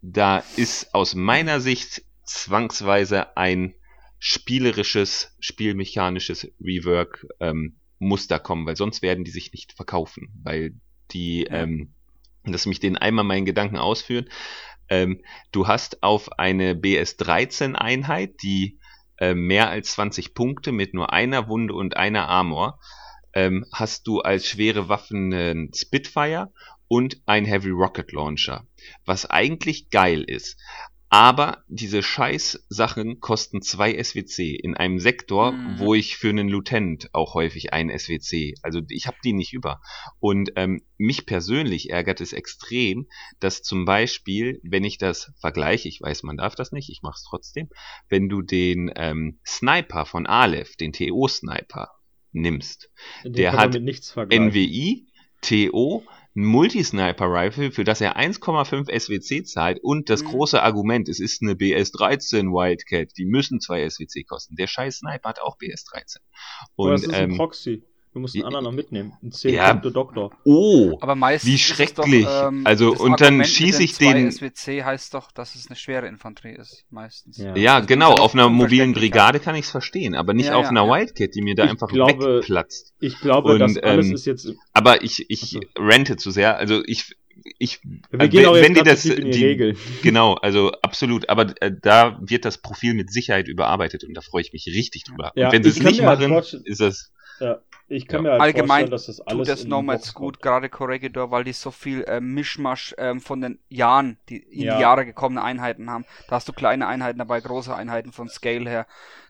C: da ist aus meiner Sicht zwangsweise ein spielerisches, spielmechanisches Rework ähm, Muster kommen, weil sonst werden die sich nicht verkaufen, weil die, ähm, lass mich den einmal meinen Gedanken ausführen. Ähm, du hast auf eine BS13 Einheit, die äh, mehr als 20 Punkte mit nur einer Wunde und einer Armor, ähm, hast du als schwere Waffen einen Spitfire und ein Heavy Rocket Launcher, was eigentlich geil ist. Aber diese scheiß Sachen kosten zwei SWC in einem Sektor,
B: Mhm.
C: wo ich für einen Lieutenant auch häufig ein SWC, also ich habe die nicht über. Und ähm, mich persönlich ärgert es extrem, dass zum Beispiel, wenn ich das vergleiche, ich weiß, man darf das nicht, ich mache es trotzdem, wenn du den ähm, Sniper von Aleph, den TO-Sniper, nimmst,
A: Den
C: der hat
A: mit nichts vergleichen.
C: NWI, TO, ein Multi-Sniper-Rifle, für das er 1,5 SWC zahlt und das
B: Mhm.
C: große Argument, es ist eine BS-13 Wildcat, die müssen zwei SWC kosten. Der scheiß Sniper hat auch BS-13.
A: Oder
C: Und
A: es ist ein
C: ähm,
A: Proxy. Du musst einen anderen noch mitnehmen. Einen 10
C: Ja.
A: Punkte Doktor.
C: Oh,
B: Aber meistens
C: Wie schrecklich.
B: Doch, ähm,
C: Also, und dann
B: Argument mit
C: schieß
B: den
C: ich den-
B: SWC heißt doch, dass es eine schwere Infanterie ist, meistens.
A: Ja.
C: ja,
B: Also
C: genau. Auf einer mobilen. Brigade kann ich es verstehen, aber nicht
B: Ja,
C: auf
B: ja,
C: einer
B: ja.
C: Wildcat, die mir da
A: Ich
C: einfach
A: glaube-
C: wegplatzt.
A: Ich glaube,
C: Und,
A: das alles
C: ähm,
A: ist jetzt.
C: Aber ich, ich
A: Ach so.
C: rente zu sehr. Also ich, ich,
A: Wir gehen auch jetzt
C: wenn die
A: grad
C: das,
A: in die,
C: die
A: Regeln.
C: genau, also absolut. Aber äh, da wird das Profil mit Sicherheit überarbeitet und da freue ich mich richtig drüber.
A: Ja,
C: und wenn sie es nicht
A: halt
C: machen, ist das
A: Ich kann
C: Ja.
A: mir halt
B: Allgemein
A: vorstellen, dass das
B: Tut
A: alles
B: das
A: in
B: Nomads
A: Box
B: gut, gerade Corregidor, weil die so viel äh, Mischmasch ähm, von den Jahren, die in
A: Ja.
B: die Jahre gekommene Einheiten haben. Da hast du kleine Einheiten dabei, große Einheiten vom Scale her.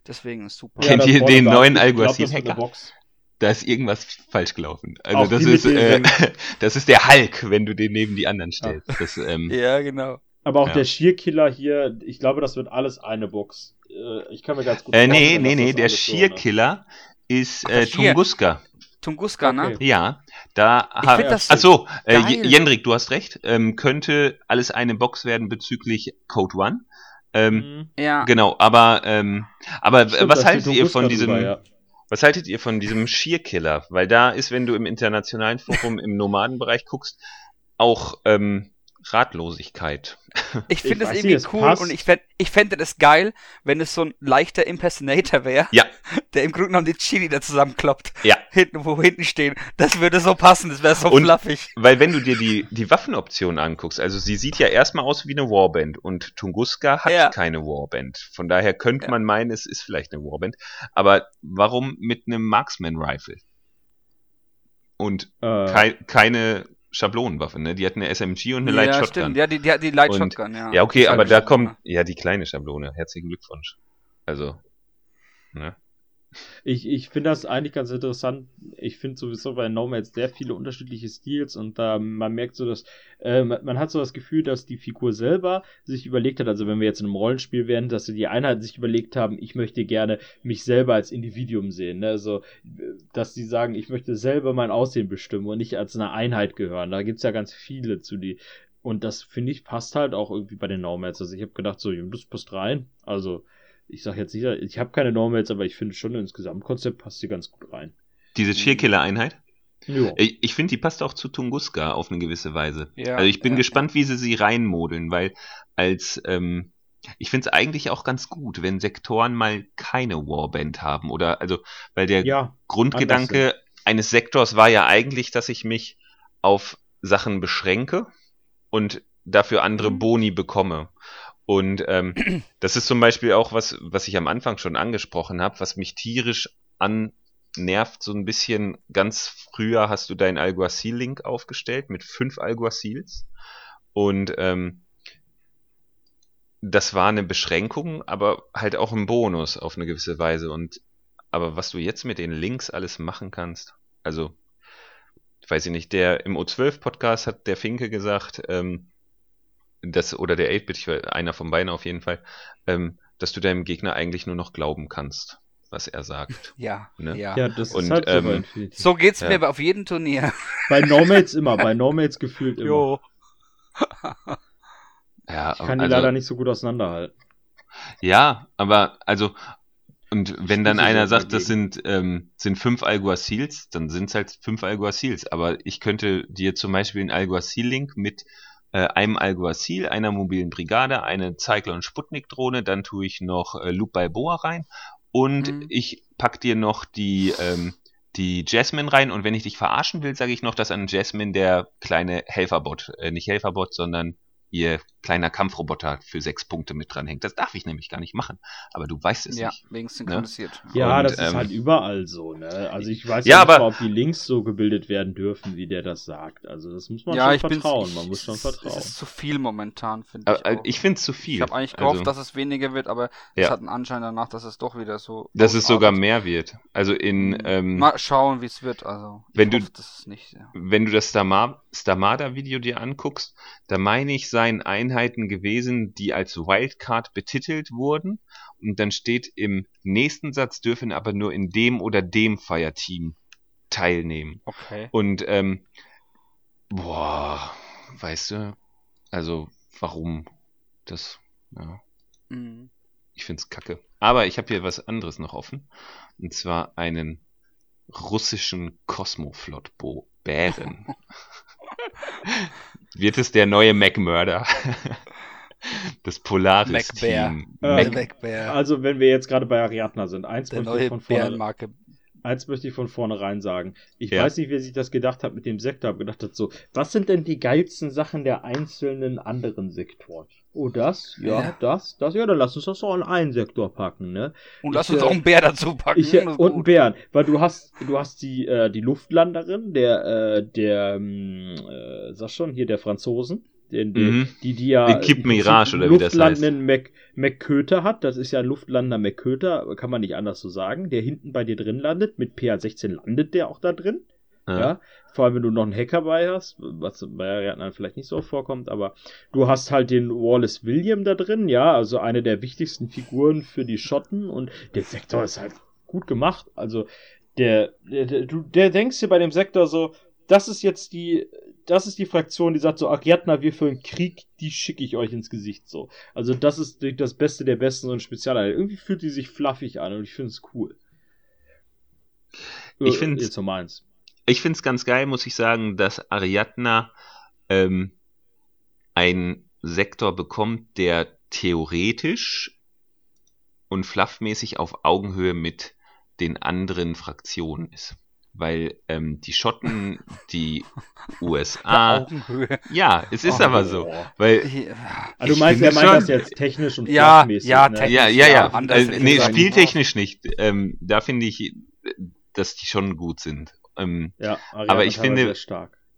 B: Deswegen ist super.
C: Kennt
A: das
C: ihr den neuen
A: ich glaub,
C: Alguacil
A: das wird eine
C: Hacker?
A: Box.
C: da ist irgendwas falsch gelaufen. Also
A: Auch
C: das ist, äh, das ist der Hulk, wenn du den neben die anderen stellst. Das, ähm,
B: Ja, genau.
A: Aber auch
C: Ja.
A: der Shear-Killer hier, ich glaube, das wird alles eine Box. Äh, Ich kann mir ganz gut
C: äh, nee, nee, nee,
A: das
C: der
A: alles so, ne?
C: Ist äh. Tunguska.
B: Tunguska, ne?
A: Okay.
C: Ja, da
B: Ich
C: ha-
B: find das
C: Ach so, äh, Jendrik, du hast recht. Ähm, könnte alles eine Box werden bezüglich Code One. Ähm,
A: Mhm.
B: Ja.
C: Genau, aber ähm, aber
A: Stimmt,
C: was haltet ihr von diesem
A: drüber, ja.
C: was haltet ihr von diesem Shear-Killer? Weil da ist, wenn du im internationalen Forum im Nomadenbereich guckst, auch ähm, Ratlosigkeit.
B: Ich finde
A: weiß
B: irgendwie
A: nicht, es
B: cool
A: passt.
B: und ich, fänd, ich fände das geil, wenn es so ein leichter Impersonator wäre,
C: Ja.
B: der im Grunde genommen die Chili da zusammenkloppt.
C: Ja.
B: Hinten, wo hinten stehen. Das würde so passen, das wäre so
C: Und-
B: fluffig.
C: Weil wenn du dir die, die Waffenoption anguckst, also sie sieht ja erstmal aus wie eine Warband und Tunguska hat
B: Ja.
C: keine Warband. Von daher könnte
B: Ja.
C: man meinen, es ist vielleicht eine Warband. Aber warum mit einem Marksman Rifle? Und
A: Äh,
C: kei keine Schablonenwaffe, ne? Die hat eine SMG und eine Light
B: ja,
C: Shotgun.
B: stimmt. Ja, die, die, die Light
C: Und-
B: Shotgun, ja.
C: Ja, okay, aber da kommt, ja, die kleine Schablone. Herzlichen Glückwunsch. Also, ne?
A: Ich, ich finde das eigentlich ganz interessant. Ich finde sowieso bei Nomads sehr viele unterschiedliche Stils und da man merkt so, dass äh, man, hat so das Gefühl, dass die Figur selber sich überlegt hat, also wenn wir jetzt in einem Rollenspiel wären, dass die Einheiten sich überlegt haben, ich möchte gerne mich selber als Individuum sehen. Ne? Also, dass die sagen, ich möchte selber mein Aussehen bestimmen und nicht als eine Einheit gehören. Da gibt's ja ganz viele zu die. Und das finde ich passt halt auch irgendwie bei den Nomads. Also ich habe gedacht, so, das passt rein. Also ich sage jetzt nicht, ich habe keine Normals, aber ich finde schon ins Gesamtkonzept passt sie ganz gut rein.
C: Diese Cheerkiller-Einheit.
A: Ja.
C: Ich, ich finde, die passt auch zu Tunguska auf eine gewisse Weise.
B: Ja,
C: also ich bin
B: ja,
C: gespannt, wie sie sie reinmodeln, weil als ähm, ich finde es eigentlich auch ganz gut, wenn Sektoren mal keine Warband haben oder also weil der
A: ja,
C: Grundgedanke eines Sektors war ja eigentlich, dass ich mich auf Sachen beschränke und dafür andere
B: Mhm.
C: Boni bekomme. Und ähm, das ist zum Beispiel auch was, was ich am Anfang schon angesprochen habe, was mich tierisch annervt, so ein bisschen. Ganz früher hast du deinen Alguacil-Link aufgestellt mit fünf Alguacils und ähm, das war eine Beschränkung, aber halt auch ein Bonus auf eine gewisse Weise. Und aber was du jetzt mit den Links alles machen kannst, also weiß ich nicht, der im O12-Podcast hat der Finke gesagt, ähm, das, oder der 8-Bit, ich weiß, einer von beiden auf jeden Fall, ähm, dass du deinem Gegner eigentlich nur noch glauben kannst, was er sagt.
B: Ja,
C: Ne?
B: ja.
A: ja, das
C: Und,
A: ist halt so
C: ähm.
B: So geht's
C: Ja.
B: mir auf jedem Turnier.
A: Bei Nomads immer, bei Nomads gefühlt immer.
C: Ja,
A: Ich kann die
C: also,
A: leider nicht so gut auseinanderhalten.
C: Ja, aber also und wenn dann einer sagt, das sind ähm, sind fünf Alguacils, dann sind es halt fünf Alguacils. Aber ich könnte dir zum Beispiel einen Alguacil-Link mit einem Alguacil, einer mobilen Brigade, eine Cyclone Sputnik-Drohne, dann tue ich noch äh, Loop Balboa rein und
B: Mhm.
C: ich pack dir noch die ähm, die Jasmine rein und wenn ich dich verarschen will, sage ich noch, dass an Jasmine der kleine Helferbot, äh, nicht Helferbot, sondern ihr kleiner Kampfroboter für sechs Punkte mit dran hängt. Das darf ich nämlich gar nicht machen. Aber du weißt es
B: Ja,
C: nicht.
B: wegen synchronisiert.
A: Ja,
C: Und,
A: das ist
C: ähm,
A: halt überall so, ne? Also ich weiß
C: Ja,
A: ja, nicht
C: aber-
A: mal, ob die Links so gebildet werden dürfen, wie der das sagt. Also das muss man
B: ja,
A: schon
B: ich
A: vertrauen. man muss schon vertrauen.
B: Es ist zu viel momentan, finde ich.
C: Äh,
B: auch.
C: ich finde es zu viel.
B: Ich habe eigentlich gehofft,
C: also,
B: dass es weniger wird, aber
C: Ja.
B: es hat einen Anschein danach, dass es doch wieder so.
C: dass es sogar mehr wird. Also in ähm,
B: Mal schauen, wie es wird. Also, ich
C: Wenn du-
B: hoffe, das ist nicht. Ja.
C: wenn du das Stama- Stamada-Video dir anguckst, da meine ich, seien Einheiten gewesen, die als Wildcard betitelt wurden. Und dann steht im nächsten Satz, dürfen aber nur in dem oder dem Fireteam teilnehmen.
B: Okay.
C: Und ähm, boah, weißt du, also warum das? Ja,
B: Mhm.
C: ich find's kacke. Aber ich habe hier was anderes noch offen. Und zwar einen russischen Kosmoflot-Bo Bären. Wird es der neue MacMurder? Das Polaris-Team.
A: Äh,
B: Mac Macbear.
A: Also, wenn wir jetzt gerade bei Ariadna sind, eins
B: der
A: möchte ich
B: neue
A: von vorne. Eins möchte ich von vornherein sagen. Ich
C: Ja.
A: weiß nicht, wer sich das gedacht hat mit dem Sektor, aber gedacht hat so, was sind denn die geilsten Sachen der einzelnen anderen Sektoren? Oh, das? Ja,
B: Ja.
A: das? Das? Ja, dann lass uns das doch in einen Sektor packen, ne?
B: Und lass
A: Ich,
B: uns
A: äh,
B: auch einen Bär dazu packen.
A: Ich, äh, und einen
B: gut.
A: Bären, weil du hast, du hast die, äh, die Luftlanderin, der, äh, der, ähm, äh, sag schon, hier der Franzosen, den, den,
C: Mhm.
A: die, die ja im Prinzip
C: Mirage oder wie das heißt.
A: Mac, McCöter hat. Das ist ja ein Luftlander McCöter, kann man nicht anders so sagen, der hinten bei dir drin landet. Mit PA-16 landet der auch da drin. Ja. Vor allem, wenn du noch einen Hacker bei hast, was bei Ariadna vielleicht nicht so vorkommt, aber du hast halt den Wallace William da drin, ja, also eine der wichtigsten Figuren für die Schotten und der Sektor ist halt gut gemacht. Also der, der, der du der denkst dir bei dem Sektor so, das ist jetzt die, das ist die Fraktion, die sagt so, Ariadna, wir für einen Krieg, die schicke ich euch ins Gesicht so. Also das ist das Beste der Besten, so ein Spezialeinheit. Irgendwie fühlt die sich fluffig an und ich finde es cool.
C: Ich
A: Äh, Jetzt so meins.
C: Ich finde es ganz geil, muss ich sagen, dass Ariadna ähm, einen Sektor bekommt, der theoretisch und fluffmäßig auf Augenhöhe mit den anderen Fraktionen ist. Weil ähm, die Schotten, die USA, ja, es ist
A: Oh.
C: aber so. Weil
B: Ja,
A: Ah, du
C: Ich
A: meinst,
C: finde
A: er meint
C: schon-
A: das jetzt technisch und
B: Ja, ja,
A: ne?
C: Ja, ja, ja. Also, nee, spieltechnisch nicht. Ähm, da finde ich, dass die schon gut sind. Ähm,
A: Ja,
C: Aber ich finde-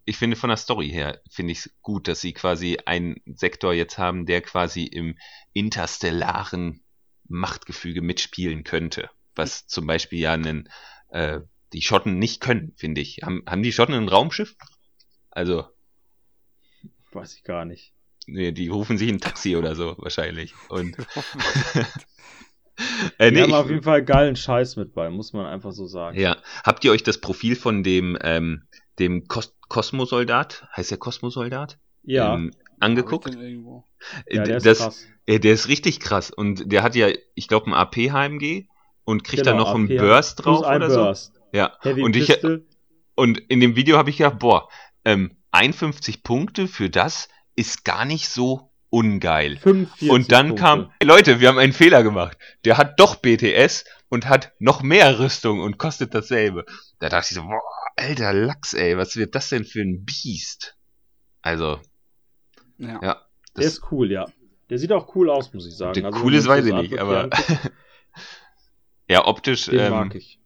C: ich finde von der Story her, finde ich es gut, dass sie quasi einen Sektor jetzt haben, der quasi im interstellaren Machtgefüge mitspielen könnte. Was zum Beispiel ja einen, äh, die Schotten nicht können, finde ich. Haben, haben die Schotten ein Raumschiff? Also,
A: Weiß ich gar nicht.
C: nee, die rufen sich ein Taxi oder so wahrscheinlich. Und äh,
A: Die
C: nee,
A: haben auf
C: ich,
A: jeden Fall geilen Scheiß mit bei, muss man einfach so sagen.
C: Ja, habt ihr euch das Profil von dem, ähm, dem Kos Kosmosoldat, heißt der Kosmosoldat,
A: Ja,
C: ähm, angeguckt? Äh,
A: ja der ist
C: das,
A: krass.
C: äh, der ist richtig krass und der hat ja, ich glaube, ein AP HMG und kriegt
A: Genau,
C: da noch einen
A: AP,
C: Burst
A: Plus
C: drauf
A: ein
C: oder
A: Burst.
C: so. Ja,
A: Heavy
C: und ich und in dem Video habe ich gedacht, boah, ähm, 51 Punkte für das ist gar nicht so ungeil.
A: 45
C: Und dann
A: Punkte.
C: kam, hey Leute, wir haben einen Fehler gemacht. Der hat doch BTS und hat noch mehr Rüstung und kostet dasselbe. Da dachte ich so, boah, alter Lachs, ey, was wird das denn für ein Biest? Also,
B: Ja.
C: ja.
A: Der ist cool, ja. Der sieht auch cool aus, muss ich sagen.
C: der
A: Also,
C: cool ist, weiß ich nicht, aber ja, optisch
A: Den
C: ähm,
A: mag ich.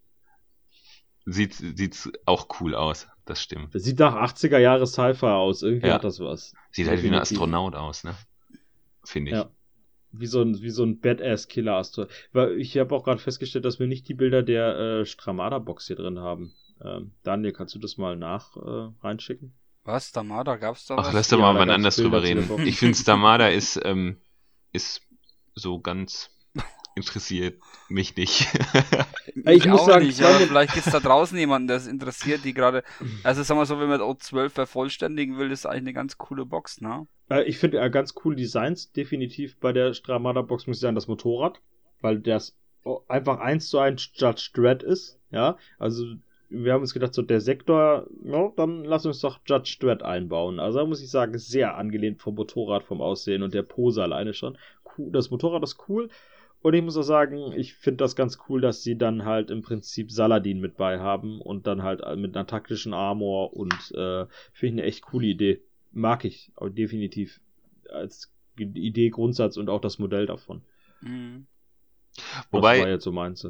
C: Sieht sieht's auch cool aus. Das stimmt.
A: Der sieht nach 80er Jahre Sci-Fi aus. Irgendwie
C: Ja.
A: hat das was.
C: Sieht halt wie ein
A: Definitiv.
C: Astronaut aus, ne? Finde ich.
A: Ja. Wie so ein, wie so ein Badass-Killer Astro. Weil ich habe auch gerade festgestellt, dass wir nicht die Bilder der äh, Stramada-Box hier drin haben. Ähm, Daniel, kannst du das mal nach äh, reinschicken?
B: Was? Damada? Gab's da
C: Ach,
B: was?
C: lass doch
A: Ja,
C: mal
A: da
C: wann anders
A: Bilder
C: drüber reden. Ich finde, Stamada ist, ähm, ist so ganz interessiert mich nicht.
A: Ich muss
B: auch
A: sagen,
B: nicht, aber vielleicht gibt's da draußen jemanden, der es interessiert, die gerade. Also sagen wir so, wenn man O12 vervollständigen will, ist eigentlich eine ganz coole Box, ne?
A: Äh, ich finde äh, ganz coole Designs, definitiv bei der Stramada-Box, muss ich sagen, das Motorrad. Weil das einfach eins zu eins Judge Dredd ist. Ja, also wir haben uns gedacht, so der Sektor, ja, dann lass uns doch Judge Dredd einbauen. Also da muss ich sagen, sehr angelehnt vom Motorrad, vom Aussehen und der Pose alleine schon. Cool, das Motorrad ist cool. Und ich muss auch sagen, ich finde das ganz cool, dass sie dann halt im Prinzip Saladin mit bei haben und dann halt mit einer taktischen Armor und äh, finde ich eine echt coole Idee. Mag ich, aber definitiv als Idee, Grundsatz und auch das Modell davon.
B: Mhm.
A: das
C: Wobei,
A: war jetzt so meinst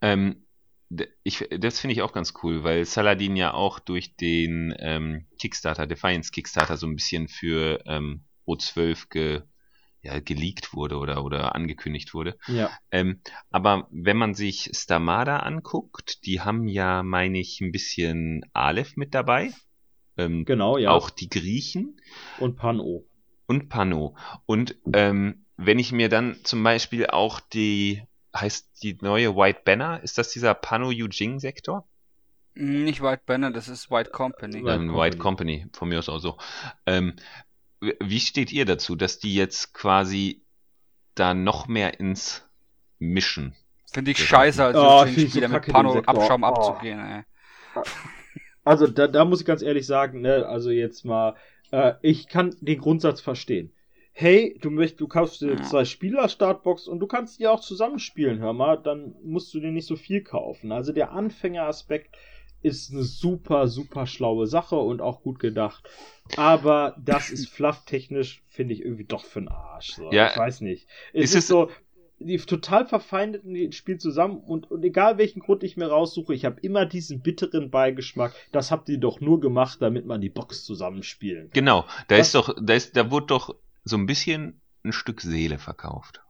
C: Ähm, d- ich, das finde ich auch ganz cool, weil Saladin ja auch durch den ähm, Kickstarter, Defiance Kickstarter, so ein bisschen für ähm, O12 ge, ja, geleakt wurde oder, oder angekündigt wurde.
A: Ja.
C: Ähm, aber wenn man sich Stamada anguckt, die haben ja, meine ich, ein bisschen Aleph mit dabei. Ähm,
A: Genau, ja.
C: Auch die Griechen
A: Und Pan-O.
C: und Pano. Und ähm, wenn ich mir dann zum Beispiel auch die, heißt die neue White Banner, ist das dieser Pano Eugene Sektor?
B: Nicht White Banner, das ist White Company.
A: White
C: ähm,
A: Company.
C: White Company, von mir aus auch so. Ähm, wie steht ihr dazu, dass die jetzt quasi da noch mehr ins Mischen?
B: Finde ich scheiße, als
A: Oh, ich so
B: Spieler mit Pano. Abschaum
A: Oh.
B: abzugehen, ey.
A: Also da, da muss ich ganz ehrlich sagen, ne, also jetzt mal, äh, ich kann den Grundsatz verstehen. Hey, du möchtest, du kaufst dir
B: Ja.
A: zwei Spieler-Startbox und du kannst die auch zusammenspielen, hör mal, dann musst du dir nicht so viel kaufen. Also der Anfängeraspekt ist eine super, super schlaue Sache und auch gut gedacht. Aber das ist flufftechnisch, finde ich, irgendwie doch für den Arsch. So.
C: Ja.
A: Ich weiß nicht. Es
C: Ist
A: ist, so, die total verfeindeten die spielen zusammen und, und egal welchen Grund ich mir raussuche, ich habe immer diesen bitteren Beigeschmack. Das habt ihr doch nur gemacht, damit man die Box zusammenspielen kann.
C: Genau, da
A: Was-
C: ist doch, da ist, da wurde doch so ein bisschen ein Stück Seele verkauft.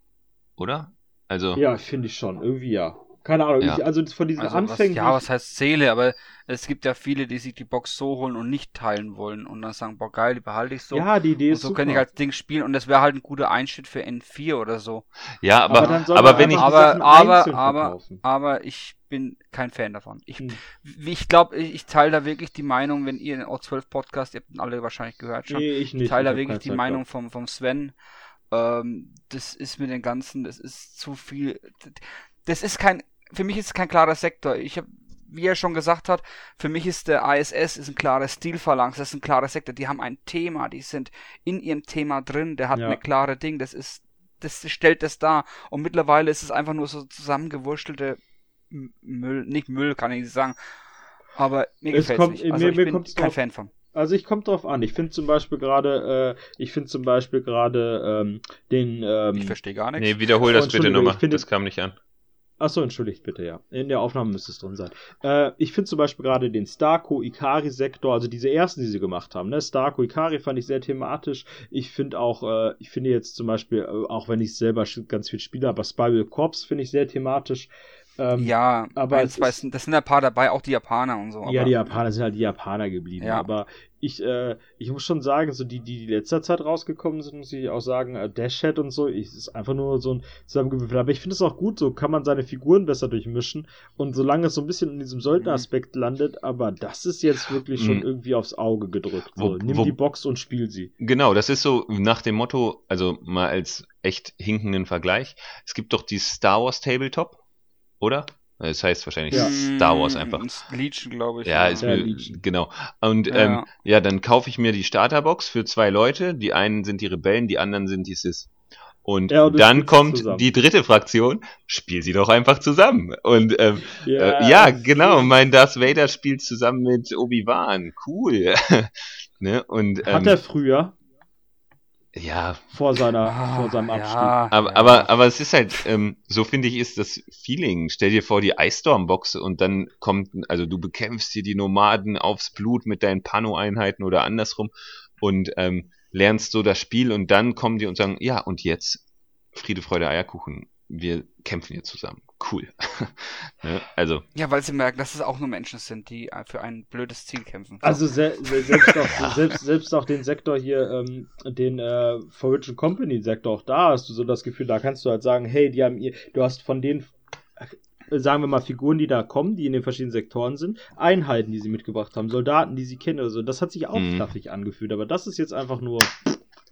C: Oder? Also,
A: Ja, finde ich schon. Irgendwie ja. Keine Ahnung.
C: Ja.
A: Ich, also von diesen
B: Also
A: Anfängen.
B: was, ja, was heißt Seele, aber es gibt ja viele, die sich die Box so holen und nicht teilen wollen und dann sagen, boah geil, die behalte ich so.
A: ja, die Idee
B: und
A: ist
B: so kann ich als Ding spielen und das wäre halt ein guter Einschnitt für N4 oder so.
C: ja, aber,
A: aber
C: aber, wenn ich,
B: aber, aber, aber, aber ich bin kein Fan davon. Ich,
A: Hm.
B: ich glaube, ich, ich teile da wirklich die Meinung, wenn ihr den O12 Podcast, ihr habt ihn alle wahrscheinlich gehört schon,
A: Nee, ich nicht.
B: ich teile da
A: hab
B: wirklich die
A: Zeit
B: Meinung vom, vom Sven. Ähm, das ist mit den ganzen, das ist zu viel. Das ist kein, für mich ist es kein klarer Sektor. Ich habe, wie er schon gesagt hat, für mich ist der ISS ist ein klarer Stilphalanx, das ist ein klarer Sektor. Die haben ein Thema, die sind in ihrem Thema drin, der hat
A: Ja.
B: eine klare Ding, das ist, das stellt das dar. Und mittlerweile ist es einfach nur so zusammengewurstelte M- Müll, nicht Müll, kann ich nicht sagen. Aber mir
A: Es
B: gefällt
A: kommt-
B: nicht. Also
A: mir-
B: ich
A: mir
B: bin kein
A: drauf-
B: Fan von.
A: Also ich kommt drauf an. Ich finde zum Beispiel gerade, äh, ich finde zum Beispiel gerade ähm, den. Ähm,
B: Ich verstehe gar nichts.
C: nee, wiederhol
A: Oh,
C: das bitte
A: Entschuldigung,
C: nochmal. Das kam nicht an.
A: Achso, entschuldigt bitte, ja. In der Aufnahme müsste es drin sein. Äh, ich finde zum Beispiel gerade den Starco-Ikari-Sektor, also diese ersten, die sie gemacht haben, ne? Starco-Ikari fand ich sehr thematisch. Ich finde auch, äh, ich finde jetzt zum Beispiel, äh, auch wenn ich selber ganz viel spiele, aber Spiral Corps finde ich sehr thematisch. Ähm,
B: Ja,
A: aber
B: zwei,
A: ist-
B: das sind ein paar dabei, auch die Japaner und so.
A: ja, die Japaner sind halt die Japaner geblieben.
B: Ja.
A: Aber ich, äh, ich muss schon sagen, so die, die, die letzter Zeit rausgekommen sind, muss ich auch sagen, äh, Dash Head und so, ich, ist einfach nur so ein zusammengewürfelt. Aber ich finde es auch gut, so kann man seine Figuren besser durchmischen. Und solange es so ein bisschen in diesem Söldneraspekt landet, aber das ist jetzt wirklich schon
C: Mhm.
A: irgendwie aufs Auge gedrückt. So,
C: Wo-
A: nimm
C: wo-
A: die Box und spiel sie.
C: Genau, das ist so nach dem Motto, also mal als echt hinkenden Vergleich. Es gibt doch die Star Wars Tabletop, oder? Das heißt wahrscheinlich
A: Ja.
C: Star Wars einfach.
B: Legion, glaube ich.
C: Ja, ist
A: Ja,
C: mir,
A: Legion.
C: genau. Und
B: Ja.
C: ähm, ja, dann kaufe ich mir die Starterbox für zwei Leute. Die einen sind die Rebellen, die anderen sind die Sis. Und
A: Ja, und
C: dann kommt
A: zusammen.
C: die dritte Fraktion, spiel sie doch einfach zusammen. Und ähm, ja, äh, ja genau, mein Darth Vader spielt zusammen mit Obi-Wan. Cool. ne? Und
A: Hat
C: ähm,
A: er früher,
C: ja,
A: vor, seiner,
B: Ah,
A: vor seinem Abstieg.
B: Ja,
C: aber,
B: ja.
C: aber, aber es ist halt, ähm, so finde ich, ist das Feeling. Stell dir vor, die Ice Storm Box und dann kommt, also du bekämpfst hier die Nomaden aufs Blut mit deinen Pano-Einheiten oder andersrum und ähm, lernst so das Spiel und dann kommen die und sagen, ja, und jetzt Friede, Freude, Eierkuchen. Wir kämpfen hier zusammen. Cool. ne? Also,
B: Ja, weil sie merken, dass es auch nur Menschen sind, die äh, für ein blödes Ziel kämpfen. So.
A: Also se se selbst, auch, selbst, selbst auch den Sektor hier, ähm, den äh, Fortune Company Sektor, auch da hast du so das Gefühl, da kannst du halt sagen, hey, die haben ihr, du hast von den, äh, sagen wir mal, Figuren, die da kommen, die in den verschiedenen Sektoren sind, Einheiten, die sie mitgebracht haben, Soldaten, die sie kennen oder so. Das hat sich auch
C: Mhm.
A: fluffig angefühlt, aber das ist jetzt einfach nur,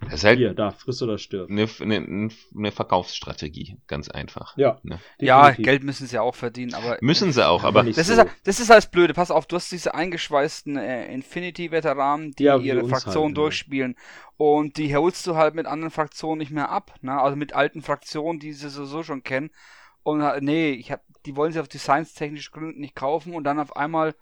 C: das ist halt
A: hier, da, friss oder stirb.
C: eine, eine, eine Verkaufsstrategie, ganz einfach.
A: Ja,
C: Ne?
B: ja. Geld müssen sie auch verdienen, aber
C: Müssen sie auch,
A: Ja,
C: aber
B: das
A: so.
B: ist, das ist halt blöde. Pass auf, du hast diese eingeschweißten äh, Infinity-Veteranen, die
A: Ja,
B: ihre Fraktion
A: halt,
B: durchspielen. Und die holst du halt mit anderen Fraktionen nicht mehr ab. Ne? Also mit alten Fraktionen, die sie sowieso schon kennen. Und halt, nee, ich hab, die wollen sie auf designstechnischen Gründen nicht kaufen und dann auf einmal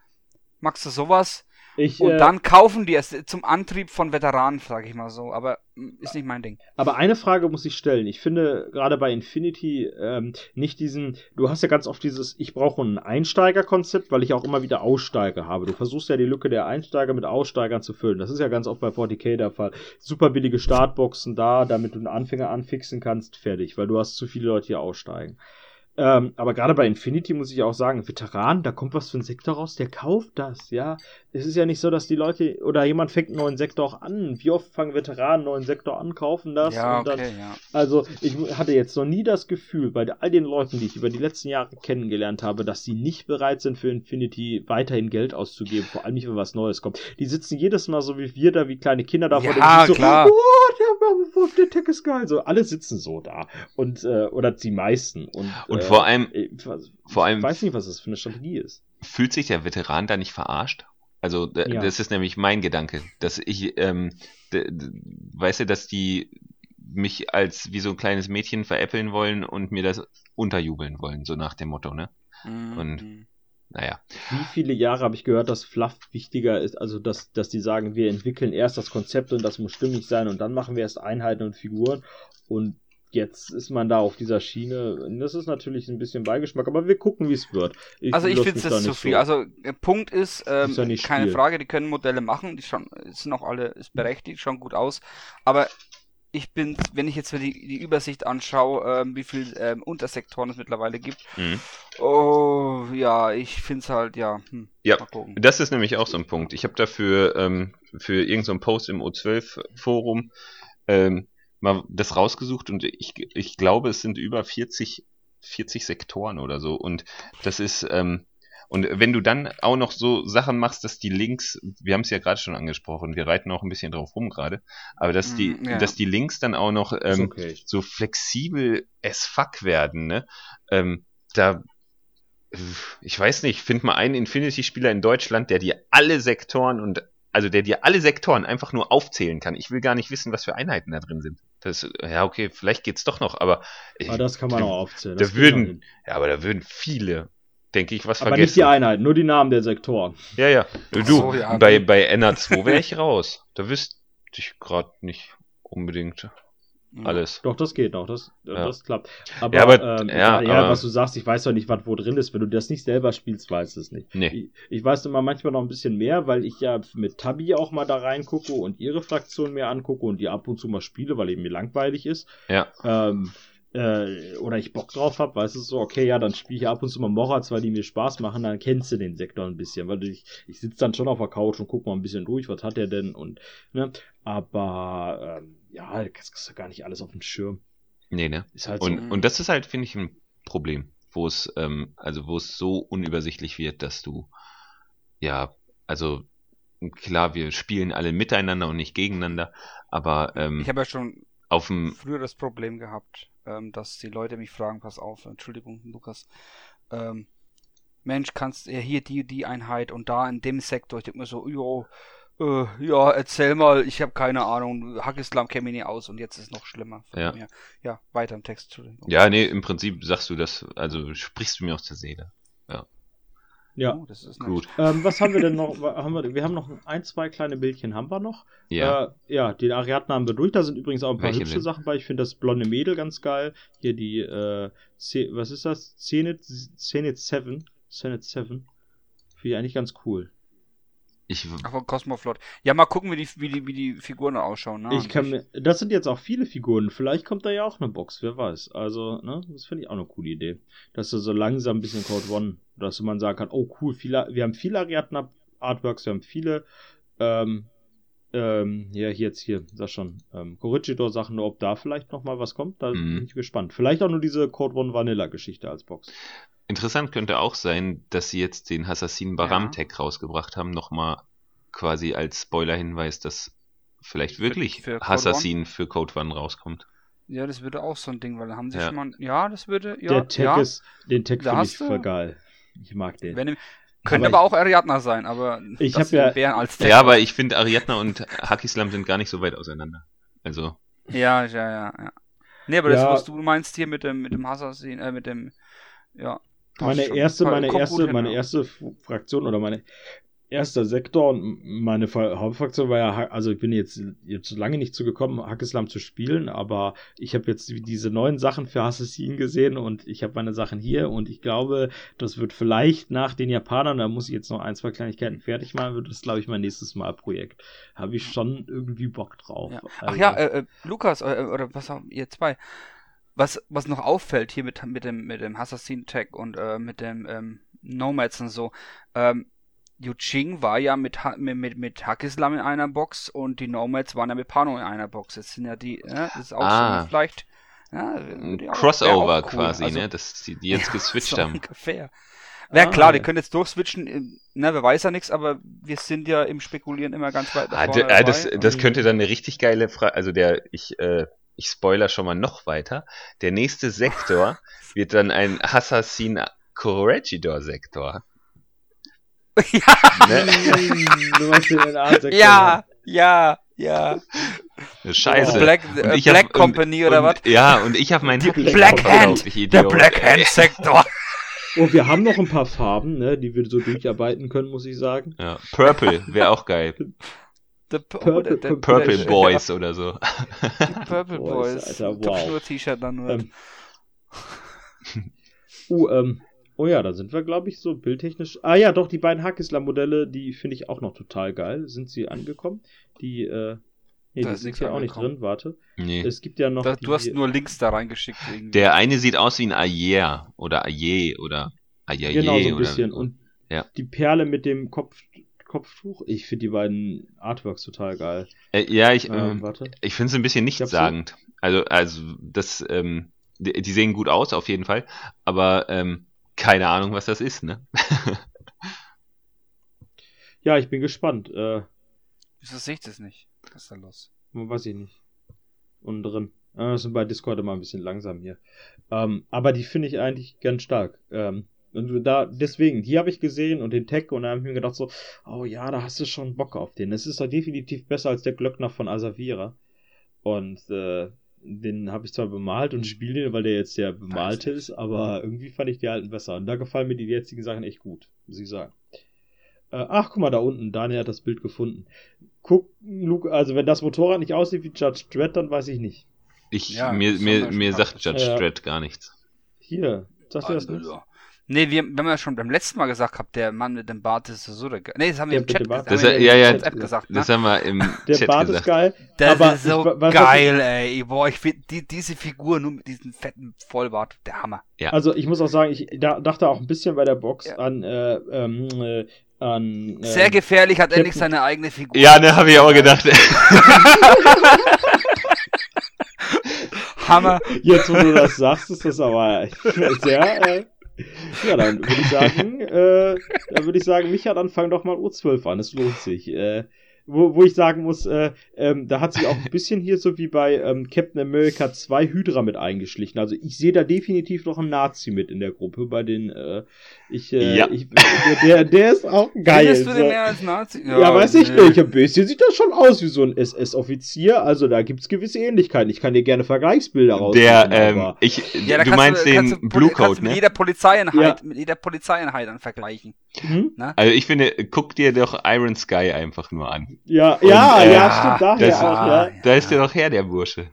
B: magst du sowas
A: ich,
B: und
A: äh,
B: dann kaufen die es zum Antrieb von Veteranen, sage ich mal so. Aber mm, ist nicht mein Ding.
A: Aber eine Frage muss ich stellen. Ich finde gerade bei Infinity ähm, nicht diesen, du hast ja ganz oft dieses, ich brauche ein Einsteigerkonzept, weil ich auch immer wieder Aussteiger habe. Du versuchst ja die Lücke der Einsteiger mit Aussteigern zu füllen. Das ist ja ganz oft bei 40k der Fall. Super billige Startboxen da, damit du einen Anfänger anfixen kannst, fertig, weil du hast zu viele Leute, die aussteigen. Ähm, aber gerade bei Infinity muss ich auch sagen, Veteran, da kommt was für ein Sektor raus, der kauft das, ja. Es ist ja nicht so, dass die Leute oder jemand fängt einen neuen Sektor auch an. Wie oft fangen Veteranen einen neuen Sektor an, kaufen das
B: ja,
A: und dann
B: okay, ja.
A: also, ich hatte jetzt noch nie das Gefühl, bei all den Leuten, die ich über die letzten Jahre kennengelernt habe, dass sie nicht bereit sind, für Infinity weiterhin Geld auszugeben, vor allem nicht, wenn was Neues kommt. Die sitzen jedes Mal so wie wir da, wie kleine Kinder da vor
B: Ja,
A: dem so,
B: klar.
A: oh, der, der Tech ist geil. So, alle sitzen so da. Und, äh, oder die meisten. Und,
C: Und
A: äh,
C: vor allem-
A: ich, was-
C: vor allem
A: ich weiß nicht, was das für eine Strategie ist.
C: fühlt sich der Veteran da nicht verarscht? Also
A: Ja.
C: das ist nämlich mein Gedanke, dass ich, ähm, weißt du, dass die mich als wie so ein kleines Mädchen veräppeln wollen und mir das unterjubeln wollen, so nach dem Motto, ne?
B: Mhm.
C: Und- Naja.
A: Wie viele Jahre habe ich gehört, dass Fluff wichtiger ist, also dass, dass die sagen, wir entwickeln erst das Konzept und das muss stimmig sein und dann machen wir erst Einheiten und Figuren und jetzt ist man da auf dieser Schiene. Das ist natürlich ein bisschen Beigeschmack, aber wir gucken, wie es wird.
B: Also ich finde
A: da
B: zu viel.
A: so-
B: Also der Punkt ist, ähm,
A: Ist ja nicht
B: keine
A: Spiel.
B: Frage, die können Modelle machen, die schauen, sind auch alle, ist berechtigt, schauen gut aus. Aber ich bin, wenn ich jetzt mir die, die Übersicht anschaue, ähm, wie viel ähm, Untersektoren es mittlerweile gibt,
C: Mhm.
B: oh ja, ich finde es halt, ja, hm,
C: Ja. Das ist nämlich auch so ein Punkt. Ich habe dafür ähm, für irgendeinen so Post im O12-Forum ähm, mal das rausgesucht und ich, ich glaube, es sind über 40, 40 Sektoren oder so. Und das ist, ähm, und wenn du dann auch noch so Sachen machst, dass die Links, wir haben es ja gerade schon angesprochen, wir reiten auch ein bisschen drauf rum gerade, aber dass die,
B: Mm, ja.
C: dass die Links dann auch noch ähm,
A: okay.
C: so flexibel as fuck werden, ne? Ähm, da, ich weiß nicht, find mal einen Infinity-Spieler in Deutschland, der dir alle Sektoren und, also der dir alle Sektoren einfach nur aufzählen kann. Ich will gar nicht wissen, was für Einheiten da drin sind. Das, ja, okay, vielleicht geht's doch noch, aber, ich,
A: Aber das kann man
C: da-
A: auch aufzählen.
C: da würden- ja, aber da würden viele, denke ich, was
A: aber nicht
C: vergessen.
A: die Einheit, nur die Namen der Sektoren.
C: Ja, ja. Du,
B: so, ja.
C: bei, bei NA2 wäre ich raus. Da wüsste ich gerade nicht unbedingt. Alles.
A: Doch, das geht noch, das,
C: Ja.
A: das klappt. Aber,
C: Ja, aber-
A: ähm,
C: ja,
A: ja,
C: aber-
A: was du sagst, ich weiß doch nicht, was wo drin ist. Wenn du das nicht selber spielst, weißt du es nicht.
C: Nee.
A: Ich, ich weiß immer manchmal noch ein bisschen mehr, weil ich ja mit Tabi auch mal da reingucke und ihre Fraktion mir angucke und die ab und zu mal spiele, weil eben mir langweilig ist.
C: Ja.
A: Ähm, äh, oder ich Bock drauf habe, weißt du so, okay, ja, dann spiele ich ab und zu mal Morats, weil die mir Spaß machen, dann kennst du den Sektor ein bisschen, weil ich, ich sitze dann schon auf der Couch und guck mal ein bisschen durch, was hat er denn und, ne, aber, ähm, ja, das ist gar nicht alles auf dem Schirm.
C: Nee, ne?
A: Ist halt so.
C: Und, und das ist halt, finde ich, ein Problem, wo es, ähm, also wo es so unübersichtlich wird, dass du, ja, also klar, wir spielen alle miteinander und nicht gegeneinander, aber ähm,
B: Ich habe ja schon
C: auf dem,
B: früher das Problem gehabt, ähm, dass die Leute mich fragen, pass auf, Entschuldigung, Lukas, ähm, Mensch, kannst ja hier die, die Einheit und da in dem Sektor, ich denke mir so, jo, äh, ja, erzähl mal, ich habe keine Ahnung, Hackislam käme mir nie aus und jetzt ist es noch schlimmer. Von
C: Ja.
B: Mir. ja, weiter im Text, Entschuldigung.
C: ja, nee, im Prinzip sagst du das, also sprichst du mir aus der Seele.
A: Ja.
B: Oh, das ist
C: Gut.
A: Ähm, was haben wir denn noch? Haben wir, wir haben noch ein, zwei kleine Bildchen, haben wir noch?
C: Ja,
A: Äh, ja, den Ariadne haben wir durch. Da sind übrigens auch ein paar
C: Welche
A: hübsche
C: denn?
A: Sachen bei. Ich finde das blonde Mädel ganz geil. Hier die, äh, was ist das? Zenit, Zenit 7. Zenit 7. Finde ich eigentlich ganz cool.
C: Ich,
B: Ach, von Cosmoflot. Ja, mal gucken, wie die, wie die, wie die Figuren ausschauen. Ne?
A: ich kann mir, das sind jetzt auch viele Figuren. Vielleicht kommt da ja auch eine Box, wer weiß. Also, ne, das finde ich auch eine coole Idee. Dass du so langsam ein bisschen Code One, dass man sagen kann, oh cool, viele, wir haben viele Ariadne Artworks, wir haben viele, ähm, ähm, ja, hier jetzt hier, sag schon, ähm, Corregidor-Sachen, nur ob da vielleicht noch mal was kommt, da
C: Mhm.
A: bin ich gespannt. Vielleicht auch nur diese Code One Vanilla-Geschichte als Box.
C: Interessant könnte auch sein, dass sie jetzt den Hassassin Baram Tag rausgebracht haben, nochmal quasi als Spoiler-Hinweis, dass vielleicht wirklich
B: für Code
C: Hassassin für Code One rauskommt.
B: Ja, das würde auch so ein Ding, weil da haben sie
C: Ja.
B: schon mal. Ja, das würde. Ja,
A: Der Tag
B: ja.
A: ist, den Tag finde ich voll geil. Ich mag den.
B: Wenn, könnte
A: Aber
B: aber, auch Ariadna sein, aber
A: Ich
B: sie
A: ja-
B: den Bären als
C: Ja, aber ich finde Ariadna und Hakislam sind gar nicht so weit auseinander. Also,
B: Ja, ja, ja, ja. Nee, aber das,
A: Ja.
B: was du meinst hier mit dem, mit dem Assassin, äh, mit dem, ja.
A: Meine erste, meine erste,
B: hin,
A: meine
B: ja.
A: erste Fraktion oder meine erster Sektor und meine Hauptfraktion war ja, also ich bin jetzt jetzt lange nicht zugekommen, Hackeslam zu spielen, aber ich habe jetzt diese neuen Sachen für Assassin gesehen und ich habe meine Sachen hier und ich glaube, das wird vielleicht nach den Japanern, da muss ich jetzt noch ein, zwei Kleinigkeiten fertig machen, wird das glaube ich mein nächstes Mal Projekt. Habe ich schon irgendwie Bock drauf.
B: Ja. Ach
A: Also,
B: ja, äh, äh, Lukas, äh, oder was auch ihr zwei. Was, was noch auffällt hier mit, mit dem, mit dem Assassin Tag und äh, mit dem ähm, Nomads und so, ähm, Yu Ching war ja mit, mit, mit, mit Hakislam in einer Box und die Nomads waren ja mit Pano in einer Box. Jetzt sind ja die, ja, das ist auch
C: Ah.
B: so vielleicht. Ja,
C: ein Crossover
B: cool.
C: quasi,
B: Also,
C: ne? Dass die, die jetzt
B: ja,
C: geswitcht
B: so
C: haben.
B: Ungefähr. Wäre
A: Ah,
B: klar, die können jetzt durchswitchen, äh, ne, wer weiß ja nichts, aber wir sind ja im Spekulieren immer ganz weit
C: Ah,
B: vorne
C: ah, das, das könnte dann eine richtig geile Frage, also der, ich, äh, ich spoiler schon mal noch weiter. Der nächste Sektor wird dann ein Assassin Corregidor Sektor. Ne?
A: du meinst den A6.
B: Ja, ja, ja.
C: Scheiße.
A: Oh,
B: Black,
C: Und
B: äh,
C: ich hab-
B: Black
C: und-
B: Company oder
C: und,
B: was?
C: Ja, und ich habe meinen
A: Die Black
B: Hand. Der
C: Idiot.
B: Black Hand Sektor.
A: Oh, wir haben noch ein paar Farben, ne, die wir so durcharbeiten können, muss ich sagen.
C: Ja. Purple wäre auch geil.
B: The,
A: Purple-
B: der- der-
C: Purple
B: der-
C: Boys oder so.
B: Ja, Purple
A: Boys,
B: Boys.
A: Alter,
B: Top
A: wow.
B: nur T-Shirt dann nur.
A: Ähm, Uh, ähm, oh ja, da sind wir, glaube ich, so bildtechnisch. Ah ja, doch, die beiden Hackisler-Modelle, die finde ich auch noch total geil. Sind sie angekommen? Die, äh, nee,
B: Da
A: die
B: ist
A: sind hier auch nicht drin, warte.
C: Nee.
A: Es gibt ja noch.
B: da,
A: die,
B: du hast nur Links da reingeschickt. Irgendwie.
C: Der eine sieht aus wie ein Ayer oder Ayer oder Ayaye
A: Genau, so ein
C: oder
A: bisschen. Und
C: Ja.
A: die Perle mit dem Kopf, Kopftuch. Ich finde die beiden Artworks total geil.
C: Äh, ja, ich,
A: Ähm,
C: ähm,
A: warte.
C: ich finde es ein bisschen nichtssagend. Also, also das, ähm, die, die sehen gut aus auf jeden Fall, aber ähm, keine Ahnung, was das ist, ne?
A: Ja, ich bin gespannt. Äh,
B: Wieso sehe ich das nicht? Was ist da los?
A: weiß ich nicht. Unten drin. Äh, das sind bei Discord immer ein bisschen langsam hier. Ähm, aber die finde ich eigentlich ganz stark. Ähm, und da, deswegen, die habe ich gesehen und den Tech und da habe ich mir gedacht so, oh ja, da hast du schon Bock auf den. Es ist doch definitiv besser als der Glöckner von Asavira. Und äh, den habe ich zwar bemalt und spiele den, weil der jetzt der bemalte ist, aber irgendwie fand ich die alten besser. Und da gefallen mir die jetzigen Sachen echt gut, muss ich sagen. Äh, ach, guck mal da unten, Daniel hat das Bild gefunden. Guck, Luke, also wenn das Motorrad nicht aussieht wie Judge Dredd, dann weiß ich nicht.
C: Ich,
B: Ja,
C: mir,
B: das
C: mir, mir sagt Judge
A: Ja.
C: Dredd gar nichts.
A: Hier, sagt ihr das nicht?
B: Nee, wir, wir haben ja schon beim letzten Mal gesagt gehabt, der Mann mit dem Bart ist so der Ge- Nee, das haben wir
A: Der
B: im Chat gesagt.
C: Das,
B: haben wir
C: ja,
B: im
C: ja,
B: Chat gesagt, ne?
C: das haben wir im
A: Der
C: Chat
A: Bart
C: gesagt.
A: ist geil.
B: Das
A: aber
B: ist so
A: ich,
B: geil, ey. Boah, ich finde die, diese Figur nur mit diesem fetten Vollbart, der Hammer.
C: Ja.
A: Also ich muss auch sagen, ich da, dachte auch ein bisschen bei der Box
B: Ja.
A: an, äh, ähm, äh, an. Äh,
B: Sehr gefährlich, hat endlich
A: Captain-
B: seine eigene Figur.
C: Ja, ne, habe ich auch gedacht.
B: Hammer.
A: Jetzt, wo du das sagst, ist das aber sehr. Äh, ja, dann würde ich sagen, äh, dann würde ich sagen, Micha, dann fang doch mal U12 an. Es lohnt sich. Äh, wo, wo ich sagen muss, äh, ähm, da hat sich auch ein bisschen hier so wie bei ähm, Captain America 2 Hydra mit eingeschlichen. Also ich sehe da definitiv noch einen Nazi mit in der Gruppe, bei den äh, ich, äh,
C: Ja.
A: ich der, der, der ist auch geil.
B: Findest du den mehr als Nazi?
A: Ja, weiß ich
B: nee.
A: nicht. Ein bisschen sieht das schon aus wie so ein SS-Offizier. Also da gibt's gewisse Ähnlichkeiten. Ich kann dir gerne Vergleichsbilder raussuchen.
C: Der, ähm, ich,
B: Ja,
C: du meinst
B: kannst
C: den
B: du,
C: Blue Code,
B: du mit
C: ne?
B: jeder Polizeieinheit,
A: Ja.
B: mit jeder Polizeieinheit dann vergleichen.
A: hm?
C: Also ich finde, guck dir doch Iron Sky einfach nur an.
A: ja,
C: Und,
A: ja,
C: äh,
A: ja, stimmt daher
C: das-
A: auch, ja.
C: Da ist der doch her, der Bursche.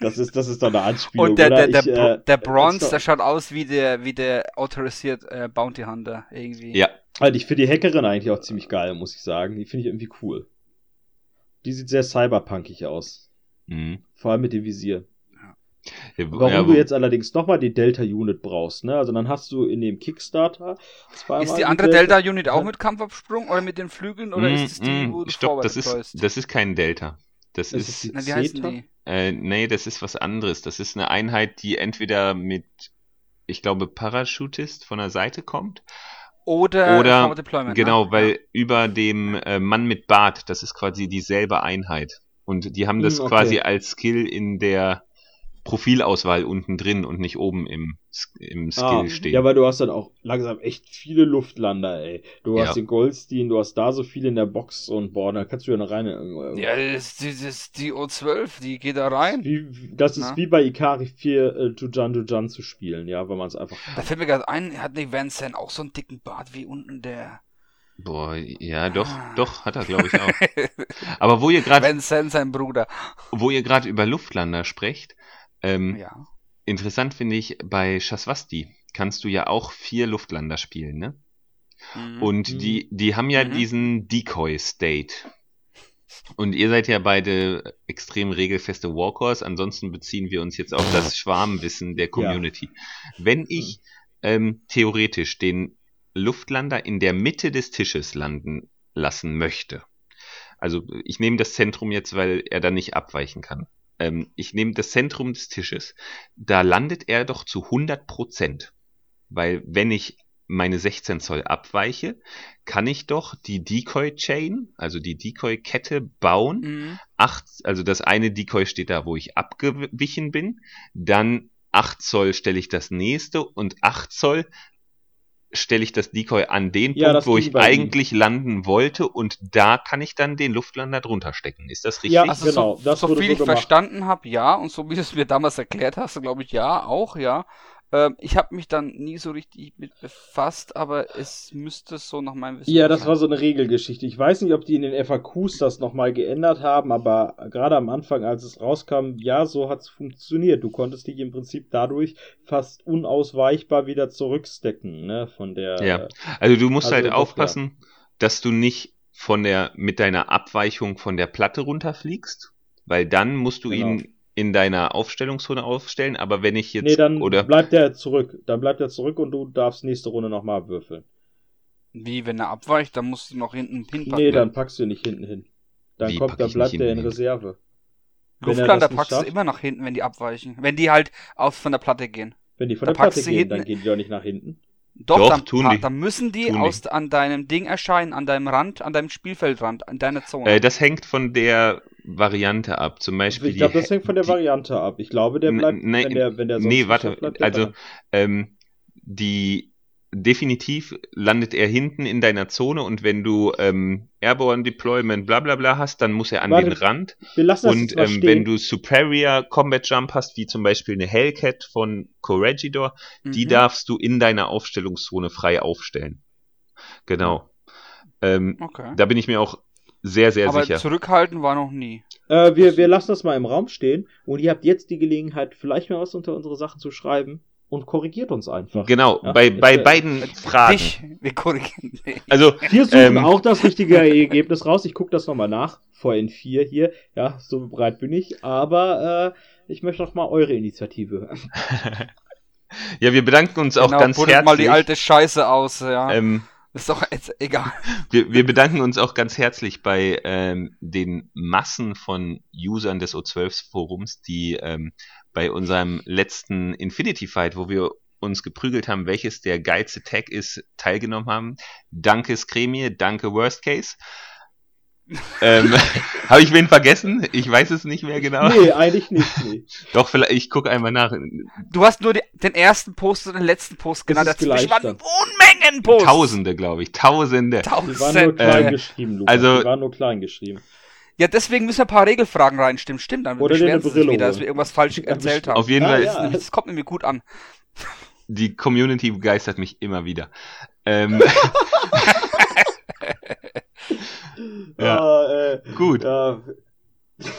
A: Das ist, das ist doch eine Anspielung,
B: Und der, der,
A: oder?
B: der,
A: Ich, äh,
B: der
A: ist
B: Bronze,
A: doch-
B: der schaut aus wie der, wie der autorisiert äh, Bounty Hunter irgendwie.
C: Ja.
A: Also ich finde die Hackerin eigentlich auch ziemlich geil, muss ich sagen. Die finde ich irgendwie cool. Die sieht sehr cyberpunkig aus.
C: Mhm.
A: Vor allem mit dem Visier.
C: Ja,
A: Warum
C: ja,
A: du jetzt allerdings nochmal die Delta-Unit brauchst, ne? Also dann hast du in dem Kickstarter zweimal
B: Ist die andere Delta-Unit auch mit Kampfabsprung oder mit den Flügeln oder
C: Mm,
B: ist es die,
C: mm,
B: wo du
C: Stopp, das ist, das ist kein Delta. Das
A: Das ist
C: ist,
B: Na, wie heißen die?
C: äh, nee, das ist was anderes. Das ist eine Einheit, die entweder mit, ich glaube, Parachutist von der Seite kommt.
B: Oder,
C: Oder-
B: Deployment.
C: Genau,
B: ne?
C: weil über dem äh, Mann mit Bart, das ist quasi dieselbe Einheit. Und die haben das
A: Hm, okay.
C: quasi als Skill in der Profilauswahl unten drin und nicht oben im, im Skill
A: Ah,
C: stehen.
A: ja, weil du hast dann auch langsam echt viele Luftlander, ey. Du
C: Ja.
A: hast den Goldstein, du hast da so viele in der Box und boah, da kannst du ja noch rein. äh,
B: Ja, das, das, das, die O12, die geht da rein.
A: Wie, wie- das ist
B: Na?
A: wie bei Ikari 4 äh, Jujan Jujan zu spielen, ja, weil man es einfach.
B: Da fällt mir gerade ein, hat nicht Van Zandt auch so einen dicken Bart wie unten der.
C: Boah, ja, doch,
B: Ah.
C: doch, hat er, glaube ich, auch. Aber wo ihr gerade,
B: Van Zandt, sein Bruder.
C: wo ihr gerade über Luftlander sprecht, ähm,
B: Ja.
C: interessant finde ich, bei Shaswasti kannst du ja auch vier Luftlander spielen, ne?
B: Mhm.
C: Und
A: Mhm.
C: die, die haben ja
B: Mhm.
C: diesen Decoy-State. Und ihr seid ja beide extrem regelfeste Walkers, ansonsten beziehen wir uns jetzt auf das Schwarmwissen der Community. Wenn ich ähm, theoretisch den Luftlander in der Mitte des Tisches landen lassen möchte, also ich nehme das Zentrum jetzt, weil er da nicht abweichen kann. Ähm, ich nehme das Zentrum des Tisches, da landet er doch zu 100 Prozent. Weil wenn ich meine 16 Zoll abweiche, kann ich doch die Decoy Chain, also die Decoy Kette bauen.
B: Mhm.
C: Acht, also das eine Decoy steht da, wo ich abgewichen bin. Dann 8 Zoll stelle ich das nächste und 8 Zoll stelle ich das Decoy an den
A: Ja,
C: Punkt, wo ich eigentlich landen wollte und da kann ich dann den Luftlander drunter stecken. Ist das richtig?
A: Ja,
B: Also
A: Genau,
B: so,
A: das
B: so viel
A: so
B: ich
A: gemacht.
B: verstanden habe, ja, und so wie du es mir damals erklärt hast, glaube ich, ja, auch, ja. Ähm, ich habe mich dann nie so richtig mit befasst, aber es müsste so nach meinem Wissen
A: Ja, das
B: sein.
A: war so eine Regelgeschichte. Ich weiß nicht, ob die in den FAQs das nochmal geändert haben, aber gerade am Anfang, als es rauskam, ja, so hat's funktioniert. Du konntest dich im Prinzip dadurch fast unausweichbar wieder zurückstecken, ne, von der.
C: Ja. Also du musst
A: Also
C: halt aufpassen, dass du nicht von der mit deiner Abweichung von der Platte runterfliegst, weil dann musst du
A: Genau.
C: ihn in deiner Aufstellungszone aufstellen. Aber wenn ich jetzt
A: Nee, dann
C: oder
A: bleibt er zurück. Dann bleibt er zurück und du darfst nächste Runde nochmal würfeln.
B: Wie, wenn er abweicht, dann musst du noch hinten hinpacken.
A: Nee, dann packst du ihn nicht hinten hin. Dann
C: Wie
A: kommt, dann bleibt er in? Reserve. Wenn er
B: Luftlander
A: das nicht
B: packst du immer nach hinten, wenn die abweichen. Wenn die halt aus von der Platte gehen.
A: Wenn die von
B: Da
A: der Platte gehen,
B: hinten-
A: dann gehen die doch nicht nach hinten.
B: Doch,
C: Doch,
B: dann,
C: tun die.
B: dann müssen die
C: Tun die.
B: aus an deinem Ding erscheinen, an deinem Rand, an deinem Spielfeldrand, an deiner Zone.
C: äh, das hängt von der Variante ab. Zum Beispiel
A: Ich glaube,
C: die-
A: das hängt von der
C: die-
A: Variante ab. Ich glaube, der bleibt,
C: nein,
A: wenn der, wenn der
C: nee, warte,
A: bleibt der
C: also ähm, die definitiv landet er hinten in deiner Zone und wenn du ähm, Airborne Deployment bla bla bla hast, dann muss er an
A: Warte,
C: den Rand.
A: wir lassen das
C: Und
A: jetzt mal
C: ähm, wenn du Superior Combat Jump hast, wie zum Beispiel eine Hellcat von Corregidor, die
B: Mhm.
C: darfst du in deiner Aufstellungszone frei aufstellen. Genau. Ähm,
B: Okay.
C: da bin ich mir auch sehr, sehr
B: Aber
C: sicher.
B: zurückhalten war noch nie.
A: Äh, wir, wir lassen das mal im Raum stehen und ihr habt jetzt die Gelegenheit, vielleicht mal was unter unsere Sachen zu schreiben und korrigiert uns einfach.
C: Genau,
A: Ja,
C: bei,
A: jetzt,
C: bei
A: äh,
C: beiden Fragen.
B: Dich, wir korrigieren dich.
C: Also,
A: Wir suchen
C: Ähm.
A: auch das richtige Ergebnis raus. Ich gucke das nochmal nach. Vor N4 hier. Ja, so bereit bin ich. Aber äh, ich möchte noch mal eure Initiative hören.
C: ja, wir bedanken uns auch
B: genau,
C: ganz
B: buddelt
C: herzlich.
B: mal die alte Scheiße aus, ja.
C: ähm,
B: Ist doch jetzt egal.
C: wir, wir bedanken uns auch ganz herzlich bei ähm, den Massen von Usern des O12-Forums, die ähm, bei unserem letzten Infinity Fight, wo wir uns geprügelt haben, welches der geilste Tag ist, teilgenommen haben. Danke Scremie, danke Worst Case. ähm, Habe ich wen vergessen? Ich weiß es nicht mehr genau.
A: Nee, eigentlich nicht. Nee.
C: Doch, vielleicht, ich gucke einmal nach.
B: Du hast nur die, den ersten Post und den letzten Post genannt.
A: ist
B: Dazwischen waren Unmengen Posts.
C: Tausende, glaube ich. Tausende.
A: Die waren nur
B: Tausend.
A: klein
C: Äh,
A: geschrieben, Lukas.
C: also-
A: Die waren nur klein geschrieben.
B: Ja, deswegen müssen wir ein paar Regelfragen reinstimmen. Stimmt, dann
A: Oder
B: beschweren sie sich wieder, dass wir irgendwas falsch
A: Ja,
B: erzählt haben.
C: Auf jeden Fall,
A: ja.
B: Das kommt nämlich gut an.
C: die Community begeistert mich immer wieder. Ähm, Ja.
A: Ah, äh,
C: gut.
A: Ja.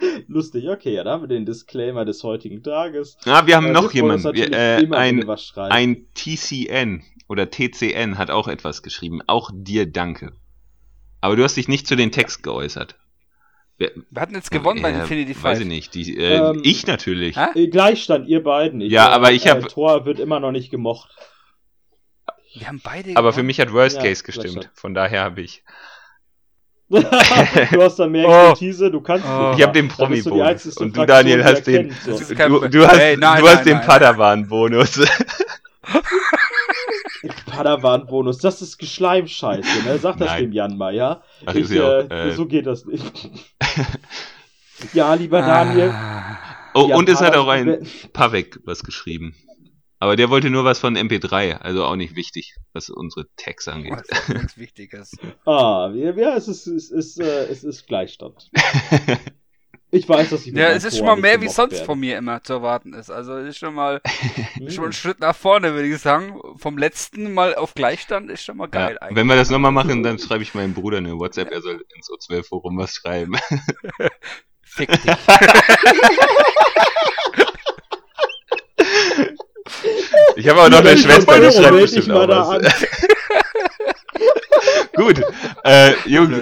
A: Lustig, okay, ja, da haben wir den Disclaimer des heutigen Tages.
C: Ah, wir haben
A: Äh,
C: noch
A: wir
C: jemanden. Wir, äh, ein,
A: was schreibt.
C: ein TCN oder TCN hat auch etwas geschrieben. Auch dir danke. Aber du hast dich nicht zu den Text geäußert.
B: Wir hatten jetzt gewonnen bei
C: Äh,
B: Infinity Fight.
C: Weiß ich nicht. Die, äh,
A: Ähm,
C: ich natürlich.
B: Hä?
A: Äh, Gleichstand, ihr beiden. Ich,
C: Ja,
A: äh,
C: aber ich
A: äh,
C: hab-
A: Thor wird immer noch nicht gemocht.
B: Wir haben beide
C: Aber für
B: gewonnen.
C: mich hat Worst
A: Ja,
C: Case gestimmt. Von daher habe ich.
A: du hast da mehr
B: Oh.
A: Expertise, du kannst
B: Oh.
C: Ich habe den Promi-Bonus. Und du, Daniel, hast den.
A: erkennt,
C: Du, hast,
B: Hey, nein,
C: du hast
B: nein,
C: den. Padawan-Bonus.
A: Padawan-Bonus, das ist Geschleimscheiße, ne? Sag das
C: Nein.
A: dem Jan mal, ja?
C: Ach,
A: ich, äh,
C: auch, äh,
A: so geht das nicht. ja, lieber Daniel.
B: Ah.
C: Oh, und es hat auch ein Pavek was geschrieben. Aber der wollte nur was von MP3, also auch nicht wichtig, was unsere Tags angeht.
B: Oh, das ist nichts Wichtiges.
A: Ah, ja, ja es ist, es ist, äh, es ist Gleichstand. Ich weiß, dass ich
B: Ja, es ist schon mal mehr, wie sonst
A: werde.
B: von mir immer zu erwarten ist. Also es ist schon mal schon ein Schritt nach vorne, würde ich sagen. Vom letzten Mal auf Gleichstand ist schon mal geil
C: ja,
B: eigentlich.
C: wenn wir das nochmal machen, dann schreibe ich meinem Bruder eine WhatsApp, er soll ins O12-Forum was schreiben.
B: Fick dich.
C: Ich habe aber noch eine Schwester, die schreibt bestimmt auch was. Gut, äh, Jungs,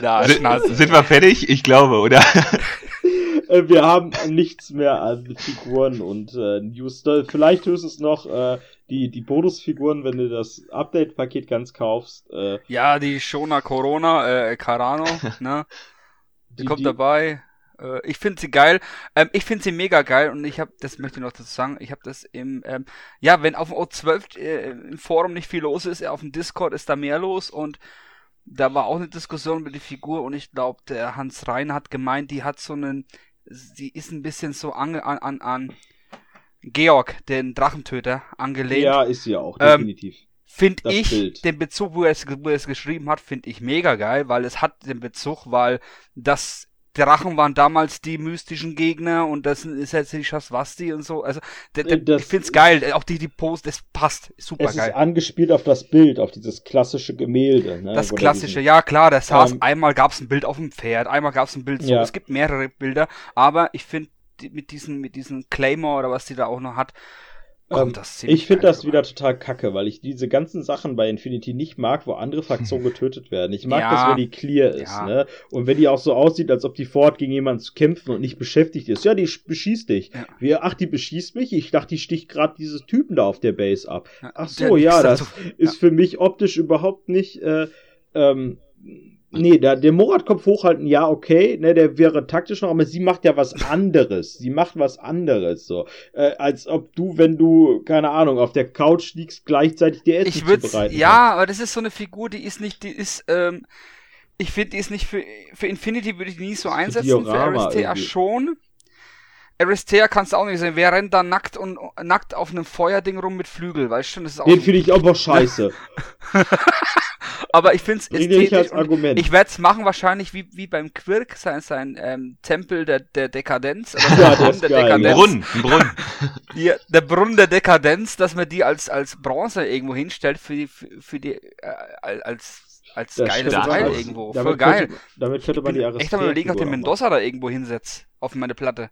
C: sind, wir fertig? Ich glaube, oder?
A: Äh, wir haben nichts mehr an Figuren und äh, News. Vielleicht höchstens noch äh, die, die Bonusfiguren, wenn du das Update-Paket ganz kaufst. Äh,
B: Ja, die Shona Corona, äh, Carano, ne? Die,
A: Die-
B: kommt
A: die-
B: dabei. Äh, ich finde sie geil. Ähm, ich finde sie mega geil und ich habe, das möchte ich noch dazu sagen, ich habe das im, ähm, ja, wenn auf dem O12 äh, im Forum nicht viel los ist, auf dem Discord ist da mehr los und da war auch eine Diskussion über die Figur und ich glaube, der Hans Rein hat gemeint, die hat so einen, sie ist ein bisschen so ange, an, an, an Georg, den Drachentöter, angelehnt.
A: ja, ist sie auch,
B: Ähm,
A: definitiv.
B: finde
A: das
B: ich
A: Bild.
B: den Bezug, wo er es, wo er es geschrieben hat, finde ich mega geil, weil es hat den Bezug, weil das Drachen waren damals die mystischen Gegner und das ist jetzt die Shaswasti und so. Also der, der,
A: Das-
B: ich find's geil, auch die die Pose, das passt, super
A: Es ist
B: geil.
A: angespielt auf das Bild, auf dieses klassische Gemälde. Ne?
B: Das klassische, ja klar, der saß,
A: Ähm,
B: einmal gab's ein Bild auf dem Pferd, einmal gab's ein Bild so,
A: Ja.
B: es gibt mehrere Bilder, aber ich finde mit diesen, mit diesen Claymore oder was die da auch noch hat, kommt
A: Ähm, ich finde das wieder total kacke, weil ich diese ganzen Sachen bei Infinity nicht mag, wo andere Fraktionen getötet werden. Ich mag
B: Ja.
A: das, wenn die clear ist,
B: Ja.
A: ne? Und wenn die auch so aussieht, als ob die vorhat, gegen jemanden zu kämpfen und nicht beschäftigt ist. Ja, die sch- beschießt dich.
B: Ja.
A: Wie, ach, die beschießt mich? Ich dachte, die sticht gerade dieses Typen da auf der Base ab.
B: Ja,
A: Ach
B: der
A: so, ja,
B: nix
A: das
B: dazu.
A: ist für mich optisch überhaupt nicht, äh, ähm, Nee, der, der Morat-Kopf hochhalten, ja, okay, ne, der wäre taktisch noch, aber sie macht ja was anderes. sie macht was anderes, so. Äh, als ob du, wenn du, keine Ahnung, auf der Couch liegst, gleichzeitig dir Essen
B: Ich würde
A: zubereiten
B: ja, aber das ist so eine Figur, die ist nicht, die ist, ähm, ich finde, die ist nicht für, für Infinity würde ich nie so
A: für
B: einsetzen, für
A: Diorama
B: Aristea
A: irgendwie.
B: schon. Aristea kannst du auch nicht sehen. Wer rennt da nackt und nackt auf einem Feuerding rum mit Flügel, weißt du schon, das ist auch.
A: Den finde ich aber scheiße.
B: aber ich finde es ästhetisch
A: Argument.
B: ich werde es machen wahrscheinlich wie, wie beim Quirk, sein, sein ähm, Tempel der, der Dekadenz. Oder
A: Ja,
B: der
A: geil, Ja.
C: Brunnen, Brunnen.
B: Die, der Brunnen der Dekadenz, dass man die als, als Bronze irgendwo hinstellt für die, für, die, äh, als, als
A: Das
B: geiles
A: stimmt.
B: Teil irgendwo.
A: damit
B: Voll geil.
A: Könnte, damit könnte man die
B: bin echt am überlegen, ob den Mendoza da irgendwo hinsetzt. Auf meine Platte.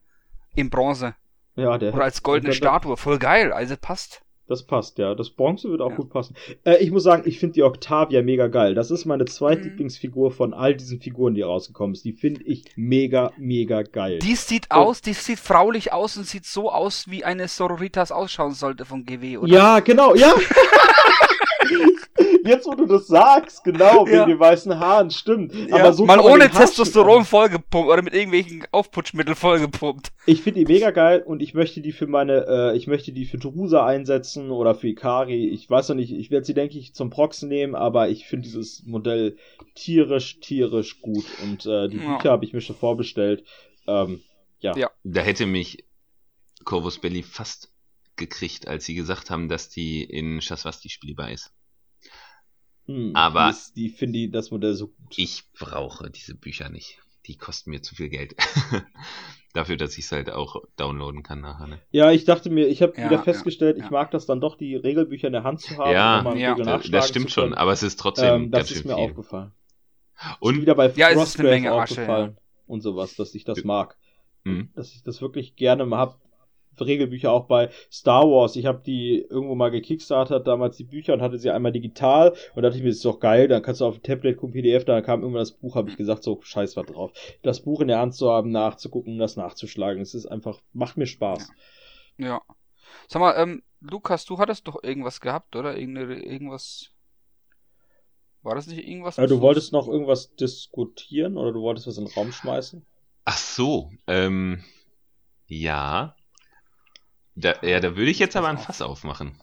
B: In Bronze.
A: Ja, der,
B: Oder als goldene Statue. Voll geil. Also passt.
A: Das passt, ja. Das Bronze wird auch
B: Ja.
A: gut passen. Äh, ich muss sagen, ich finde die Octavia mega geil. Das ist meine
B: Mhm.
A: zweitlieblingsfigur von all diesen Figuren, die rausgekommen ist. Die finde ich mega, mega geil.
B: Die sieht
A: Oh.
B: aus, die sieht fraulich aus und sieht so aus, wie eine Sororitas ausschauen sollte von GW, oder?
A: Ja, genau, ja. Jetzt, wo du das sagst, genau, wegen
B: Ja.
A: den weißen Haaren, stimmt.
B: Ja,
A: Aber so man
B: ohne Testosteron vollgepumpt oder mit irgendwelchen Aufputschmitteln vollgepumpt.
A: Ich finde die mega geil und ich möchte die für meine, äh, ich möchte die für Drusa einsetzen oder für Ikari. Ich weiß noch nicht, ich werde sie, denke ich, zum Proxen nehmen, aber ich finde dieses Modell tierisch, tierisch gut. Und äh, die
B: Ja.
A: Bücher habe ich mir schon vorbestellt. Ähm, ja.
B: Ja.
C: Da hätte mich Corvus Belli fast gekriegt, als sie gesagt haben, dass die in Shaswasti spielbar ist.
A: Hm,
C: Aber-
A: die, ist- die finde ich das Modell so gut.
C: Ich brauche diese Bücher nicht. Die kosten mir zu viel Geld. Dafür, dass ich es halt auch downloaden kann nachher. Ne?
A: Ja, ich dachte mir, ich habe
B: Ja,
A: wieder
B: ja,
A: festgestellt,
B: ja.
A: ich mag das dann doch, die Regelbücher in der Hand zu haben.
C: Ja,
A: um
B: ja.
C: Das, das stimmt schon, aber es ist trotzdem
A: Ähm, das
C: ganz
A: ist
C: schön
A: mir
C: viel.
A: aufgefallen. Ist
C: Und
A: wieder bei
B: Ja, ist
A: Frostgrave
B: Menge Asche,
A: aufgefallen und sowas, dass ich das
C: Ja.
A: mag.
C: Hm.
A: Dass ich das wirklich gerne mal hab. Regelbücher auch bei Star Wars. Ich habe die irgendwo mal gekickstartet, damals die Bücher und hatte sie einmal digital und dachte ich mir, das ist doch geil, dann kannst du auf dem Tablet gucken, PDF, dann kam irgendwann das Buch, habe ich gesagt, so scheiß was drauf. Das Buch in der Hand zu haben, nachzugucken, das nachzuschlagen, es ist einfach, macht mir Spaß.
B: Ja. Sag mal, ähm, Lukas, du hattest doch irgendwas gehabt, oder? Irgende, irgendwas. War das nicht irgendwas?
A: Äh, du wolltest noch irgendwas diskutieren oder du wolltest was in den Raum schmeißen?
C: Ach so, ähm, ja. Da, ja, da würde ich jetzt aber ein Fass aufmachen.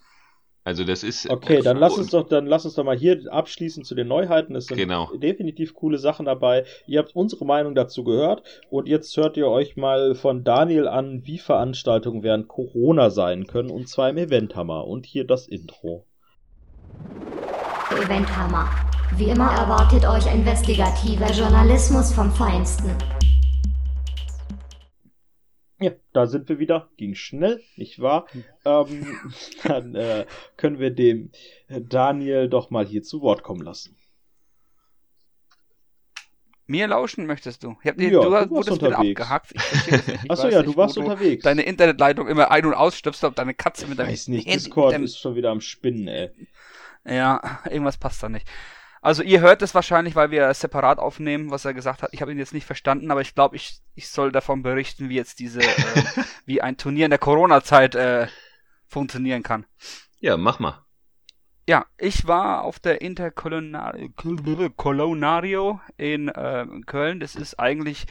C: Also das ist.
A: Okay, dann lass uns doch, dann lass uns doch mal hier abschließen zu den Neuheiten. Es sind
C: Genau.
A: definitiv coole Sachen dabei. Ihr habt unsere Meinung dazu gehört und jetzt hört ihr euch mal von Daniel an, wie Veranstaltungen während Corona sein können und zwar im Eventhammer. Und hier das Intro.
E: Eventhammer. Wie immer erwartet euch investigativer Journalismus vom Feinsten.
A: Ja, da sind wir wieder. Ging schnell, nicht wahr? Ähm, dann äh, können wir dem Daniel doch mal hier zu Wort kommen lassen.
B: Mir lauschen möchtest du? Ich hab dir,
A: Ja,
B: du,
A: du warst
B: wurdest wieder
A: unterwegs.
B: abgehackt. Ich. Ich
A: Achso, ja,
B: nicht,
A: du warst unterwegs.
B: Deine Internetleitung immer ein- und ausstöpst, ob deine Katze mit
A: ich
B: deinem
A: weiß nicht, Discord ist schon wieder am Spinnen, ey.
B: Ja, irgendwas passt da nicht. Also ihr hört es wahrscheinlich, weil wir separat aufnehmen, was er gesagt hat. Ich habe ihn jetzt nicht verstanden, aber ich glaube, ich, ich soll davon berichten, wie jetzt diese, äh, wie ein Turnier in der Corona-Zeit äh, funktionieren kann.
C: Ja, mach mal.
B: Ja, ich war auf der Intercolonario in äh, Köln. Das ist eigentlich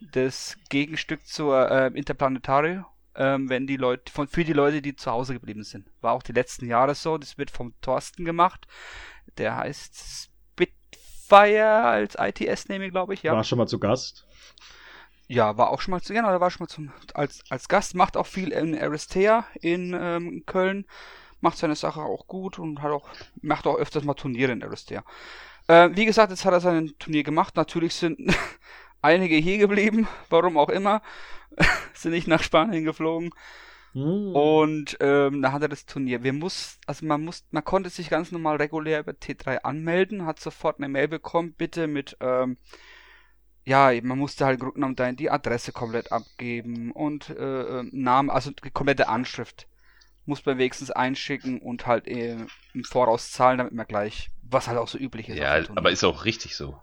B: das Gegenstück zur äh, Interplanetario, ähm, wenn die Leute von für die Leute, die zu Hause geblieben sind. War auch die letzten Jahre so. Das wird vom Thorsten gemacht. Der heißt Spitfire als ITS-Name, glaube ich. Ja.
A: War schon mal zu Gast.
B: Ja, war auch schon mal zu, genau, da war schon mal zum, als, als Gast, macht auch viel in Aristea in ähm, Köln. macht seine Sache auch gut und hat auch, macht auch öfters mal Turniere in Aristea. Äh, wie gesagt, jetzt hat er sein Turnier gemacht. Natürlich sind einige hier geblieben, warum auch immer. sind nicht nach Spanien geflogen.
A: Hm.
B: Und ähm, da hat er das Turnier. Wir muss, also man muss, man konnte sich ganz normal regulär über T3 anmelden, hat sofort eine Mail bekommen, bitte mit, ähm, ja, man musste halt Grundnamen da die Adresse komplett abgeben und äh, äh, Namen, also die komplette Anschrift muss man wenigstens einschicken und halt äh, im Voraus zahlen, damit man gleich, was halt auch so üblich ist.
C: Ja, aber ist auch richtig so.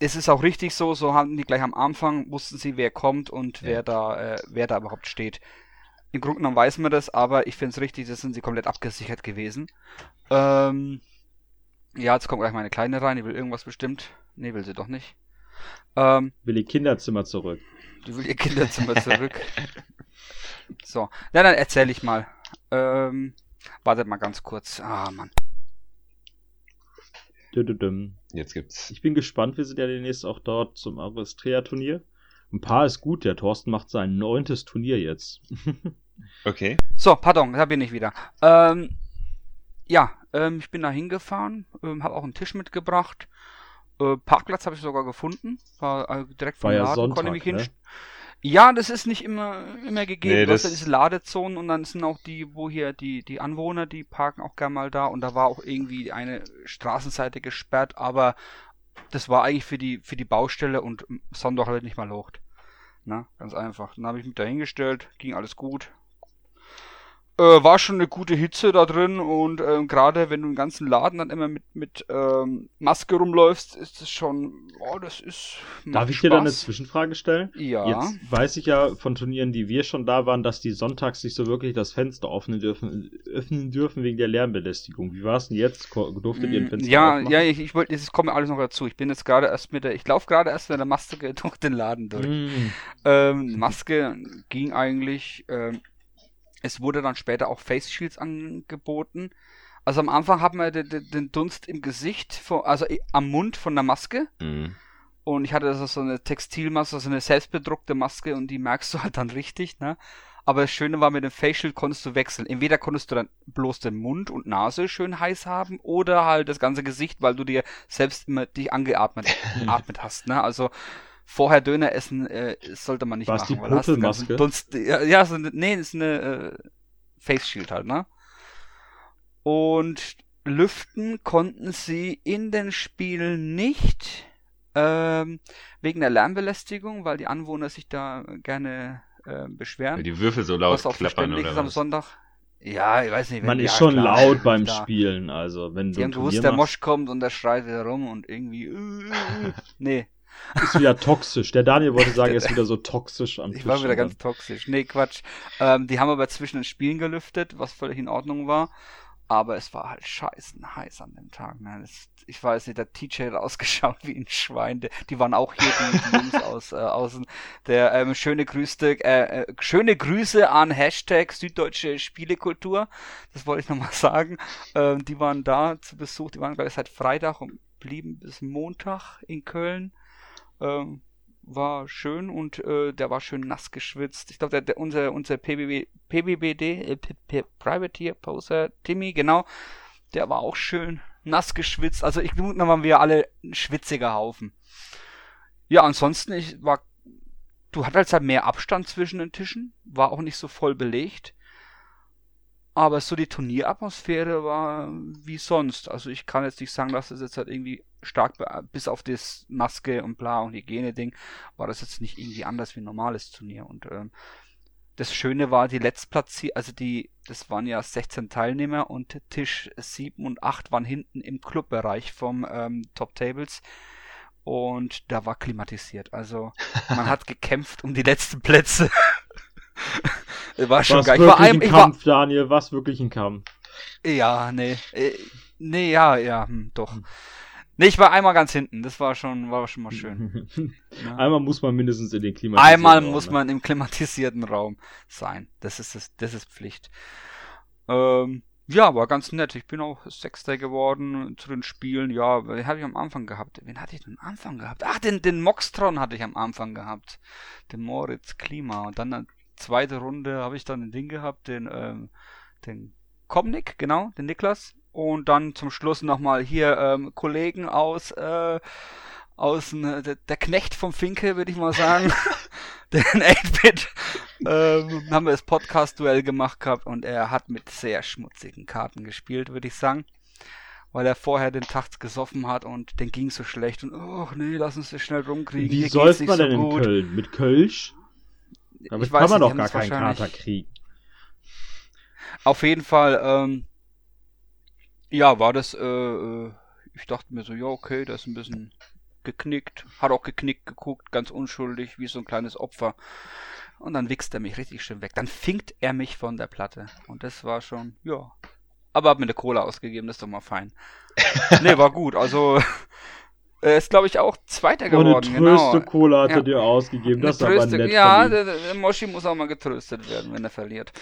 B: es ist auch richtig so, so haben die gleich am Anfang, wussten sie, wer kommt und
C: Ja.
B: wer da, äh, wer da überhaupt steht. Im Grunde genommen weiß man das, aber ich finde es richtig, das sind sie komplett abgesichert gewesen. Ähm, ja, jetzt kommt gleich meine Kleine rein, die will irgendwas bestimmt. Nee, will sie doch nicht. Ähm,
A: Will ihr Kinderzimmer zurück.
B: die will ihr Kinderzimmer zurück. So, na dann erzähle ich mal. Ähm, wartet mal ganz kurz. Ah, Mann.
C: Jetzt gibt's.
A: Ich bin gespannt, wir sind ja demnächst auch dort zum Aristrea-Turnier. Ein paar ist gut, der Thorsten macht sein neuntes Turnier jetzt.
C: Okay.
B: So, pardon, da bin ich wieder. Ähm, ja, ähm, ich bin da hingefahren, ähm, habe auch einen Tisch mitgebracht. Äh, Parkplatz habe ich sogar gefunden. War äh, direkt vom
A: War ja
B: Laden,
A: Sonntag,
B: konnte mich
A: ne?
B: hinst- Ja, das ist nicht immer, immer gegeben.
C: Nee,
B: du hast
C: das-
B: ja diese Ladezonen und dann sind auch die, wo hier die, die Anwohner, die parken auch gern mal da und da war auch irgendwie eine Straßenseite gesperrt, aber das war eigentlich für die, für die Baustelle und Sonntag halt nicht mal locht. Na, ganz einfach. Dann habe ich mich da hingestellt, ging alles gut. Äh, war schon eine gute Hitze da drin und ähm, gerade wenn du im ganzen Laden dann immer mit, mit ähm, Maske rumläufst, ist es schon, oh, das ist.
A: Darf ich dir da eine
B: Spaß.
A: Zwischenfrage stellen?
B: Ja.
A: Jetzt weiß ich ja von Turnieren, die wir schon da waren, dass die sonntags nicht so wirklich das Fenster öffnen dürfen, öffnen dürfen wegen der Lärmbelästigung. Wie war es denn jetzt? Durftet ihr ein Fenster
B: Mm, Ja,
A: aufmachen?
B: ja, ich, ich wollte, es kommt alles noch dazu. Ich bin jetzt gerade erst mit der, ich laufe gerade erst mit der Maske durch den Laden durch.
A: Mm.
B: Ähm, Maske ging eigentlich. Ähm, es wurde dann später auch Face Shields angeboten. Also am Anfang hat man den, Dunst im Gesicht, von, also am Mund von der Maske.
C: Mhm.
B: Und ich hatte also so eine Textilmaske, so eine selbstbedruckte Maske und die merkst du halt dann richtig, ne? Aber das Schöne war, mit dem Face Shield konntest du wechseln. Entweder konntest du dann bloß den Mund und Nase schön heiß haben oder halt das ganze Gesicht, weil du dir selbst immer dich angeatmet atmet hast, ne? Also vorher Döner essen äh, sollte man nicht
A: War's
B: machen.
A: die
B: den ganzen
A: Popelmaske?
B: Dunst, ja, ja so eine, nee, das ist eine äh, Face Shield halt, ne? Und lüften konnten sie in den Spielen nicht, ähm, wegen der Lärmbelästigung, weil die Anwohner sich da gerne äh, beschweren.
C: Weil die Würfel so laut
B: was auch
C: klappern oder
B: ist am
C: was?
B: Sonntag. Ja, ich weiß nicht. wenn-
A: Man ist
B: ja,
A: schon
B: klar,
A: laut beim
B: da-
A: Spielen, also wenn
B: Die
A: du ein
B: haben gewusst, der Mosch kommt und der schreit wieder rum und irgendwie. äh, äh, nee,
A: ist wieder toxisch. Der Daniel wollte sagen, er ist wieder so toxisch am
B: ich
A: Tisch.
B: war wieder ganz toxisch. Nee, Quatsch. Ähm, die haben aber zwischen den Spielen gelüftet, was völlig in Ordnung war. Aber es war halt scheißen heiß an dem Tag. Ne? Das, ich weiß nicht, der TJ hat ausgeschaut wie ein Schwein. Die, die waren auch hier, die, die Jungs aus äh, außen. Der ähm, schöne Grüße, äh, äh, schöne Grüße an Hashtag Süddeutsche Spielekultur. Das wollte ich nochmal sagen. Ähm, die waren da zu Besuch. Die waren glaube ich seit Freitag und blieben bis Montag in Köln. Ähm, war schön und äh, der war schön nass geschwitzt. Ich glaube, der, der, unser, unser PBB, PBBD, äh, P- P- Privateer Poser, Timmy, genau, der war auch schön nass geschwitzt. Also ich glaube, dann waren wir alle ein schwitziger Haufen. Ja, ansonsten, ich war, du hattest halt mehr Abstand zwischen den Tischen, war auch nicht so voll belegt. Aber so die Turnieratmosphäre war wie sonst. Also ich kann jetzt nicht sagen, dass es jetzt halt irgendwie stark, bis auf das Maske und bla und Hygiene-Ding, war das jetzt nicht irgendwie anders wie ein normales Turnier. Und ähm, das Schöne war, die Letztplatzier, also die, das waren ja 16 Teilnehmer und Tisch 7 und 8 waren hinten im Clubbereich vom ähm, Top Tables. Und da war klimatisiert. Also man hat gekämpft um die letzten Plätze. war schon
A: Was
B: geil. Ich
A: wirklich
B: war, ein,
A: ein
B: ich war,
A: Kampf, Daniel, was wirklich ein Kampf.
B: ja, nee. Äh, Nee, ja, ja, hm, doch. Nee, ich war einmal ganz hinten. Das war schon, war schon mal schön. ne?
A: Einmal muss man mindestens in den klimatisierten
B: Einmal
A: Raum,
B: muss
A: ne?
B: man im klimatisierten Raum sein. Das ist das, das ist Pflicht. Ähm, ja, war ganz nett. Ich bin auch Sechster geworden zu den Spielen. Ja, wen hatte ich am Anfang gehabt? Wen hatte ich denn am Anfang gehabt? Ach, den, den Moxtron hatte ich am Anfang gehabt. Den Moritz Klima. Und dann eine zweite Runde habe ich dann ein Ding gehabt, den, ähm, den Komnik, genau, den Niklas. Und dann zum Schluss nochmal hier ähm, Kollegen aus, äh, aus ne, der, Knecht vom Finke, würde ich mal sagen. den 8-Bit. Ähm, haben wir das Podcast-Duell gemacht gehabt und er hat mit sehr schmutzigen Karten gespielt, würde ich sagen. Weil er vorher den Tag gesoffen hat und den ging so schlecht und, oh nee, lass uns das schnell rumkriegen.
A: Wie
B: geht's
A: man
B: nicht
A: denn
B: so
A: in
B: gut.
A: Köln? Mit Kölsch? Damit
B: Ich
A: kann
B: weiß
A: man doch gar keinen Kater kriegen.
B: Auf jeden Fall, ähm, ja, war das, äh, äh, ich dachte mir so, ja, okay, das ist ein bisschen geknickt, hat auch geknickt geguckt, ganz unschuldig, wie so ein kleines Opfer. Und dann wichst er mich richtig schön weg. Dann finkt er mich von der Platte. Und das war schon, ja. Aber hab mir eine Cola ausgegeben, das ist doch mal fein. nee, war gut. Also, er ist, glaube ich, auch Zweiter
A: Oh, eine
B: geworden, genau.
A: Tröste-Cola hat
B: Ja.
A: er dir ausgegeben. Das ist
B: Eine
A: aber
B: Tröste-
A: nett
B: Ja,
A: von ihm.
B: der, der Moshi muss auch mal getröstet werden, wenn er verliert.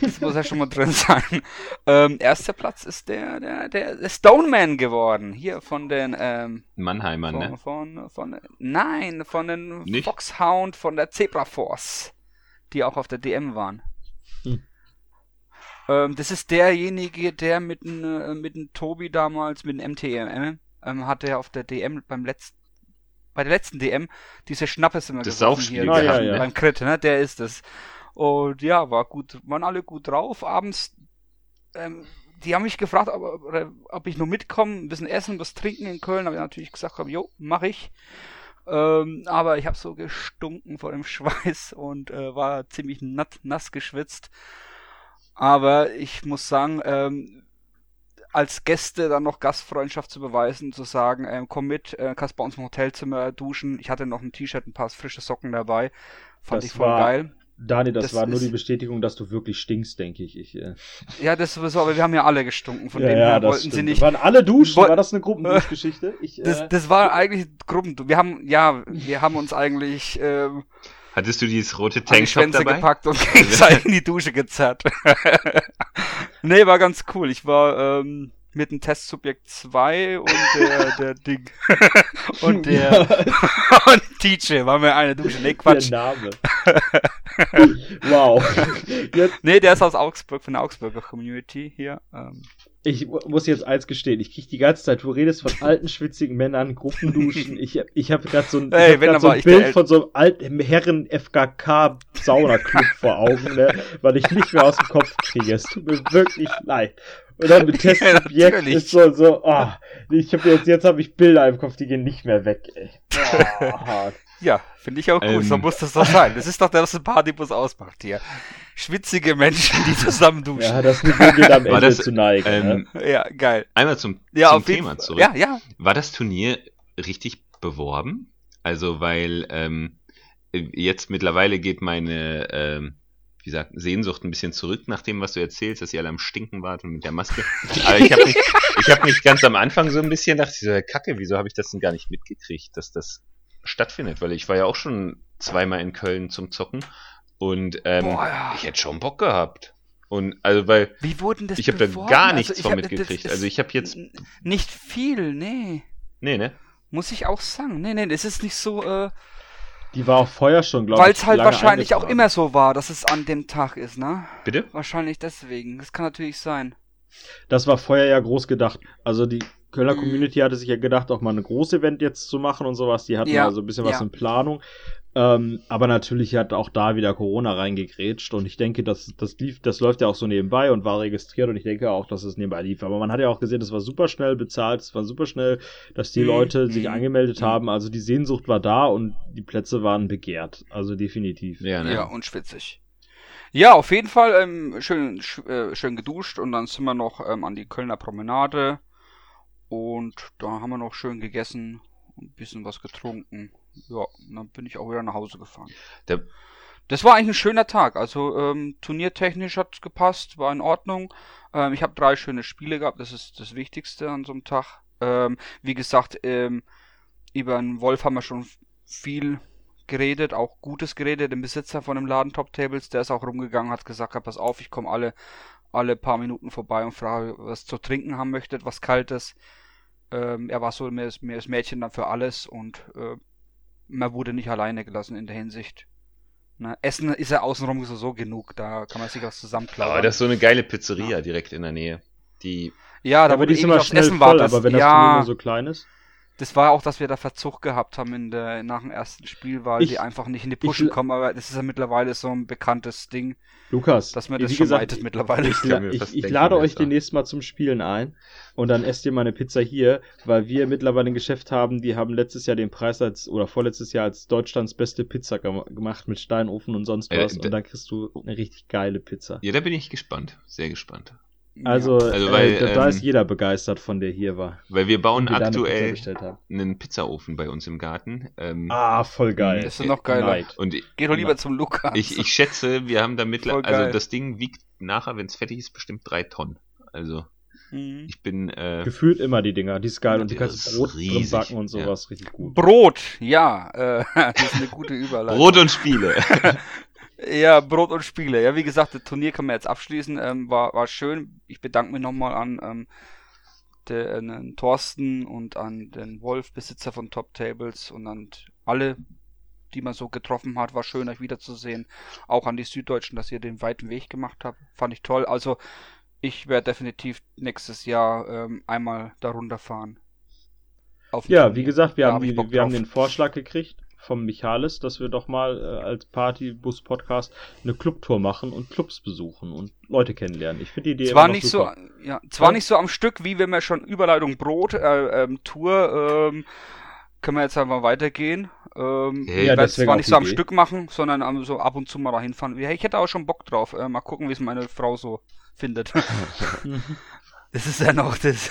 B: Das muss ja schon mal drin sein. Ähm, erster Platz ist der, der, der, Stoneman geworden. Hier von den, ähm,
C: Mannheimer,
B: von,
C: ne?
B: von, von, nein, von den
C: Nicht?
B: Foxhound von der Zebra Force, die auch auf der DM waren.
A: Hm.
B: Ähm, das ist derjenige, der mit dem, äh, mit dem Tobi damals, mit dem MTM, ähm, hatte er auf der DM beim letzten, bei der letzten DM diese Schnappes immer
C: Das
B: geworfen
C: Saufspiel
B: hier,
A: Ah,
C: gehabt,
A: ja, ja.
C: ne?
B: beim Crit, ne? Der ist es. Und ja, war gut, waren alle gut drauf. Abends, ähm, die haben mich gefragt, ob, ob ich nur mitkomme, ein bisschen essen, was trinken in Köln. Habe ich natürlich gesagt, hab, jo, mach ich. Ähm, aber ich habe so gestunken vor dem Schweiß und äh, war ziemlich natt, nass geschwitzt. Aber ich muss sagen, ähm, als Gäste dann noch Gastfreundschaft zu beweisen, zu sagen, ähm, komm mit, äh, kannst bei uns im Hotelzimmer duschen. Ich hatte noch ein T-Shirt, ein paar frische Socken dabei. Fand
A: Das
B: ich voll
A: war-
B: geil.
A: Dani, das,
B: Das
A: war nur die Bestätigung, dass du wirklich stinkst, denke ich. ich äh,
B: Ja, das sowieso, aber wir haben ja alle gestunken, von
A: ja,
B: dem
A: ja,
B: her wollten sie
A: stimmt.
B: nicht.
A: Waren alle duschen? War das eine Gruppenduschgeschichte? Ich,
B: Das,
A: äh,
B: das war eigentlich Gruppen. Wir haben, ja, wir haben uns eigentlich ähm,
C: Hattest du dieses rote
B: an die
C: Tanktop
B: Schwänze
C: dabei?
B: gepackt und gegenseitig in die Dusche gezerrt. nee, war ganz cool. Ich war ähm, mit dem Testsubjekt 2 und der, der Ding. und der und DJ waren wir eine Dusche. Nee, Quatsch.
A: Der Name. wow. Jetzt,
B: Nee, der ist aus Augsburg, von der Augsburger Community hier. Ähm,
A: ich mu- muss jetzt eins gestehen. Ich krieg die ganze Zeit, du redest von alten, schwitzigen Männern, Gruppenduschen. Ich, ich habe gerade so ein,
B: Ey,
A: ich hab so ein Bild von so einem alten Herren-FKK-Saunaclub vor Augen, ne, weil ich nicht mehr aus dem Kopf kriege. Es tut mir wirklich leid. Und dann mit Testsubjekt
B: natürlich.
A: ist so, so, ah, ich habe jetzt, jetzt habe ich Bilder im Kopf, die gehen nicht mehr weg, ey. Ah, hart.
B: ja, finde ich auch cool.
C: Ähm.
B: So muss das doch sein. Das ist doch das, was ein Partybus ausmacht hier. Schwitzige Menschen, die zusammen duschen.
A: Ja, das Niveau geht am Ende
C: das,
A: zu neigen. ne?
C: Ähm,
B: Ja, geil.
C: einmal zum,
B: Ja,
C: zum
B: auf jeden
C: Thema
B: Fall.
C: zurück.
B: Ja, ja.
C: War das Turnier richtig beworben? Also, weil ähm, jetzt mittlerweile geht meine ähm, wie gesagt, Sehnsucht ein bisschen zurück nach dem, was du erzählst, dass ihr alle am Stinken wart und mit der Maske. Aber ich habe mich, ich hab mich ganz am Anfang so ein bisschen ich so, Kacke, wieso habe ich das denn gar nicht mitgekriegt, dass das stattfindet? Weil ich war ja auch schon zweimal in Köln zum Zocken und ähm,
B: Boah, ja.
C: ich hätte schon Bock gehabt. Und also weil
B: Wie wurden das
C: ich habe da gar
B: Also
C: nichts
B: ich
C: von mitgekriegt. Also ich habe jetzt
B: Nicht viel, nee.
C: nee, ne?
B: Muss ich auch sagen. Nee, nee, das ist nicht so, äh,
A: Die war auch vorher schon, glaube ich.
B: weil es halt wahrscheinlich auch immer so war, dass es an dem Tag ist, ne?
C: Bitte?
B: Wahrscheinlich deswegen. Das kann natürlich sein.
A: Das war vorher ja groß gedacht. Also die Kölner
B: Mhm.
A: Community hatte sich ja gedacht, auch mal ein Groß-Event jetzt zu machen und sowas. Die hatten
B: Ja,
A: also ein bisschen was
B: ja.
A: in Planung. Ähm, aber natürlich hat auch da wieder Corona reingegrätscht und ich denke, das, das lief, das läuft ja auch so nebenbei und war registriert und ich denke auch, dass es nebenbei lief. Aber man hat ja auch gesehen, das war super schnell bezahlt, es war super schnell, dass die
B: Mhm.
A: Leute sich
B: Mhm.
A: angemeldet
B: Mhm.
A: haben. Also die Sehnsucht war da und die Plätze waren begehrt. Also definitiv.
C: Ja, ne?
B: Ja, und schwitzig. Ja, auf jeden Fall ähm, schön, sch äh, schön geduscht und dann sind wir noch ähm, an die Kölner Promenade und da haben wir noch schön gegessen und ein bisschen was getrunken. Ja, und dann bin ich auch wieder nach Hause gefahren.
C: Der,
B: Das war eigentlich ein schöner Tag. Also ähm, turniertechnisch hat gepasst, war in Ordnung. Ähm, ich habe drei schöne Spiele gehabt, das ist das Wichtigste an so einem Tag. Ähm, wie gesagt, ähm, über den Wolf haben wir schon viel geredet, auch Gutes geredet. Den Besitzer von dem Laden Top Tables, der ist auch rumgegangen, hat gesagt, ja, pass auf, ich komme alle alle paar Minuten vorbei und frage, was zu trinken haben möchtet, was Kaltes. Ähm, er war so mehr das Mädchen dann für alles und äh, man wurde nicht alleine gelassen in der Hinsicht. Ne? Essen ist ja außenrum sowieso genug, da kann man sich was zusammenklauen.
C: Aber das ist so eine geile Pizzeria direkt in der Nähe. Die,
B: ja, da
A: aber
B: wo
A: die
B: du
A: ist
B: ewig
A: immer schnell
B: Essen
A: voll,
B: wartest.
A: aber wenn das
B: ja,
A: nur so klein ist.
B: Das war auch, dass wir da Verzug gehabt haben in der, nach dem ersten Spiel, weil
A: Ich-
B: die einfach nicht in die Pushen
A: ich-
B: kommen, aber das ist ja mittlerweile so ein bekanntes Ding,
A: Lukas,
B: dass man das schon
A: gesagt,
B: weitet mittlerweile.
A: Ich, la ich, ich lade euch
C: war.
A: demnächst mal zum Spielen ein und dann esst ihr meine Pizza hier, weil wir mittlerweile ein Geschäft haben, die haben letztes Jahr den Preis als, oder vorletztes Jahr als Deutschlands beste Pizza gem gemacht mit Steinofen und sonst
C: Äh,
A: was
C: d-
A: und dann kriegst du eine richtig geile Pizza.
C: ja, da bin ich gespannt. Sehr gespannt.
A: Also,
C: Also, weil,
A: äh, da,
C: ähm,
A: ist jeder begeistert von der hier war.
C: Weil wir bauen
A: wir eine
C: aktuell
A: haben.
C: einen Pizzaofen bei uns im Garten. Ähm,
A: Ah, voll geil.
B: Das ist noch geiler.
C: Und ich,
B: Geh doch lieber zum Lukas.
C: ich, ich schätze, wir haben da mittlerweile, also das Ding wiegt nachher, wenn es fertig ist, bestimmt drei Tonnen. Also
B: Mhm.
C: ich bin, äh,
A: Gefühlt immer die Dinger, die ist geil und die kannst du Brot drin
C: riesig,
A: backen und sowas, richtig gut.
B: Brot, ja, äh, das ist eine gute Überleitung.
C: Brot und Spiele.
B: Ja, Brot und Spiele. Ja, wie gesagt, das Turnier können wir jetzt abschließen. Ähm, war, war schön. Ich bedanke mich nochmal an ähm, den, den Thorsten und an den Wolf, Besitzer von Top Tables und an alle, die man so getroffen hat. War schön, euch wiederzusehen. Auch an die Süddeutschen, dass ihr den weiten Weg gemacht habt. Fand ich toll. Also, ich werde definitiv nächstes Jahr ähm, einmal darunter fahren.
A: Ja,
B: Turnier.
A: wie gesagt, wir,
B: Da
A: haben, die, wir haben den Vorschlag gekriegt vom Michalis, dass wir doch mal äh, als Partybus-Podcast eine Clubtour machen und Clubs besuchen und Leute kennenlernen. Ich finde die Idee
B: Zwar nicht
A: super.
B: so, ja, zwar
A: Ja.
B: nicht so am Stück, wie wenn wir schon Überleitung Brot, äh, ähm, Tour, ähm, können wir jetzt einfach weitergehen. Ähm,
C: Hey,
B: ich
A: Ja,
B: werde
A: wär
B: zwar nicht so am
A: Idee.
B: Stück machen, sondern so ab und zu mal da hinfahren. Ja, Ich hätte auch schon Bock drauf. Äh, mal gucken, wie es meine Frau so findet. das ist ja noch das,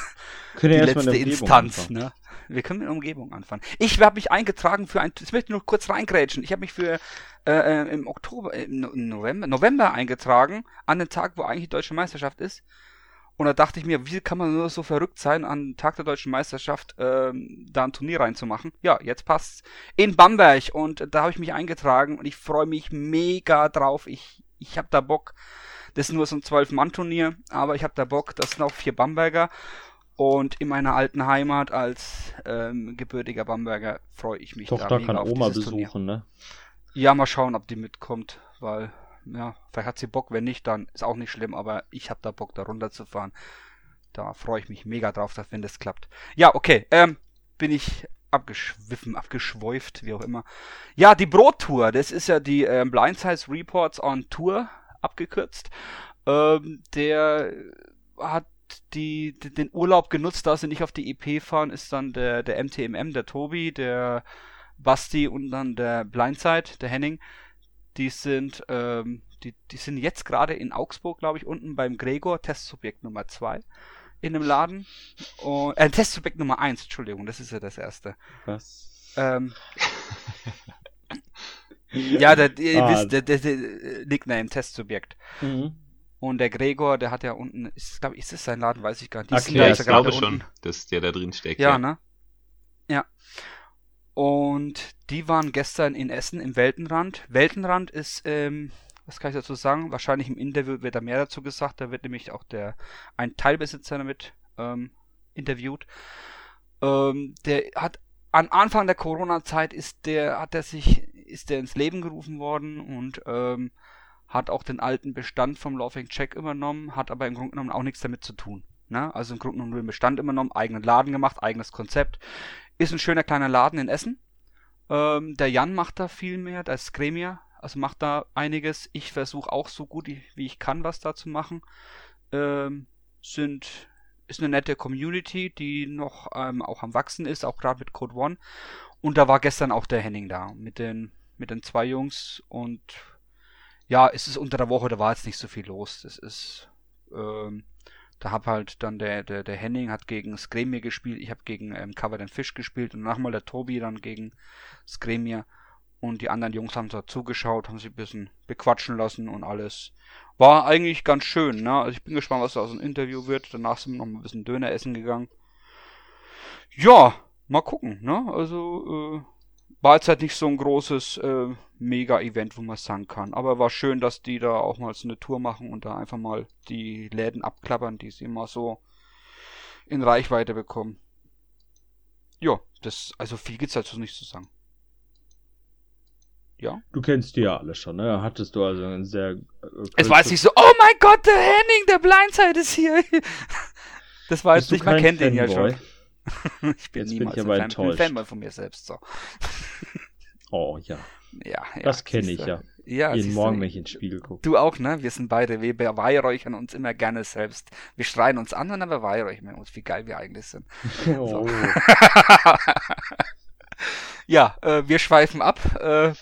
B: die letzte Instanz,
A: anfangen.
B: ne? Wir können mit der Umgebung anfangen. Ich habe mich eingetragen für ein, das möchte ich nur kurz reingrätschen. Ich habe mich für äh, äh, im Oktober, im November, November eingetragen, an den Tag, wo eigentlich die deutsche Meisterschaft ist. Und da dachte ich mir, wie kann man nur so verrückt sein, an den Tag der deutschen Meisterschaft ähm, da ein Turnier reinzumachen? Ja, jetzt passt's. In Bamberg und da habe ich mich eingetragen und ich freue mich mega drauf. Ich, ich habe da Bock. Das ist nur so ein 12-Mann-Turnier, aber ich habe da Bock. Das sind auch vier Bamberger. Und in meiner alten Heimat als ähm, gebürtiger Bamberger freue ich mich da
A: Tochter
B: mega
A: kann
B: auf
A: Oma
B: dieses Turnier.
A: besuchen, ne?
B: Ja, mal schauen, ob die mitkommt, weil, ja, vielleicht hat sie Bock, wenn nicht, dann ist auch nicht schlimm, aber ich habe da Bock, da runterzufahren. Da freue ich mich mega drauf, dass, wenn das klappt. Ja, okay, ähm, bin ich abgeschwiffen, abgeschweift, wie auch immer. Ja, die Brottour, das ist ja die ähm, Blindsize Reports on Tour, abgekürzt. Ähm, der hat die, den Urlaub genutzt, da sie nicht auf die EP fahren, ist dann der, der MTMM, der Tobi, der Basti und dann der Blindside, der Henning. Die sind, ähm, die, die sind jetzt gerade in Augsburg, glaube ich, unten beim Gregor, Testsubjekt Nummer 2 in einem Laden. Und, äh, Testsubjekt Nummer 1, Entschuldigung, das ist ja das erste.
A: Was?
B: Ähm, ja, der, ihr
A: Ah.
B: wisst, der, der, der Nickname, Testsubjekt.
A: Mhm.
B: Und der Gregor, der hat ja unten, ist, ich, ist das sein Laden, weiß ich gar nicht.
A: Okay,
B: ja
C: ja, ich glaube schon,
B: unten.
C: dass der da drin steckt.
B: Ja, ne? Ja. Und die waren gestern in Essen im Weltenrand. Weltenrand ist, ähm, was kann ich dazu sagen? Wahrscheinlich im Interview wird da mehr dazu gesagt. Da wird nämlich auch der ein Teilbesitzer damit ähm, interviewt. Ähm, der hat am Anfang der Corona-Zeit ist der, hat er sich, ist der ins Leben gerufen worden und ähm, hat auch den alten Bestand vom Laughing Check übernommen, hat aber im Grunde genommen auch nichts damit zu tun. Ne? Also im Grunde genommen nur den Bestand übernommen, eigenen Laden gemacht, eigenes Konzept. Ist ein schöner kleiner Laden in Essen. Ähm, der Jan macht da viel mehr, der Gremier, also macht da einiges. Ich versuche auch so gut wie wie ich kann, was da zu machen. Ähm, sind ist eine nette Community, die noch ähm, auch am wachsen ist, auch gerade mit Code One. Und da war gestern auch der Henning da mit den mit den zwei Jungs und ja, es ist unter der Woche, da war jetzt nicht so viel los. Das ist ähm, da hab halt dann der, der, der Henning hat gegen Skremir gespielt, ich habe gegen ähm, Covered and Fish gespielt und nachmal der Tobi dann gegen Skremir und die anderen Jungs haben so zugeschaut, haben sich ein bisschen bequatschen lassen und alles. War eigentlich ganz schön, ne? Also ich bin gespannt, was da aus dem Interview wird. Danach sind wir noch ein bisschen Döner essen gegangen. Ja, mal gucken, ne? Also, äh, war jetzt halt nicht so ein großes äh, Mega-Event, wo man sagen kann. Aber war schön, dass die da auch mal so eine Tour machen und da einfach mal die Läden abklappern, die sie immer so in Reichweite bekommen. Ja, das, also viel gibt's dazu nicht zu sagen. Ja.
A: Du kennst die ja alle schon, ne? Hattest du also ein sehr. Äh,
B: Es war jetzt nicht so, oh mein Gott, der Henning, der Blindside ist hier. Das war jetzt
A: Bist
B: nicht, man kennt den ja
A: Fanboy?
B: schon. Ich bin
A: Jetzt bin
B: niemals
A: ich
B: ein
A: aber
B: Fan,
A: enttäuscht.
B: Ich bin Fanboy von mir selbst, so.
A: Oh ja,
B: Ja, ja.
A: das kenne ich ja.
B: Ja,
A: Jeden. Morgen, wenn ich ins Spiegel gucke.
B: Du auch, ne? Wir sind beide, wir beweihräuchern uns immer gerne selbst. Wir schreien uns an und dann beweihräuchern wir uns, wie geil wir eigentlich sind.
A: Oh.
B: ja, äh, wir schweifen ab. Äh,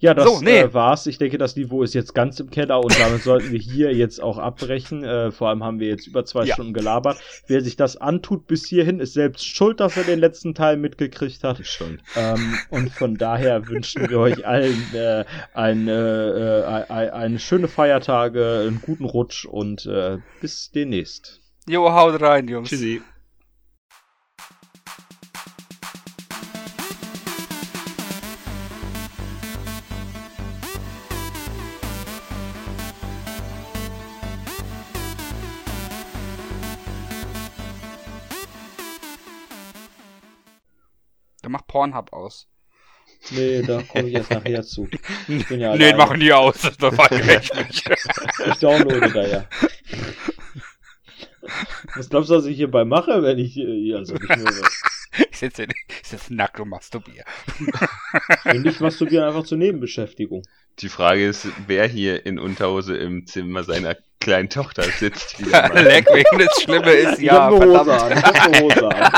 A: Ja, das
B: So, nee.
A: äh, war's. Ich denke, das Niveau ist jetzt ganz im Keller und damit sollten wir hier jetzt auch abbrechen. Äh, vor allem haben wir jetzt über zwei
B: Ja.
A: Stunden gelabert. Wer sich das antut bis hierhin, ist selbst schuld, dass er den letzten Teil mitgekriegt hat.
C: Schon.
A: Ähm, und von daher wünschen wir euch allen äh, ein, äh, äh, ein, eine schöne Feiertage, einen guten Rutsch und äh, bis demnächst.
B: jo, haut rein, Jungs.
C: Tschüssi.
B: Pornhub aus.
A: Nee, da komme ich erst nachher zu. Ich bin ja
B: nee, machen die aus, das beweihräuchert ich mich.
A: Ich downloade da ja. Was glaubst du, was ich hierbei mache, wenn ich äh, also nicht nur,
B: ich sitze ich sitze nackt und masturbiere.
A: wenn ich masturbieren einfach zur Nebenbeschäftigung.
C: Die Frage ist, wer hier in Unterhose im Zimmer seiner kleinen Tochter sitzt.
B: Leck, wenn das Schlimme ist,
A: ich
B: ja,
A: hab eine Hose
B: verdammt.
A: an. Ich hab eine Hose an.